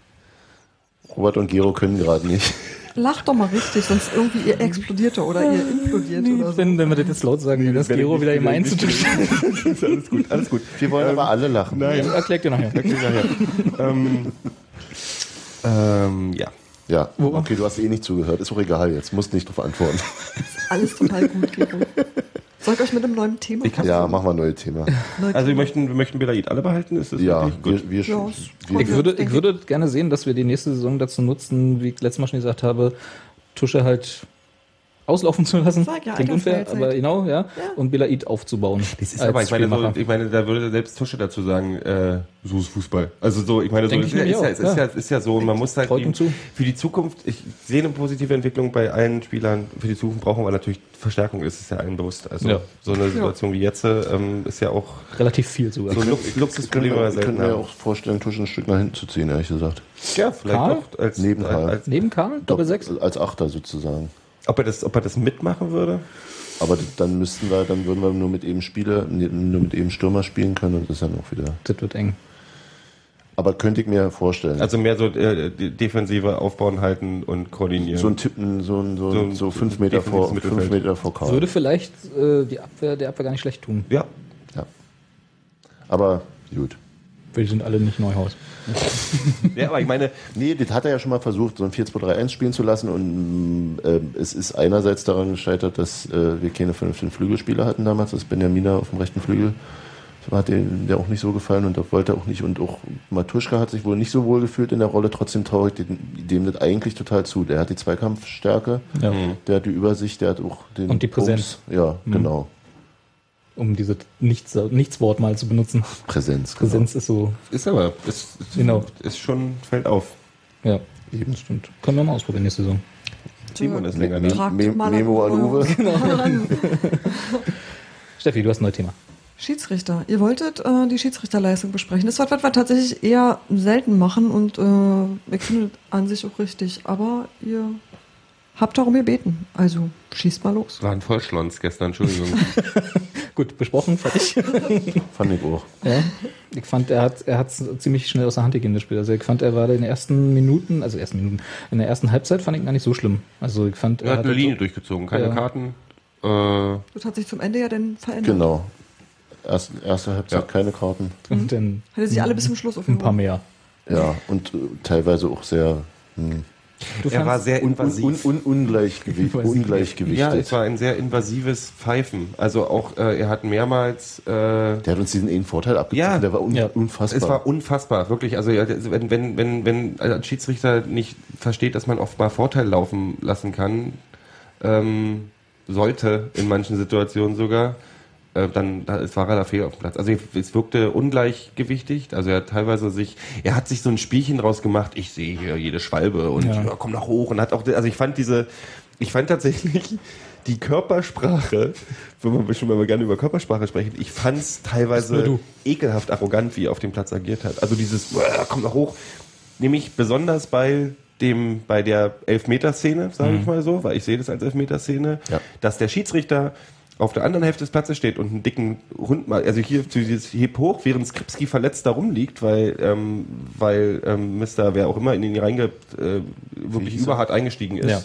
Robert und Gero können gerade nicht.
Lacht doch mal richtig, sonst irgendwie ihr explodiert oder ihr implodiert oder so.
Wenn, wenn wir das jetzt laut sagen, dann ist
wenn
Gero wieder
nicht-
tun.
ist alles gut, alles gut.
Wir wollen aber alle lachen.
Nein,
Erklärt dir nachher.
ähm, ähm, ja.
Ja, okay, du hast eh nicht zugehört. Ist auch egal jetzt. Musst nicht drauf antworten.
Alles total gut, Gero. Soll ich euch mit einem neuen Thema
Ja, machen wir ein neues Thema.
Neues
Also wir möchten, wir möchten Belaid. Alle behalten, ist das
Ja,
wirklich gut?
wir, wir,
Ja,
wir,
Ich würde, ich. würde gerne sehen, dass wir die nächste Saison dazu nutzen, wie ich letztes Mal schon gesagt habe, Tusche halt auslaufen zu lassen.
Sag ja,
Klingt unfair, aber genau, ja. Und Belaid aufzubauen.
Das ist aber, ich meine, so, ich meine, da würde selbst Tusche dazu sagen, äh, so ist Fußball. Also so, ich meine, so ist,
ich
ja, ist, ja, ist,
ja.
ja, ist ja so, man muss halt
ihm zu.
für die Zukunft, ich sehe eine positive Entwicklung bei allen Spielern, für die Zukunft brauchen wir natürlich Verstärkung, ist es ja allen bewusst. Also
Ja.
so eine Situation wie jetzt ähm, ist ja auch
Relativ viel sogar.
so ein Luxusproblem,
wir,
wir
können
selten
wir
haben.
auch vorstellen, Tusch ein Stück nach hinten zu ziehen, ehrlich gesagt.
Ja, vielleicht
Karl?
auch als,
Neben Karl.
als,
Neben Karl? Doppel sechs?
Als Achter sozusagen.
Ob er das, ob er das mitmachen würde.
Aber dann müssten wir, dann würden wir nur mit eben Spieler, nur mit eben Stürmer spielen können und das ist dann auch wieder.
Das wird eng.
Aber könnte ich mir vorstellen.
Also mehr so äh, defensive aufbauen, halten und koordinieren.
so ein Tippen, so ein, so,
So
ein, so fünf Meter vor,
defensives
fünf
Mittelfeld.
Meter vor Karl.
Würde vielleicht äh, die Abwehr, der Abwehr gar nicht schlecht tun.
ja,
Ja. Aber gut.
Wir sind alle nicht Neuhaus.
ja, aber ich meine,
Nee, das hat er ja schon mal versucht, so ein 4-2-3-1 spielen zu lassen und ähm, es ist einerseits daran gescheitert, dass äh, wir keine vernünftigen Flügelspieler hatten damals, das Benjamina auf dem rechten Flügel. Das hat dem der auch nicht so gefallen und da wollte er auch nicht und auch Matuschka hat sich wohl nicht so wohl gefühlt in der Rolle, trotzdem traue ich dem, dem das eigentlich total zu. Der hat die Zweikampfstärke,
Ja.
der hat die Übersicht, der hat auch den
Und die Präsenz.
Bums. Ja, genau.
Um dieses Nichts, Nichtswort mal zu benutzen.
Präsenz. Genau.
Präsenz ist so,
ist aber, ist,
Genau.
ist schon, fällt auf.
ja, eben stimmt. Können wir mal ausprobieren nächste Saison.
Simon ist länger
Me
da.
Me Memo an Uwe.
Steffi, du hast ein neues Thema.
Schiedsrichter. Ihr wolltet äh, die Schiedsrichterleistung besprechen. Das ist was, was wir tatsächlich eher selten machen und äh, ich finde an sich auch richtig. Aber ihr habt darum gebeten. Also schießt mal los.
War ein Vollschlons gestern, Entschuldigung.
Gut, besprochen, fertig.
Fand ich auch.
ja. Ich fand, er hat er hat's ziemlich schnell aus der Hand gegeben, das Spiel. Also ich fand, er war in den ersten Minuten, also ersten Minuten, in der ersten Halbzeit fand ich ihn gar nicht so schlimm. Also ich fand,
er hat eine
so-
Linie durchgezogen, keine
Ja.
Karten. Äh,
Das hat sich zum Ende ja dann verändert.
Genau. Erst, erste Halbzeit
Ja.
keine Karten.
Und dann
Hatte sich alle bis zum Schluss
ein
aufgehoben.
paar mehr.
Ja, und äh, teilweise auch sehr hm,
Du
er war sehr
un, un,
invasiv.
un, un, ungleichgewicht, ungleichgewichtet.
ja, es war ein sehr invasives Pfeifen. Also auch, äh, er hat mehrmals äh,
der hat uns diesen einen Vorteil abgezogen,
Ja.
der war un,
Ja.
unfassbar.
Es war unfassbar, wirklich. Also also wenn, wenn, wenn, wenn ein Schiedsrichter nicht versteht, dass man oft mal Vorteil laufen lassen kann, ähm, sollte in manchen Situationen sogar, äh, dann da ist, war er da fehl auf dem Platz. Also es wirkte ungleichgewichtig. Also er hat teilweise sich, er hat sich so ein Spielchen draus gemacht. Ich sehe hier jede Schwalbe und
Ja.
ja. komm nach hoch und hat auch, also ich fand diese, ich fand tatsächlich die Körpersprache, wenn wir schon mal gerne über Körpersprache sprechen, ich fand es teilweise ekelhaft arrogant, wie er auf dem Platz agiert hat. Also dieses, "Uah, komm nach hoch, nämlich besonders bei dem, bei der Elfmeterszene, sage ich mal so, weil ich sehe das als Elfmeterszene,
Ja.
dass der Schiedsrichter auf der anderen Hälfte des Platzes steht und einen dicken Hund mal, also hier Heb hoch, während Skripski verletzt da rumliegt, weil, ähm, weil ähm, Mr. wer auch immer in ihn reinge, äh, wirklich überhart eingestiegen ist
Ja.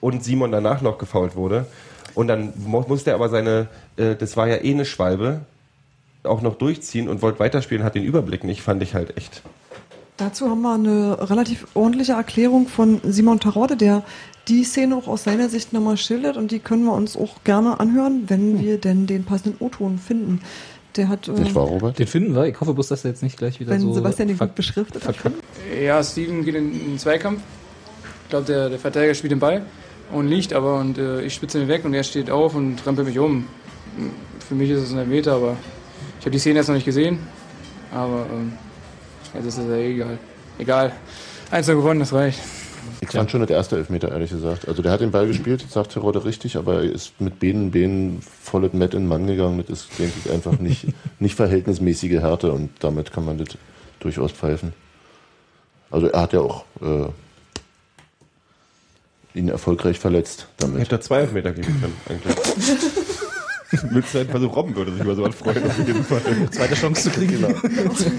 und Simon danach noch gefault wurde. Und dann mu- musste er aber seine, äh, das war ja eh eine Schwalbe, auch noch durchziehen und wollte weiterspielen, hat den Überblick nicht, fand ich halt echt.
Dazu haben wir eine relativ ordentliche Erklärung von Simon Tarode, der die Szene auch aus seiner Sicht nochmal schildert und die können wir uns auch gerne anhören, wenn wir denn den passenden O-Ton finden. Der hat, äh,
Nicht wahr, Robert?
Den finden wir. Ich hoffe bloß, dass er jetzt nicht gleich wieder
wenn
so.
Sebastian den gut beschriftet hat.
Ja, Steven geht in den Zweikampf. Ich glaube, der, der Verteidiger spielt den Ball und liegt aber und äh, ich spitze ihn weg und er steht auf und rempelt mich um. Für mich ist es ein Meter, aber ich habe die Szene jetzt noch nicht gesehen. Aber ähm, jetzt ist es ja egal. Egal. Eins gewonnen, das reicht.
Ich fand schon das erste Elfmeter, ehrlich gesagt. Also der hat den Ball gespielt, sagt Terodde richtig, aber er ist mit Benen, Benen volles Met in Mann gegangen. Das ist, denke ich, einfach nicht, nicht verhältnismäßige Härte und damit kann man das durchaus pfeifen. Also er hat ja auch äh, ihn erfolgreich verletzt
Ich
damit.
hätte da zwei Elfmeter geben können, eigentlich. Mit seinem Versuch Robben würde sich über sowas freuen, auf jeden Fall.
Zweite Chance zu kriegen.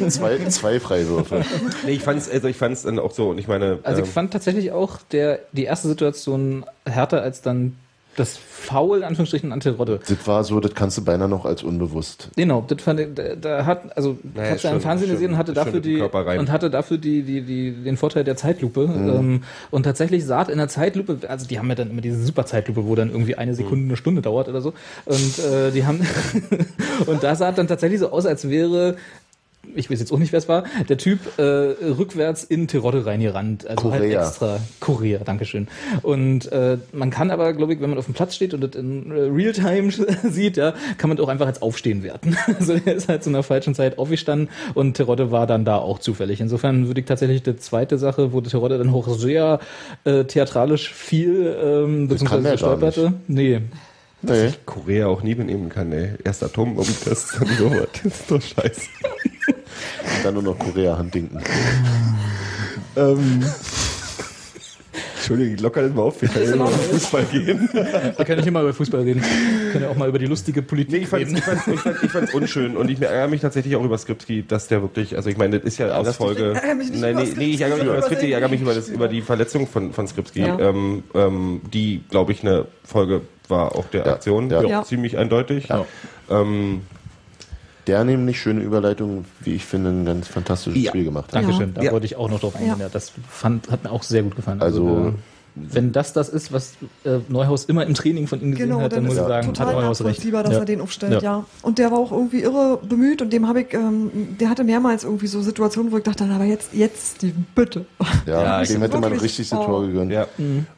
Zwei, zwei Freiwürfe.
Nee, ich fand's, also ich fand's dann auch so, und ich meine,
Also ich
ähm,
fand tatsächlich auch der, die erste Situation härter als dann das Foul, in Anführungsstrichen, an Terodde.
Das war so, das kannst du beinahe noch als unbewusst.
Genau, das fand ich, da, da hat, also
Naja,
ich hab's ja im Fernsehen gesehen und hatte dafür die und hatte dafür die, die, die, den Vorteil der Zeitlupe.
Mhm.
Ähm, und tatsächlich sah in der Zeitlupe, also die haben ja dann immer diese super Zeitlupe, wo dann irgendwie eine Sekunde,
Mhm.
eine Stunde dauert oder so. Und äh, die haben und da sah es dann tatsächlich so aus, als wäre ich weiß jetzt auch nicht, wer es war, der Typ äh, rückwärts in Terodde reingerannt. Also halt
Korea.
extra. Korea, Dankeschön. Und äh, man kann aber, glaube ich, wenn man auf dem Platz steht und das in äh, Realtime sieht, ja, kann man das auch einfach als Aufstehen werten. Also er ist halt zu einer falschen Zeit aufgestanden und Terodde war dann da auch zufällig. Insofern würde ich tatsächlich die zweite Sache, wo Terodde dann auch sehr äh, theatralisch viel ähm,
Das kann
beziehungsweise
der gar
stolperte. Nee.
Nee.
Korea auch nie benehmen kann, ey. Erst Atombomben-Test, dann sowas. Das ist doch scheiße.
Dann nur noch Korea Handinken.
ähm, Entschuldigung, locker das mal auf, wir können ja über Fußball gehen.
Wir können nicht immer über Fußball reden. Wir können ja auch mal über die lustige Politik
Nee, ich fand's,
reden.
ich, fand's, ich, fand's, ich fand's unschön und ich ärgere mich tatsächlich auch über Skripski, dass der wirklich, also ich meine, das ist ja aus Folge.
nicht
Nein, nee, nee, ich ärgere mich über Skripski, ich ärgere mich
über
über, das, über die Verletzung von, von Skripski,
Ja.
ähm, ähm, die, glaube ich, eine Folge war auch der
Ja,
Aktion,
ja.
Ja.
ziemlich eindeutig.
Ja.
Ähm,
Der nämlich schöne Überleitung, wie ich finde, ein ganz fantastisches
Ja.
Spiel gemacht hat.
Dankeschön, da
Ja.
wollte ich auch noch drauf eingehen.
Ja.
Das fand, hat mir auch sehr gut gefallen.
Also-
äh, wenn das das ist, was äh, Neuhaus immer im Training von ihm gesehen
Genau,
hat, dann muss
ist
ich sagen, hat
total
Neuhaus recht.
nachvollziehbar, dass
Ja.
er den aufstellt,
Ja.
ja. Und der war auch irgendwie irre bemüht und dem habe ich, ähm, der hatte mehrmals irgendwie so Situationen, wo ich dachte, aber jetzt, jetzt, Steven, bitte.
Ja,
Ja,
dem hätte man richtig das
oh.
Tor gegönnt.
ja.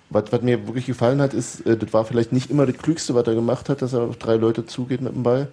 Was, was mir wirklich gefallen hat, ist, äh, das war vielleicht nicht immer das Klügste, was er gemacht hat, dass er auf drei Leute zugeht mit dem Ball.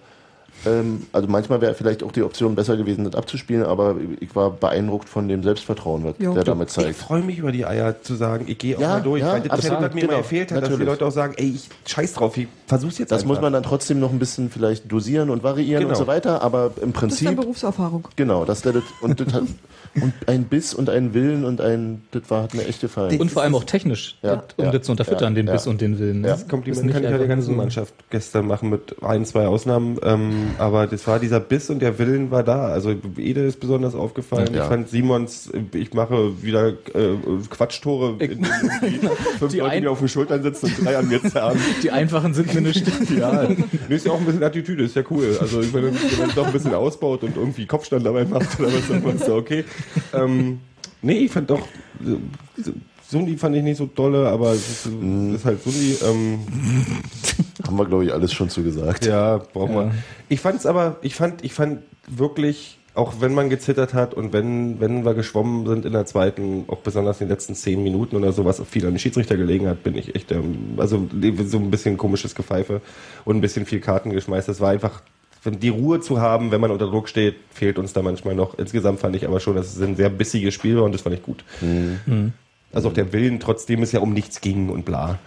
Ähm, also manchmal wäre vielleicht auch die Option besser gewesen, das abzuspielen, aber ich war beeindruckt von dem Selbstvertrauen, was
Jo.
der damit
Ich
zeigt.
freue mich über die Eier zu sagen, ich gehe auch
Ja,
mal durch,
ja,
weil das
absolut,
hat mir
genau,
immer gefehlt hat, dass die. Leute auch sagen, ey, ich scheiß drauf, ich versuch's jetzt
Das
einfach.
muss man dann trotzdem noch ein bisschen vielleicht dosieren und variieren
Genau.
und so weiter, aber im
Das ist
Prinzip,
dann Berufserfahrung.
genau, dass der das, und das und ein Biss und ein Willen und ein, das war hat mir echt gefallen.
Und vor allem auch technisch,
Ja,
das, um
ja,
das zu unterfüttern,
ja,
den
ja.
Biss und den Willen.
Ja.
Das
Kompliment kann ich ja der ganzen
so-
Mannschaft gestern machen mit ein, zwei Ausnahmen. Ähm, aber das war dieser Biss und der Willen war da. Also Ede ist besonders aufgefallen.
Ja.
Ich fand Simons, ich mache wieder äh, Quatschtore, in, in, irgendwie fünf
Die
Leute,
ein-
die auf den Schultern sitzen und drei an mir zerren.
Die einfachen sind mir nicht.
Ja, ist ja auch ein bisschen Attitüde, ist ja cool. Also wenn man wenn man doch ein bisschen ausbaut und irgendwie Kopfstand dabei macht oder was, dann ist ja okay. Ähm, nee, ich fand doch, äh, Sundi fand ich nicht so dolle, aber es ist,
Mhm.
ist halt Sundi. Ähm,
Haben wir, glaube ich, alles schon zu gesagt.
ja, braucht man.
Ja.
Ich fand's aber, ich fand, ich fand wirklich, auch wenn man gezittert hat und wenn, wenn wir geschwommen sind in der zweiten, auch besonders in den letzten zehn Minuten oder so, was viel an den Schiedsrichter gelegen hat, bin ich echt, ähm, also so ein bisschen komisches Gepfeife und ein bisschen viel Karten geschmeißt. Das war einfach die Ruhe zu haben, wenn man unter Druck steht, fehlt uns da manchmal noch. Insgesamt fand ich aber schon, dass es ein sehr bissiges Spiel war und das fand ich gut.
Mhm.
Also auch der Willen, trotzdem es ja um nichts ging und bla.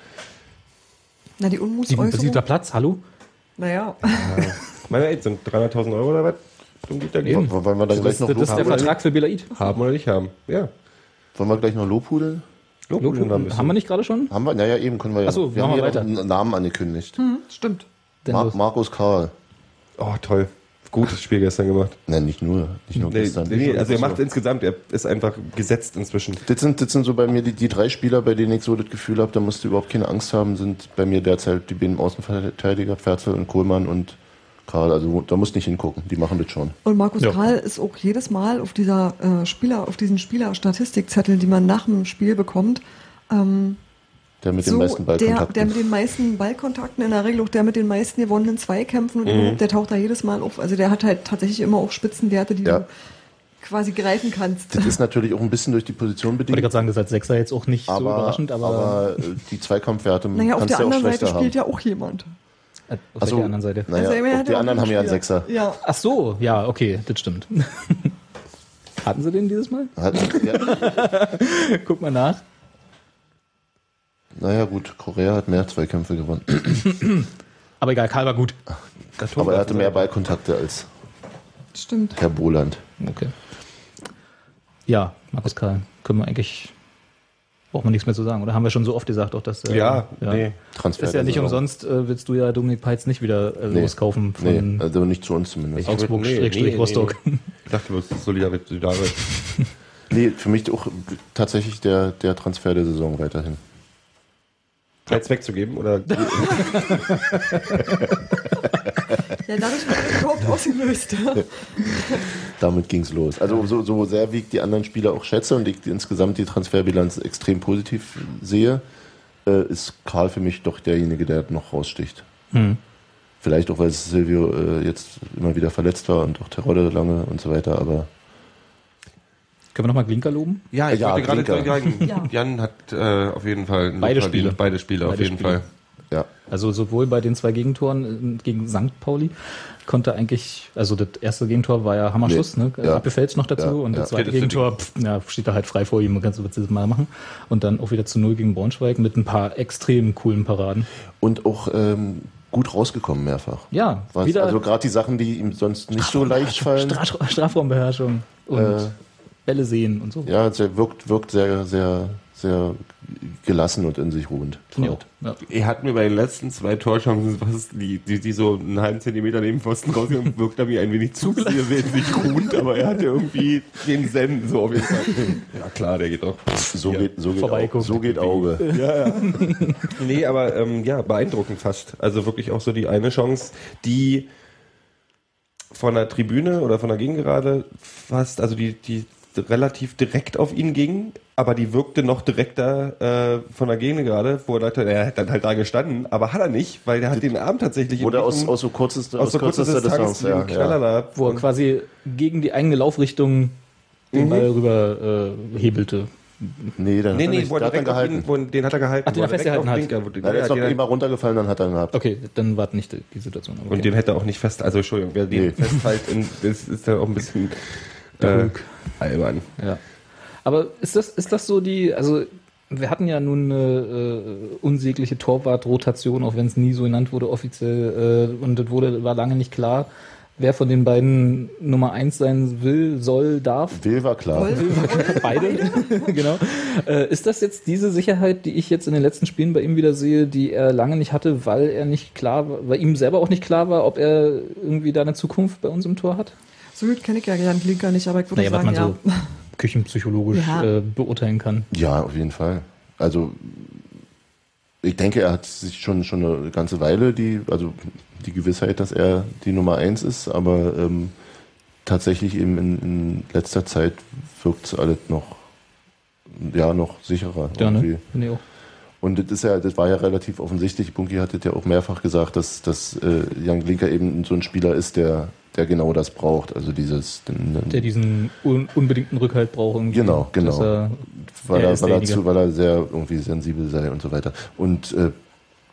Na, die Unmutsäußerung.
siebter Platz, hallo?
Naja.
Meine Ey, sind 300.000 Euro oder was? Um die da gehen.
Wollen wir dann
Das,
gleich
ist-
noch
das ist der? Vertrag für Belaid.
Haben oder nicht haben. Ja.
Wollen wir gleich noch Lobhudeln?
Lobhudeln bisschen.
Haben wir nicht gerade schon?
Haben wir? Naja, eben können wir ja.
Ach so,
wir haben
machen wir
hier
weiter.
noch einen Namen angekündigt.
Hm, stimmt.
Mar. Markus Karl.
Oh, toll. Gutes Spiel gestern gemacht.
Nein, nicht nur. Nicht nur
Nee,
gestern.
nee, also er macht
so.
insgesamt, er ist einfach gesetzt inzwischen.
Das sind, das sind so bei mir die, die drei Spieler, bei denen ich so das Gefühl habe, da musst du überhaupt keine Angst haben, sind bei mir derzeit die beiden Außenverteidiger, Ferzel und Kohlmann und Karl. Also da musst du nicht hingucken, die machen das schon.
Und Markus
Ja.
Karl ist auch jedes Mal auf dieser äh, Spieler, auf diesen Spielerstatistikzetteln, die man nach dem Spiel bekommt, ähm,
Der mit den
so
meisten
der,
Ballkontakten.
der mit den meisten Ballkontakten, in der Regel auch der mit den meisten gewonnenen Zweikämpfen und überhaupt, der taucht da jedes Mal auf. Also der hat halt tatsächlich immer auch Spitzenwerte, die
Ja.
du quasi greifen kannst.
das ist natürlich auch ein bisschen durch die Position
Ich wollte
bedingt.
gerade sagen, das ist als Sechser jetzt auch nicht so
aber,
überraschend, aber,
aber äh, die Zweikampfwerte
Naja, auf
kannst
der
du auch
anderen Seite spielt
haben.
ja auch jemand.
äh, auf
Ach so.
der anderen Seite.
Naja,
Also, hat
die anderen haben ja einen. Sechser.
Ja.
Ach so, ja, okay, das stimmt. Hatten sie den dieses Mal?
Hat, ja,
Guck mal nach.
Naja, gut, Korea hat mehr Zweikämpfe gewonnen.
Aber egal, Karl war gut.
Aber er hatte mehr Ballkontakte als
Stimmt.
Herr Boland.
Okay. Ja, Markus Karl, können wir eigentlich, braucht man nichts mehr zu sagen. Oder haben wir schon so oft gesagt, auch dass, äh,
Ja, nee.
Transfer.
Ist ja nicht umsonst, äh, willst du ja Dominik Peitz nicht wieder äh,
Nee.
loskaufen von
Nee, also nicht zu uns zumindest.
Augsburg,
Nee, nee, nee,
Rostock.
Ich dachte, du bist solidarisch. solidarisch.
Nee, für mich auch tatsächlich der, der Transfer der Saison weiterhin.
Jetzt wegzugeben oder
Ja, dadurch wird er überhaupt ausgelöst.
Damit ging's los. Also so, so sehr wie ich die anderen Spieler auch schätze und ich insgesamt die Transferbilanz extrem positiv sehe, äh, ist Karl für mich doch derjenige, der noch raussticht.
Hm.
Vielleicht auch, weil Silvio äh, jetzt immer wieder verletzt war und auch Terodde lange und so weiter, aber
Können wir nochmal Glinker loben?
Ja, ich
Ja,
wollte gerade sagen,
Ja.
Jan hat äh, auf jeden Fall
Beide
verdient.
Spiele.
Beide Spiele auf
Beide
jeden
Spiele.
Fall.
ja.
Also sowohl bei den zwei Gegentoren äh, gegen St. Pauli konnte eigentlich, also das erste Gegentor war ja Hammerschuss,
Nee,
ne?
ja.
Abgefällt noch dazu
Ja,
und
ja.
das zweite
Okay, das
Gegentor, pff, ja, steht da halt frei vor ihm, kannst du das mal machen. Und dann auch wieder zu Null gegen Braunschweig mit ein paar extrem coolen Paraden.
Und auch ähm, gut rausgekommen mehrfach.
Ja,
Was,
wieder
also gerade die Sachen, die ihm sonst nicht so leicht fallen.
Stra Strafraumbeherrschung und
Äh,
Bälle sehen und so.
Ja, es wirkt, wirkt sehr, sehr, sehr gelassen und in sich ruhend.
Auch. Ja.
Er hat mir bei den letzten zwei Torchancen, was die, die, die so einen halben Zentimeter neben Pfosten rausgegangen, wirkt er mir ein wenig zu sehr sich ruhend, aber er hatte irgendwie den Zen so auf jeden Fall. Ja klar, der geht doch.
So
Ja.
geht, so geht. Auge, so geht Auge.
Ja, ja. nee, aber ähm, ja, beeindruckend fast. Also wirklich auch so die eine Chance, die von der Tribüne oder von der Gegengerade fast, also die, die relativ direkt auf ihn ging, aber die wirkte noch direkter äh, von der Gegengerade, wo er dachte, er hat dann halt da gestanden, aber hat er nicht, weil der hat den Arm tatsächlich
Oder aus, aus so kurzester,
aus so kurzer Distanz,
ja,
den Knaller
ja.
da.
Wo er quasi gegen die eigene Laufrichtung den
Mhm.
Ball rüber äh, hebelte.
Nee, dann
Nee,
hat er
nee,
nicht,
er
hat
auf
gehalten.
ihn, wo, den hat er gehalten.
Ach, den
wo
er festgehalten hat.
Blinker- wo-
Na, der ist noch
den-
immer runtergefallen, dann hat er ihn gehabt.
Okay, dann war nicht die, Situation. aber
Und
Okay.
den hätte er auch nicht fest, also Entschuldigung, wer den
Nee.
festhält, das ist ja auch ein bisschen äh. Albern.
Ja. Aber ist das, ist das so die, also wir hatten ja nun eine äh, unsägliche Torwart-Rotation, auch wenn es nie so genannt wurde offiziell, äh, und das wurde, war lange nicht klar, wer von den beiden Nummer eins sein will, soll, darf.
Will war klar.
Voll, voll,
Beide, genau. Äh, ist das jetzt diese Sicherheit, die ich jetzt in den letzten Spielen bei ihm wieder sehe, die er lange nicht hatte, weil er nicht klar war, weil ihm selber auch nicht klar war, ob er irgendwie da eine Zukunft bei uns im Tor hat?
So gut kenne ich ja Jan Klinker nicht, aber ich würde
Naja, was
sagen,
man
ja.
so küchenpsychologisch
Ja.
äh, beurteilen kann.
Ja, auf jeden Fall. Also ich denke, er hat sich schon schon eine ganze Weile die, also die Gewissheit, dass er die Nummer eins ist, aber ähm, tatsächlich eben in, in letzter Zeit wirkt es alles noch ja noch sicherer.
Ja,
irgendwie.
ne? Ich auch.
Und das ist ja, das war ja relativ offensichtlich. Bunky hat das ja auch mehrfach gesagt, dass, dass äh, Jan Glinker eben so ein Spieler ist, der, der genau das braucht. Also dieses, den,
Der diesen un unbedingten Rückhalt braucht. Irgendwie,
Genau, genau.
er-
weil
er
weil, er zu, weil er sehr irgendwie sensibel sei und so weiter. Und äh,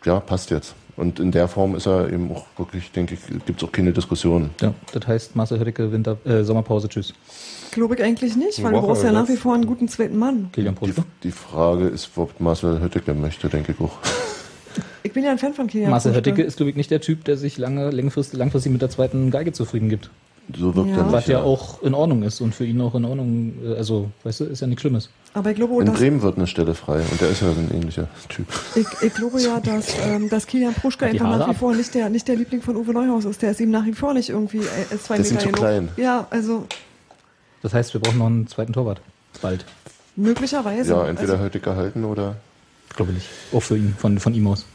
ja, passt jetzt. Und in der Form ist er eben auch wirklich, denke ich, gibt es auch keine Diskussion.
Ja, das heißt Marcel Hötteke, Winter, äh, Sommerpause, tschüss.
Glaube ich eigentlich nicht, weil
Woche
du brauchst ja nach wie vor einen guten zweiten Mann.
Kilian
Die, die Frage ist, ob Marcel Hötteke möchte, denke ich auch.
Ich bin ja ein Fan von Kilian
Marcel
Kruschke.
Hötteke ist, glaube ich, nicht der Typ, der sich lange, langfristig, langfristig mit der zweiten Geige zufrieden gibt.
So wirkt
Ja.
er
Was
nicht.
ja auch in Ordnung ist und für ihn auch in Ordnung, äh, also, weißt du, ist ja nichts Schlimmes.
Aber ich glaube,
In Bremen wird eine Stelle frei und der ist ja so ein ähnlicher Typ.
ich, ich glaube ja, dass, ähm, dass Kilian
die
einfach
Haare
nach wie
ab.
vor nicht der, nicht der Liebling von Uwe Neuhaus ist. Der ist ihm nach wie vor nicht irgendwie äh, ist zwei
Der ist ihm
Meter
zu
genug.
klein.
Ja, also
Das heißt, wir brauchen noch einen zweiten Torwart. Bald.
möglicherweise.
Ja, entweder
also,
Hötteke halten oder.
Glaube ich. Auch für ihn, von, von ihm aus.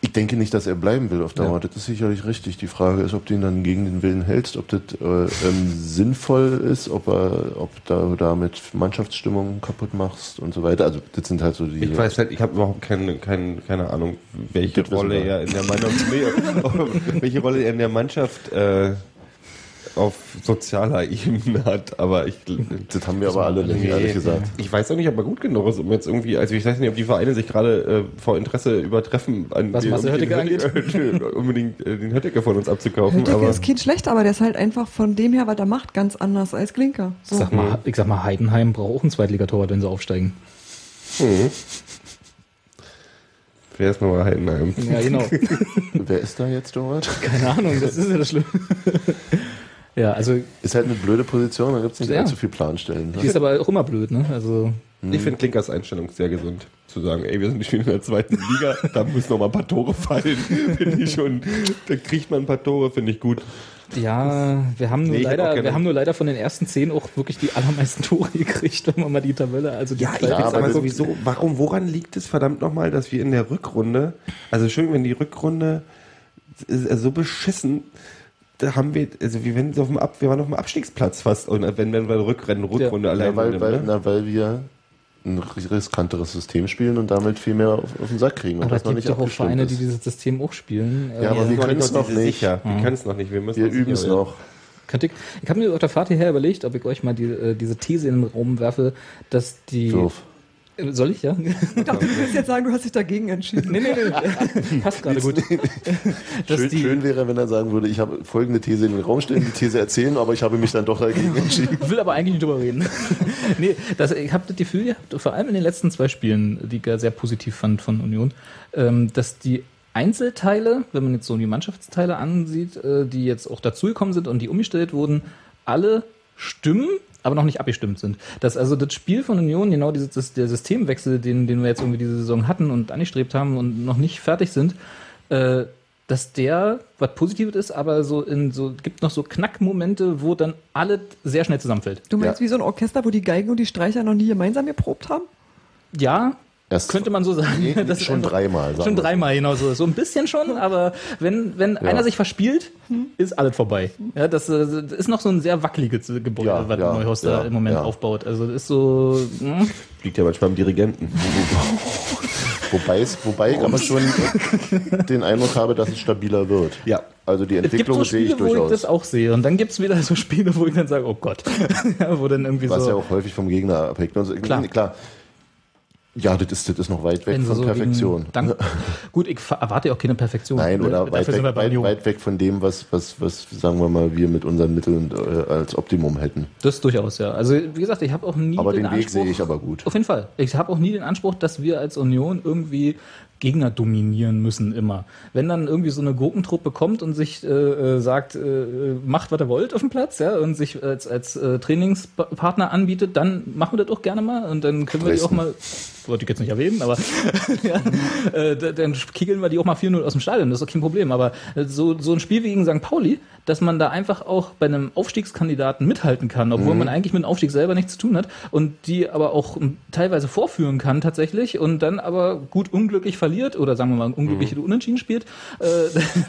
Ich denke nicht, dass er bleiben will auf Dauer.
Ja.
Das ist sicherlich richtig. Die Frage ist, ob du ihn dann gegen den Willen hältst, ob das äh, ähm, sinnvoll ist, ob er, ob da damit Mannschaftsstimmung kaputt machst und so weiter. Also das sind halt so die.
Ich weiß halt, ich habe überhaupt keine, keine, keine Ahnung, welche Rolle er in der Mannschaft, welche Rolle er in der Mannschaft äh, auf sozialer Ebene hat, aber ich
das haben wir aber alle nicht, ehrlich gesagt.
Ich weiß auch nicht, ob er gut genug ist, um jetzt irgendwie, also ich weiß nicht, ob die Vereine sich gerade äh, vor Interesse übertreffen, an
Was
den,
Marcel
um unbedingt äh, den Hötteke von uns abzukaufen.
Hötteke
aber
ist kein schlechter, aber der ist halt einfach von dem her, was er macht, ganz anders als Klinker. So.
Sag mal, ich sag mal, Heidenheim braucht auch einen Zweitligatorwart, wenn sie aufsteigen.
hm. Wer ist nochmal Heidenheim?
Ja, genau.
Wer ist da jetzt dort?
Keine Ahnung, das ist ja das Schlimme. ja, also,
Ist halt eine blöde Position, da gibt es nicht
Ja.
allzu viel Planstellen.
die
Ne?
ist aber auch immer blöd, ne? Also,
Ich finde Klinkers Einstellung sehr gesund. Zu sagen, ey, wir sind nicht in der zweiten Liga, da müssen noch mal ein paar Tore fallen. Finde ich schon, da kriegt man ein paar Tore, finde ich gut.
ja, wir haben nur
Nee,
leider, wir haben nur leider von den ersten zehn auch wirklich die allermeisten Tore gekriegt, wenn man mal die Tabelle, also die
Ja, ich weiß
aber
sowieso, warum, woran liegt es verdammt nochmal, dass wir in der Rückrunde, also schön, wenn die Rückrunde so beschissen, da haben wir, also wir, wenn so auf dem Ab, wir waren auf dem Abstiegsplatz fast, und wenn, wenn wir Rückrennen, Rückrunde allein
Ja, weil,
nehmen,
weil,
ne?
na, weil wir ein riskanteres System spielen und damit viel mehr auf, auf den Sack kriegen. Und
aber
das
es
noch
gibt
nicht
doch auch Vereine,
ist.
die dieses System auch spielen.
Ja, aber
Äh,
wir
sind
können es noch nicht.
Sicher. Wir können es noch nicht. Wir müssen
Wir üben es noch.
Könnt ihr, ich habe mir auf der Fahrt hierher überlegt, ob ich euch mal die, äh, diese These in den Raum werfe, dass die.
Doof.
Soll ich, ja?
Ich dachte, du willst jetzt sagen, du hast dich dagegen entschieden.
nee, nee, nee. Passt gerade gut.
Schön,
die-
schön wäre, wenn er sagen würde, ich habe folgende These in den Raum stellen, die These erzählen, aber ich habe mich dann doch dagegen entschieden.
will aber eigentlich nicht drüber reden. nee, das, ich habe das Gefühl gehabt, vor allem in den letzten zwei Spielen, die ich ja sehr positiv fand von Union, ähm, dass die Einzelteile, wenn man jetzt so die Mannschaftsteile ansieht, äh, die jetzt auch dazugekommen sind und die umgestellt wurden, alle stimmen, aber noch nicht abgestimmt sind. Dass also das Spiel von Union, genau dieses, das, der Systemwechsel, den, den wir jetzt irgendwie diese Saison hatten und angestrebt haben und noch nicht fertig sind, äh, dass der was Positives ist, aber so in so gibt noch so Knackmomente, wo dann alles sehr schnell zusammenfällt.
Du meinst
Ja.
wie so ein Orchester, wo die Geigen und die Streicher noch nie gemeinsam geprobt haben?
Ja,
Erst
könnte man so sagen.
Nee,
Das
schon
einfach-
dreimal. sagen
Schon
wir.
dreimal, genau so. So ein bisschen schon, aber wenn, wenn einer sich verspielt, ist alles vorbei. Ja, das, äh, das ist noch so ein sehr wackeliges Gebäude,
Ja,
was
ja,
Neuhaus
ja,
da im Moment
ja.
aufbaut. Also das ist so. hm.
Liegt ja manchmal am Dirigenten.
Wobei, es, wobei ich aber schon den Eindruck habe, dass es stabiler wird.
Ja.
Also die Entwicklung
so
sehe ich
Spiele, wo ich das
durchaus.
auch sehe. Und dann gibt es wieder so Spiele, wo ich dann sage, oh Gott. ja, wo dann irgendwie
Was
so.
ja auch häufig vom Gegner abhängt. Also,
Klar.
klar. Ja, das ist, das ist noch weit weg
wenn
von
so
Perfektion.
Gegen, dank, gut, ich erwarte ja auch keine Perfektion.
Nein, oder
Dafür
weit weg, weit, weit weg von dem, was, was, was, sagen wir mal, wir mit unseren Mitteln äh, als Optimum hätten.
Das durchaus, ja. Also wie gesagt, ich habe auch nie
Aber
den,
den Weg
Anspruch,
sehe ich aber gut.
Auf jeden Fall. Ich habe auch nie den Anspruch, dass wir als Union irgendwie Gegner dominieren müssen immer. Wenn dann irgendwie so eine Gurkentruppe kommt und sich äh, äh, sagt, äh, macht, was ihr wollt auf dem Platz, ja, und sich als, als äh, Trainingspartner anbietet, dann machen wir das auch gerne mal und dann können wir die auch mal, wollte ich jetzt nicht erwähnen, aber ja, äh, dann kickeln wir die auch mal 4-0 aus dem Stadion, das ist doch kein Problem. Aber äh, so, so ein Spiel wie gegen St. Pauli, dass man da einfach auch bei einem Aufstiegskandidaten mithalten kann, obwohl
Mhm.
man eigentlich mit dem Aufstieg selber nichts zu tun hat und die aber auch m, teilweise vorführen kann tatsächlich und dann aber gut unglücklich verliert oder sagen wir mal unglücklich unentschieden spielt, äh,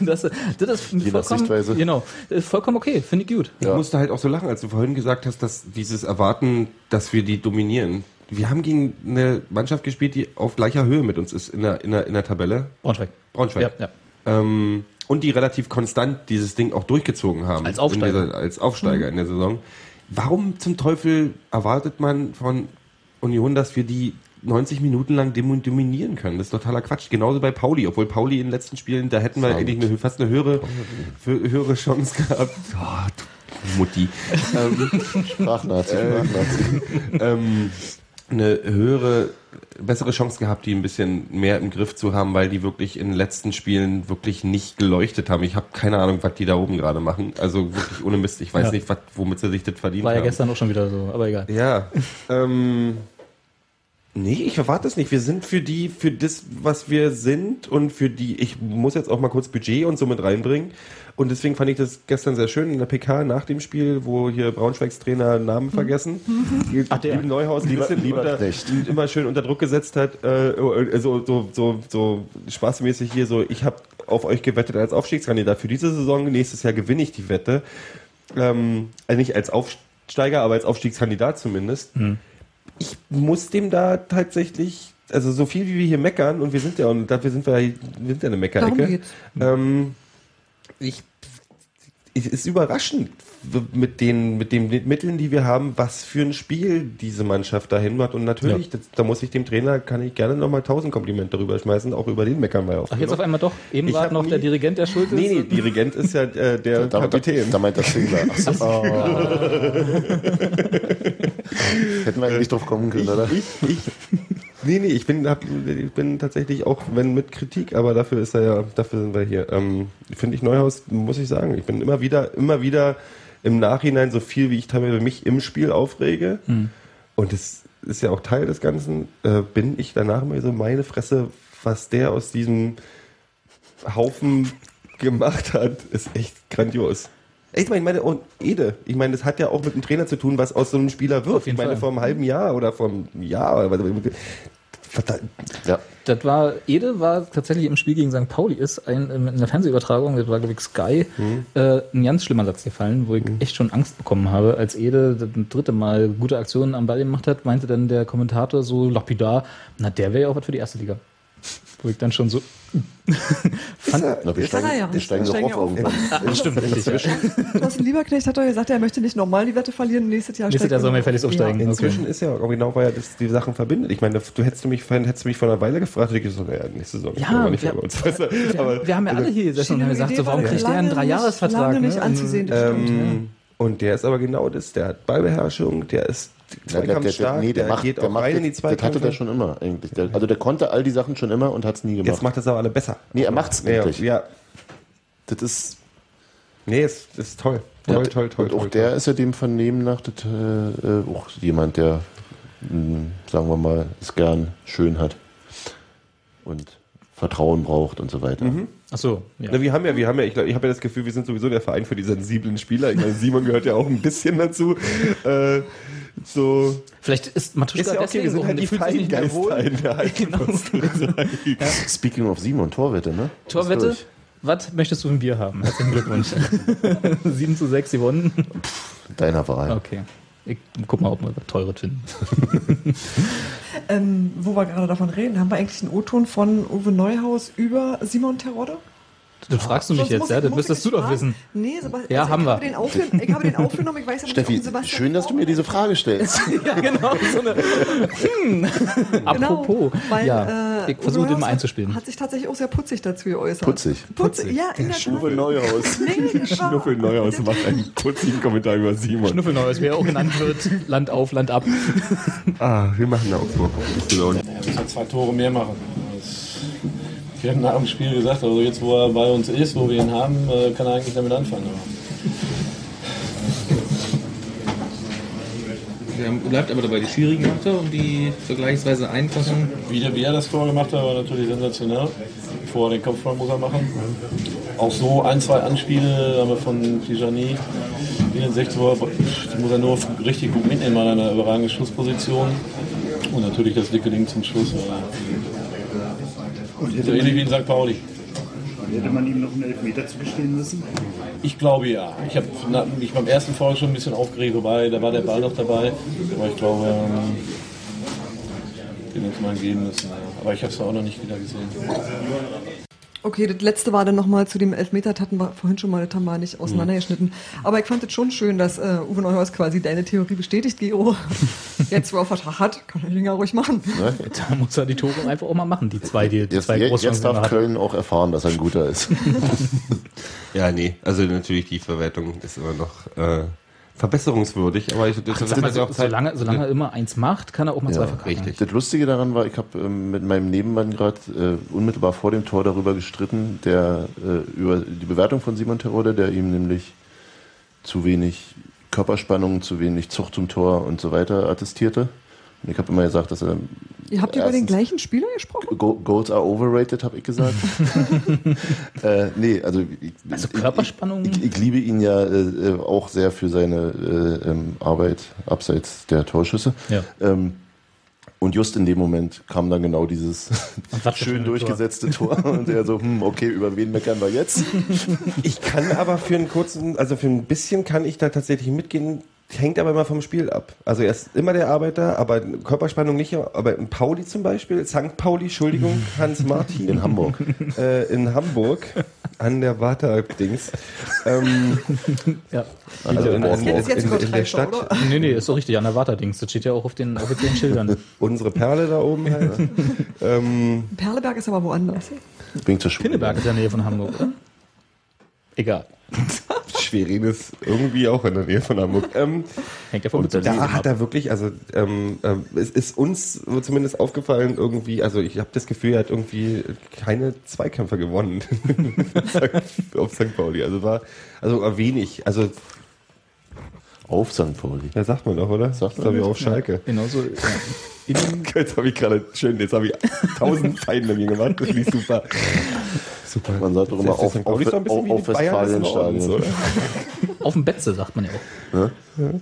das, das ist
Mhm. Je
vollkommen, genau, ist vollkommen okay, finde ich gut.
Ich musste halt auch so lachen, als du vorhin gesagt hast, dass dieses Erwarten, dass wir die dominieren. Wir haben gegen eine Mannschaft gespielt, die auf gleicher Höhe mit uns ist in der, in der, in der Tabelle.
Braunschweig.
Braunschweig.
Ja, ja.
Ähm, und die relativ konstant dieses Ding auch durchgezogen haben.
Als Aufsteiger.
In dieser, als Aufsteiger in der Saison. Warum zum Teufel erwartet man von Union, dass wir die 90 Minuten lang dominieren können. Das ist totaler Quatsch. Genauso bei Pauli, obwohl Pauli in den letzten Spielen, da hätten wir eigentlich eine, fast eine höhere, für, höhere Chance gehabt. Oh, du Mutti. ähm,
Sprachnazi, Sprachnazi.
ähm, eine höhere, bessere Chance gehabt, die ein bisschen mehr im Griff zu haben, weil die wirklich in den letzten Spielen wirklich nicht geleuchtet haben. Ich habe keine Ahnung, was die da oben gerade machen. Also wirklich ohne Mist. Ich weiß
Ja.
nicht, was, womit sie sich das verdient
War ja
haben.
gestern auch schon wieder so, aber egal.
Ja. ähm, nee, ich erwarte es nicht. Wir sind für die, für das, was wir sind und für die, ich muss jetzt auch mal kurz Budget und so mit reinbringen. Und deswegen fand ich das gestern sehr schön in der PK nach dem Spiel, wo hier Braunschweigs Trainer Namen vergessen. Ach, der Neuhaus
Lieber- lieber
unter, immer schön unter Druck gesetzt hat, äh, so, so, so, so spaßmäßig hier so, ich habe auf euch gewettet als Aufstiegskandidat für diese Saison, nächstes Jahr gewinne ich die Wette. Ähm, also nicht als Aufsteiger, aber als Aufstiegskandidat zumindest. Ich muss dem da tatsächlich, also so viel wie wir hier meckern, und wir sind ja, und dafür sind wir, wir sind ja eine Meckerecke. Ähm, ich, es ist überraschend mit den, mit den Mitteln, die wir haben, was für ein Spiel diese Mannschaft dahin macht. Und natürlich, das, da muss ich dem Trainer, kann ich gerne nochmal tausend Komplimente drüber schmeißen, auch über den meckern wir auch.
Ach, jetzt auf einmal doch. Eben
Ich
war noch
nie-
der Dirigent, der schuld ist.
Nee, nee, Dirigent ist ja äh, der
Da, da,
Kapitän.
da meint der Singler. Ach so. Hätten wir eigentlich drauf kommen können, oder?
Ich, ich, nee, nee, ich bin, hab, ich bin tatsächlich auch, wenn mit Kritik, aber dafür ist er ja, dafür sind wir hier. Ähm, Finde ich Neuhaus, muss ich sagen. Ich bin immer wieder, immer wieder im Nachhinein so viel, wie ich teilweise mich im Spiel aufrege. Und das ist ja auch Teil des Ganzen, äh, bin ich danach immer so meine Fresse, was der aus diesem Haufen gemacht hat, ist echt grandios. Ich meine, ich meine, und Ede, ich meine, das hat ja auch mit einem Trainer zu tun, was aus so einem Spieler wird. Ich meine,
Fall.
vor einem halben Jahr oder vor einem Jahr. Oder was-.
Ja.
Das war, Ede war tatsächlich im Spiel gegen St. Pauli ist ein, in der Fernsehübertragung, das war glaube ich Sky,
Mhm.
äh, ein ganz schlimmer Satz gefallen, wo ich echt schon Angst bekommen habe. Als Ede das dritte Mal gute Aktionen am Ball gemacht hat, meinte dann der Kommentator so lapidar, na der wäre ja auch was für die erste Liga. Wo ich dann schon so fand,
Na, wir
Ist er
steigen,
ja.
wir steigen
Wir
doch
steigen
auf
auf.
irgendwann.
das stimmt richtig. Ja.
Thorsten Lieberknecht hat doch gesagt, er möchte nicht nochmal die Wette verlieren. Nächstes Jahr
Nächstes Jahr soll
er
man
noch.
gefälligst aufsteigen.
Ja.
Inzwischen ist ja auch genau, weil ja das die Sachen verbindet. Ich meine, du hättest mich, hättest mich vor einer Weile gefragt, hätte ich gesagt, naja, nächste Saison.
Ja,
nicht
wir-
bei uns. Weißt du?
Wir,
aber,
wir haben ja alle hier gesessen und haben gesagt, so, warum kriegt der einen Dreijahresvertrag?
Lange nicht
ne?
anzusehen, das stimmt.
ähm, und der ist aber genau das. Der hat Ballbeherrschung, der ist
Ja, der, der, der, nee, der, macht,
geht
der
auch
macht
rein
das,
in die
das hatte
Zweikämpfe.
der schon immer eigentlich. Der, also der konnte all die Sachen schon immer und hat es nie gemacht.
Jetzt macht das aber alle besser.
nee, er macht's
Ja,
endlich.
ja.
Das ist
Nee, ist, ist toll. Toll,
Ja,
toll, toll,
und auch
toll,
der
toll.
ist ja dem Vernehmen nach das, äh, äh, auch jemand, der, mh, sagen wir mal, es gern schön hat und Vertrauen braucht und so weiter.
Ach so, ja.
Na, wir haben ja, wir haben ja, ich, ich habe ja das Gefühl, wir sind sowieso der Verein für die sensiblen Spieler. Ich meine, Simon gehört ja auch ein bisschen dazu. Äh, so
Vielleicht ist Matuschka
ist ja okay, wir
deswegen
sind
so,
halt die
der fühlt sich nicht mehr wohl.
Feingeister in der Halbkonstellation.
Speaking of Simon, Torwette, ne?
Torwette, was möchtest du für ein Bier haben? Herzlichen Glückwunsch. 7 zu 6 gewonnen.
Deiner Wahl.
Okay. Ich guck mal, ob wir was Teures finden.
Ähm, wo wir gerade davon reden, haben wir eigentlich einen O-Ton von Uwe Neuhaus über Simon Terodde?
Das fragst du mich
Sonst
jetzt, ja? Das müsstest du doch
fragen.
wissen.
Nee, Sebastian,
Ja,
also
haben
ich
wir.
Habe den aufgenommen, ich habe den aufgenommen, ich weiß aber nicht,
Steffi,
Sebastian
schön, dass du mir diese Frage stellst.
Ja, genau. So eine, hm. Apropos.
weil,
ja,
äh,
ich versuche den mal
Neuhaus
einzuspielen.
Hat sich tatsächlich auch sehr putzig dazu geäußert.
Putzig.
Putzig, ja, in der.
Uwe Neuhaus.
Nee,
Schnuffel Neuhaus macht einen kurzen Kommentar über Simon.
Schnuffelneues, wie er auch genannt wird. Land auf, Land ab.
Ah, wir machen eine Augsburg.
Er muss ja zwei Tore mehr machen. Wir hatten nach dem Spiel gesagt, also jetzt wo er bei uns ist, wo wir ihn haben, äh, kann er eigentlich damit anfangen.
Er bleibt aber dabei, die schwierigen macht er und die vergleichsweise einfachen.
Wie, der, wie er das Tor gemacht hat, war natürlich sensationell. Vorher den Kopfball muss er machen. Auch so ein, zwei Anspiele haben wir von Tijani in den 60 Tor. Die muss er nur richtig gut mitnehmen, weil er eine überragende Schussposition. Und natürlich das dicke Ding zum Schluss. So ähnlich wie in St. Pauli.
hätte man ihm noch einen Elfmeter zugestehen müssen?
Ich glaube ja. Ich habe mich beim ersten Foul schon ein bisschen aufgeregt, wobei da war der Ball noch dabei. Aber ich glaube, ähm, den hätte man geben müssen. Aber ich habe es auch noch nicht wieder gesehen.
Okay, das letzte war dann nochmal zu dem Elfmeter, das hatten wir vorhin schon mal, das haben wir nicht auseinandergeschnitten. Aber ich fand es schon schön, dass äh, Uwe Neuhaus quasi deine Theorie bestätigt, Gero. Jetzt, wo er Vertrag hat, kann er den ja ruhig machen.
Ne?
Da muss er die Tore einfach auch mal machen, die zwei, die, die
Jetzt,
zwei
jetzt
Großchancen
darf. Köln auch erfahren, dass er ein guter ist.
Ja, nee, also natürlich die Verwertung ist immer noch äh, verbesserungswürdig, aber ich, das
Sag mal, so,
auch Zeit-
solange, solange er immer eins macht, kann er auch mal zwei verkacken.
richtig.
Das Lustige daran war, ich habe ähm, mit meinem Nebenmann gerade äh, unmittelbar vor dem Tor darüber gestritten, der äh, über die Bewertung von Simon Terodde, der ihm nämlich zu wenig Körperspannung, zu wenig Zucht zum Tor und so weiter attestierte. Und ich habe immer gesagt, dass er
Ihr habt über den gleichen Spieler gesprochen?
Go Goals are overrated, habe ich gesagt. äh, nee, also, ich,
Also Körperspannung?
Ich, ich liebe ihn ja äh, auch sehr für seine äh, ähm, Arbeit abseits der Torschüsse.
Ja.
Ähm, und just in dem Moment kam dann genau dieses schön durchgesetzte Tor. Und er so, hm, okay, über wen meckern wir jetzt?
Ich kann aber für einen kurzen, also für ein bisschen kann ich da tatsächlich mitgehen. Hängt aber immer vom Spiel ab. Also er ist immer der Arbeiter, aber Körperspannung nicht. Aber in Pauli zum Beispiel, St. Pauli, Entschuldigung, Hans Martin.
In Hamburg.
Äh, in Hamburg, an der Warta-Dings. Ähm,
Ja.
also in, in,
jetzt
in, in, der Stadt.
oder?
Nee, nee, ist doch richtig, an der Waterdings. Das steht ja auch auf den offiziellen Schildern.
Unsere Perle da oben halt. ähm,
Perleberg ist aber woanders.
Pinneberg ist in der Nähe von Hamburg, oder? Egal.
Schwerin ist irgendwie auch in der Nähe von Hamburg. Ähm,
Hängt ja vom
Und da hat
ab.
er wirklich, also ähm, ähm, es ist uns so zumindest aufgefallen irgendwie, also ich habe das Gefühl, er hat irgendwie keine Zweikämpfe gewonnen auf St. Pauli. Also war, also war wenig, also
Auf St. Pauli.
ja, sagt man doch, oder?
Sagt
das
man
habe ich
nicht.
auf Schalke.
Genauso. Ja.
Jetzt habe ich gerade schön, jetzt habe ich tausend Feinde mir gemacht. Das lief super. Super.
Man sagt doch immer auf, auf, auf, auf Westfalenstadion.
Auf dem Betze, sagt man ja auch.
Ne?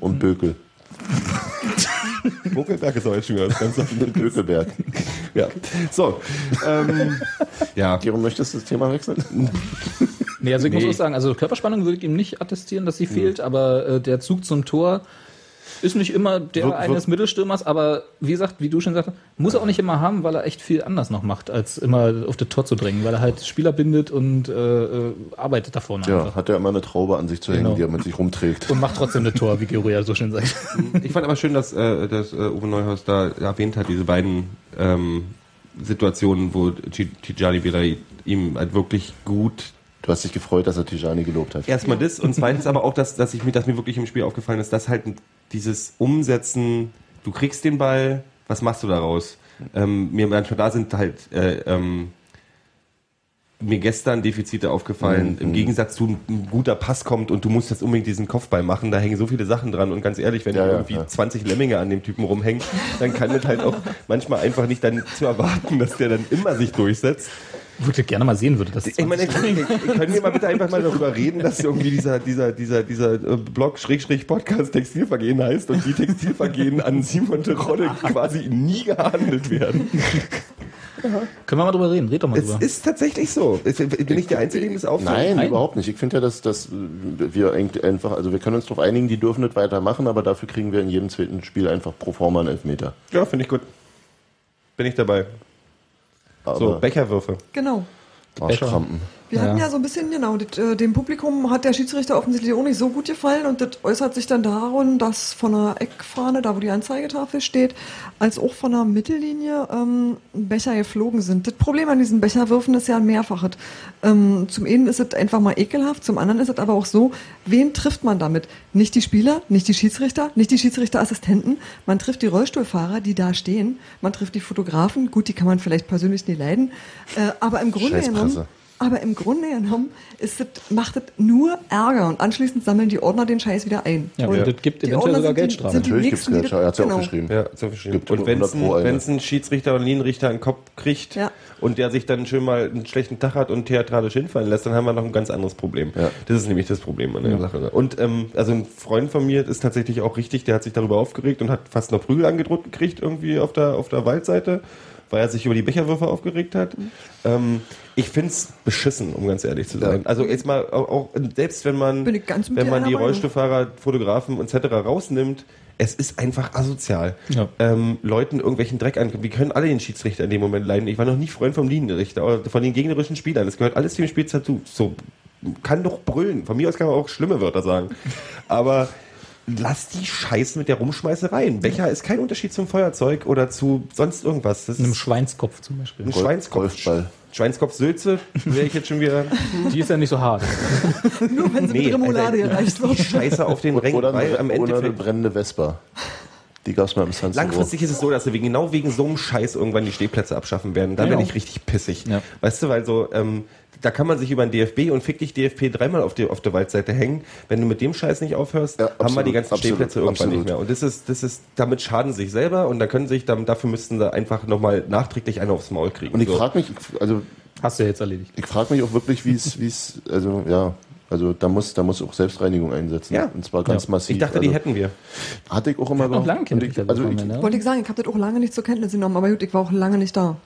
Und Bökel.
Buckelberg ist auch jetzt schon wieder das Ganze.
Bökelberg.
Ja. So. Ähm, ja.
Gero, möchtest du das Thema wechseln?
Nee, also ich
Nee.
muss auch sagen, also Körperspannung würde ich ihm nicht attestieren, dass sie fehlt, aber äh, der Zug zum Tor ist nicht immer der
Wir- wir-
eines Mittelstürmers, aber wie gesagt, wie du schon sagst, muss er auch nicht immer haben, weil er echt viel anders noch macht, als immer auf das Tor zu drängen, weil er halt Spieler bindet und äh, äh, arbeitet da vorne
Ja,
einfach.
hat er immer eine Traube an sich zu hängen,
Genau.
die er mit sich rumträgt.
Und macht trotzdem das Tor, wie Gero ja so schön sagt.
Ich fand aber schön, dass, äh, dass äh, Uwe Neuhaus da erwähnt hat, diese beiden ähm, Situationen, wo Tijani Bilay ihm halt wirklich gut
Du hast dich gefreut, dass er Tijani gelobt hat.
Erstmal das und zweitens aber auch, dass, dass ich mir, dass mir wirklich im Spiel aufgefallen ist, dass halt dieses Umsetzen, du kriegst den Ball, was machst du daraus? Ähm, mir manchmal da sind halt äh, ähm, mir gestern Defizite aufgefallen.
Mhm.
Im Gegensatz zu ein guter Pass kommt und du musst jetzt unbedingt diesen Kopfball machen, da hängen so viele Sachen dran und ganz ehrlich, wenn
Ja, ja,
irgendwie
ja.
20 Lemminge an dem Typen rumhängen, dann kann es halt auch manchmal einfach nicht dann zu erwarten, dass der dann immer sich durchsetzt.
Wirklich gerne mal sehen würde, dass
Ich meine, können wir mal bitte einfach mal darüber reden, dass irgendwie dieser, dieser, dieser, dieser äh, Blog Schrägstrich Podcast Textilvergehen heißt und die Textilvergehen an Simon Terodde quasi nie gehandelt werden.
Können wir mal drüber reden, red doch mal
Es
drüber.
ist tatsächlich so. Es- Bin ich der Einzige, dem das auffällt?
Nein,
Nein.
überhaupt nicht. Ich finde ja, dass, dass wir einfach, also wir können uns darauf einigen, die dürfen nicht weitermachen, aber dafür kriegen wir in jedem zweiten Spiel einfach pro forma einen Elfmeter.
Ja, finde ich gut. Bin ich dabei. So, Becherwürfe.
Genau.
Arschkrampen.
Wir hatten ja so ein bisschen, genau, das, äh, dem Publikum hat der Schiedsrichter offensichtlich auch nicht so gut gefallen und das äußert sich dann darin, dass von der Eckfahne, da wo die Anzeigetafel steht, als auch von der Mittellinie ähm, Becher geflogen sind. Das Problem an diesen Becherwürfen ist ja ein mehrfaches. Ähm, zum einen ist es einfach mal ekelhaft, zum anderen ist es aber auch so, wen trifft man damit? Nicht die Spieler, nicht die Schiedsrichter, nicht die Schiedsrichterassistenten, man trifft die Rollstuhlfahrer, die da stehen, man trifft die Fotografen, gut, die kann man vielleicht persönlich nie leiden, äh, aber im Grunde genommen. Aber im Grunde genommen ist das, macht das nur Ärger und anschließend sammeln die Ordner den Scheiß wieder ein.
Ja,
und
und das gibt
die
eventuell
Ordner
sogar Geldstrafen.
Natürlich gibt's
nächsten, die
Geld,
das-
er hat's ja
genau.
aufgeschrieben.
Ja, so
Gibt
Und wenn es
100 pro
ein, ein Schiedsrichter oder ein Linienrichter einen Kopf kriegt
Ja.
und der sich dann schön mal einen schlechten Tag hat und theatralisch hinfallen lässt, dann haben wir noch ein ganz anderes Problem.
Ja.
Das ist nämlich das Problem an der Sache. Und ähm, also ein Freund von mir ist tatsächlich auch richtig, der hat sich darüber aufgeregt und hat fast noch Prügel angedroht gekriegt irgendwie auf der, auf der Waldseite, weil er sich über die Becherwürfe aufgeregt hat. Ähm, ich find's beschissen, um ganz ehrlich zu sein. Also jetzt mal auch, selbst wenn man wenn man die. Rollstuhlfahrer, Fotografen etc. rausnimmt, Es ist einfach asozial.
Ja.
Ähm, Leuten irgendwelchen Dreck an. Wir können alle den Schiedsrichter in dem Moment leiden. Ich war noch nie Freund vom Linienrichter oder von den gegnerischen Spielern. Das gehört alles zu dem Spiel dazu. So, kann doch brüllen. Von mir aus kann man auch schlimme Wörter sagen. Aber lass die Scheiße mit der Rumschmeißerei. Ein Becher ist kein Unterschied zum Feuerzeug oder zu sonst irgendwas. Das
Einem Schweinskopf zum Beispiel.
ein Schweinskopf.
Golfball.
Schweinskopf Sülze wäre ich jetzt schon wieder.
Die ist ja nicht so hart.
Nur wenn sie
Nee,
mit Remoulade erreicht wird.
Scheiße auf den Rängen,
Oder,
am
oder eine brennende Vespa. Die gab es mal im Siro.
Langfristig ist es so, dass wir wegen, genau wegen so einem Scheiß irgendwann die Stehplätze abschaffen werden. Da
Ja.
werde ich richtig pissig.
Ja.
Weißt du, weil so, ähm, da kann man sich über den DFB und fick dich DFB dreimal auf, die, auf der Waldseite hängen. Wenn du mit dem Scheiß nicht aufhörst,
Ja,
haben wir die ganzen
absolut,
Stehplätze irgendwann
absolut.
nicht mehr. Und das ist, das ist, damit schaden sie sich selber und da können sich, dann, dafür müssten sie einfach nochmal nachträglich einen aufs Maul kriegen.
Und ich
So.
frage mich, also
Hast du ja jetzt erledigt.
ich frage mich auch wirklich, wie es, wie es, also ja, also da muss, da muss auch Selbstreinigung einsetzen.
Ja.
Und zwar ganz
Ja.
massiv.
ich dachte,
also,
die hätten wir.
Hatte ich auch immer
Wir haben noch lange
Und
keine
ich, also ich,
ne?
Wollte ich sagen, ich habe das auch lange nicht zur Kenntnis genommen, aber gut, ich war auch lange nicht da.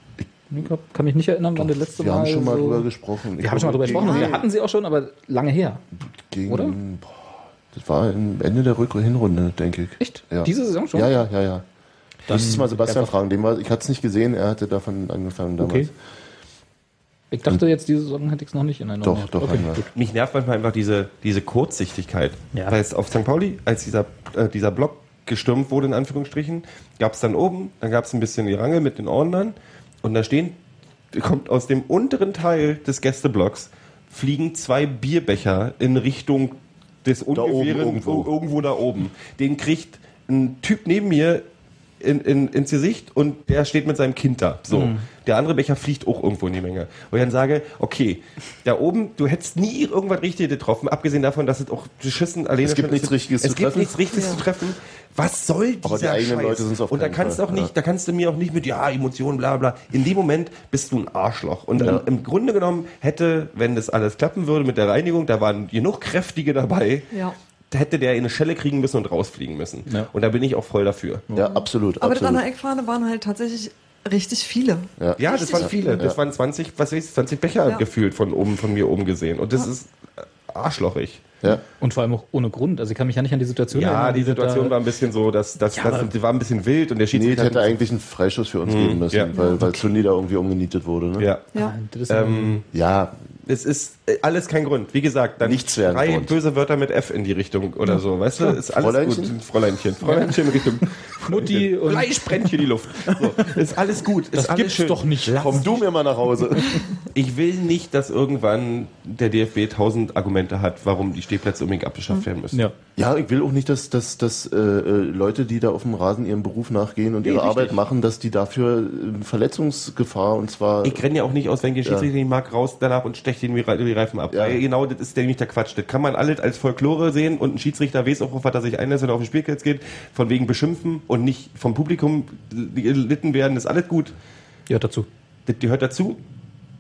Ich glaub, kann mich nicht erinnern, wann das letzte
wir
Mal.
haben schon mal
so
drüber gesprochen. Ich
Wir haben schon mal drüber gesprochen. Wir hatten sie auch schon, aber lange her.
gegen,
oder?
Boah, das war am Ende der Rück Hinrunde, denke ich.
Echt?
Ja.
Diese Saison schon?
Ja, ja, ja, ja.
Dann
Müsstest mal Sebastian fragen. Dem war, ich hatte es nicht gesehen, er hatte davon angefangen damals.
Okay. Ich dachte jetzt, diese Saison hätte ich es noch nicht in Erinnerung.
Doch, doch,
okay.
Mich nervt manchmal einfach diese, diese Kurzsichtigkeit.
Ja.
Weil es auf St. Pauli, als dieser, äh, dieser Block gestürmt wurde, in Anführungsstrichen, gab es dann oben, dann gab es ein bisschen Gerangel mit den Ordnern und da stehen, kommt aus dem unteren Teil des Gästeblocks, fliegen zwei Bierbecher in Richtung des
oben
ungefähren,
irgendwo.
irgendwo da oben. Den kriegt ein Typ neben mir in, in, ins Gesicht und der steht mit seinem Kind da. So.
Mhm.
Der andere Becher fliegt auch irgendwo in die Menge. Wo ich dann sage, okay, da oben, du hättest nie irgendwas Richtiges getroffen, abgesehen davon, dass es auch beschissen alleine
Es gibt
schon-
nichts Richtiges
es
zu
gibt
treffen.
nichts Richtiges zu treffen. Was soll dieser
Aber die eigenen
Scheiß?
Leute sind's auf
Und da kannst du
Fall,
auch nicht,
ja.
da kannst du mir auch nicht mit, ja, Emotionen, bla bla. In dem Moment bist du ein Arschloch. Und
Ja.
im, im Grunde genommen hätte, wenn das alles klappen würde mit der Reinigung, da waren genug Kräftige dabei,
Ja.
da hätte der in eine Schelle kriegen müssen und rausfliegen müssen.
Ja.
Und da bin ich auch voll dafür.
Ja, absolut.
Aber das an
absolut.
der Eckfahne waren halt tatsächlich richtig viele.
Ja.
Ja, das waren viele. Das waren 20, was weiß ich, 20 Becher
Ja.
gefühlt von oben, von mir oben gesehen. Und das ist äh, arschlochig.
Ja.
Und vor allem auch ohne Grund. Also ich kann mich ja nicht an die Situation
Ja,
erinnern.
die
wie wir
Situation war ein bisschen so, dass, dass,
Ja,
die war ein bisschen wild und der
Nee,
Schiedsrichter
hätte eigentlich einen Freischuss für uns geben müssen,
ja.
weil, weil Zundi da irgendwie umgenietet wurde. Ne?
Ja.
Ja.
Das ist ja-
Ähm,
ja,
es ist äh, alles kein Grund. Wie gesagt, dann
Nichts wäre
drei
Grund.
böse Wörter mit F in die Richtung oder so. Weißt du, ist alles
Fräuleinchen?
gut. Fräuleinchen. Fräuleinchen in Richtung
Mutti und
Fleisch brennt hier die Luft. So, ist alles gut. Ist
das
alles
gibt's
schön.
doch nicht.
komm du mir mal nach Hause.
Ich will nicht, dass irgendwann der DFB tausend Argumente hat, warum die Stehplätze unbedingt abgeschafft werden müssen.
Ja.
Ja, ich will auch nicht, dass, dass, dass äh, äh, Leute, die da auf dem Rasen ihrem Beruf nachgehen und ihre
richtig.
Arbeit machen, dass die dafür äh, Verletzungsgefahr und zwar
Ich renne ja auch nicht aus, wenn ich den Schiedsrichter nicht mag, raus danach und steche den die Re- die Reifen ab.
Ja.
Genau das ist nämlich der Quatsch. Das kann man alles als Folklore sehen und ein Schiedsrichter weiß auch, auf was er sich einlässt, wenn er auf den Spielplatz geht. Von wegen beschimpfen und nicht vom Publikum gelitten werden, ist alles gut.
Ja, dazu.
Das gehört dazu.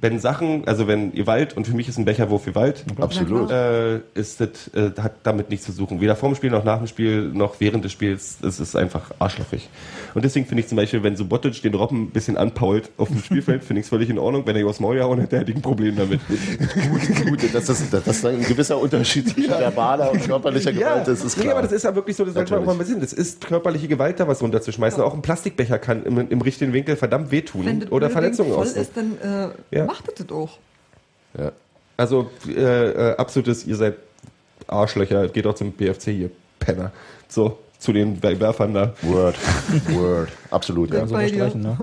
Wenn Sachen, also wenn Gewalt, und für mich ist ein Becherwurf Gewalt,
absolut.
äh, ist das, äh, hat damit nichts zu suchen. Weder vorm Spiel noch nach dem Spiel noch während des Spiels. Es ist einfach arschlochig. Und deswegen finde ich zum Beispiel, wenn Subotic den Robben ein bisschen anpault auf dem Spielfeld, finde ich es völlig in Ordnung. Wenn er übers Maul hauen hätte, hätte ich ein Problem damit.
gut, gut, dass das, dass das ein gewisser Unterschied zwischen verbaler und körperlicher Gewalt ist, ist
nee,
klar.
aber das ist ja wirklich so, das sollte man auch mal sehen. Das ist körperliche Gewalt, da was runterzuschmeißen. Auch ein Plastikbecher kann im, im richtigen Winkel verdammt wehtun
Wenn
oder Verletzungen
ist, dann äh,
Ja.
Macht das auch.
ja.
Also äh, äh, absolutes, ihr seid Arschlöcher, geht doch zum BFC hier, Penner. So, zu den Werfern da.
Word. Word. Absolut, ja.
Kann man so unterstreichen, ne?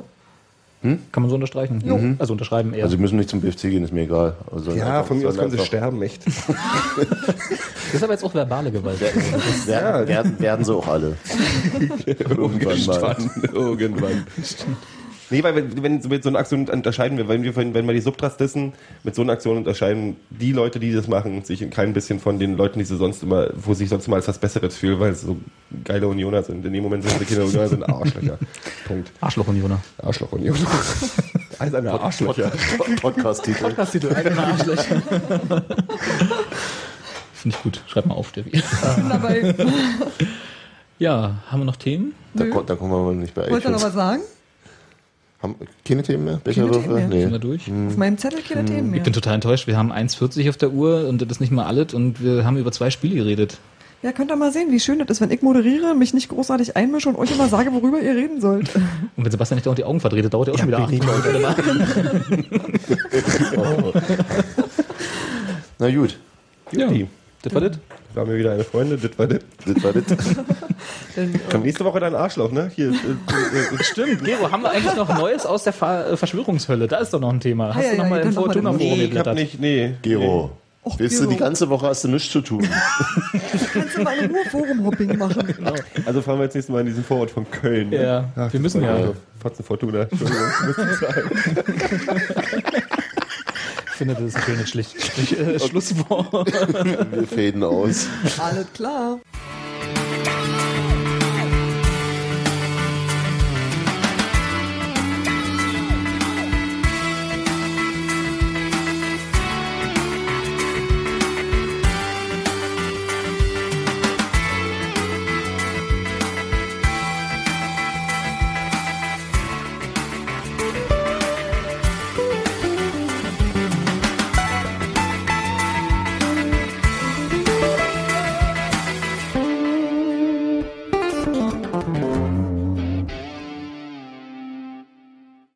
Kann man so unterstreichen?
Jo.
Also unterschreiben eher.
Also sie müssen nicht zum BFC gehen, ist mir egal. Also
Ja,
einfach-
von mir aus können sie sterben, echt.
das ist aber jetzt auch verbale Gewalt.
Werden, werden, werden sie auch alle. Irgendwann mal.
Irgendwann. Nee, weil wenn, wenn mit so einer Aktion unterscheiden wir, wenn wir, wenn wir die Subtras dissen, mit so einer Aktion unterscheiden die Leute, die das machen, sich ein klein bisschen von den Leuten, die sie sonst immer, wo sie sich sonst immer als was Besseres fühlen, weil sie so geile Unioner sind. In dem Moment sind sie keine Unioner, sind Arschlöcher. Punkt.
Arschloch-Unioner.
Arschloch-Unioner. Eiserne Arschlöcher.
Podcast-Titel.
Podcast-Titel, eigene Arschlöcher. Finde ich gut. Schreib mal auf, Steffi.
Dabei.
Ja, haben wir noch Themen?
Da, da kommen wir mal nicht bei
Wollt ihr noch was sagen?
Haben, keine Themen mehr?
Themen
Becherwürfe?
mehr.
Sind wir
Nee.
durch?
Auf meinem Zettel keine Themen mehr.
Ich bin total enttäuscht. Wir haben 1,40 auf der Uhr und das ist nicht mal alles und wir haben über zwei Spiele geredet.
Ja, könnt ihr mal sehen, wie schön das ist, wenn ich moderiere, mich nicht großartig einmische und euch immer sage, worüber ihr reden sollt.
Und wenn Sebastian nicht auch die Augen verdreht, dauert ja auch schon wieder acht Minuten.
Na gut.
Juti.
Das war das?
War mir wieder eine Freundin, das war das.
Das war das.
Kommt nächste Woche dein Arschloch, ne? Hier, äh, äh,
Stimmt, Gero, haben wir eigentlich noch Neues aus der Ver äh, Verschwörungshölle? Da ist doch noch ein Thema. Hast
ja,
du noch
ja,
mal
dann
im Fortuna Forum
nee, ich hab nicht, nee.
Gero.
Och,
Willst du die ganze Woche hast du nichts zu tun?
Kannst du mal in Ruhe Forum-Hopping machen.
Also fahren wir jetzt nächstes Mal in diesen Vorort von Köln. ne?
Ja,
Ach,
wir müssen ja.
Also, Fotzen Fortuna, Entschuldigung. sagen.
Ich finde, das ist ein schönes Schlicht, Schlicht, äh, Schlusswort.
Wir fäden aus.
Alles klar.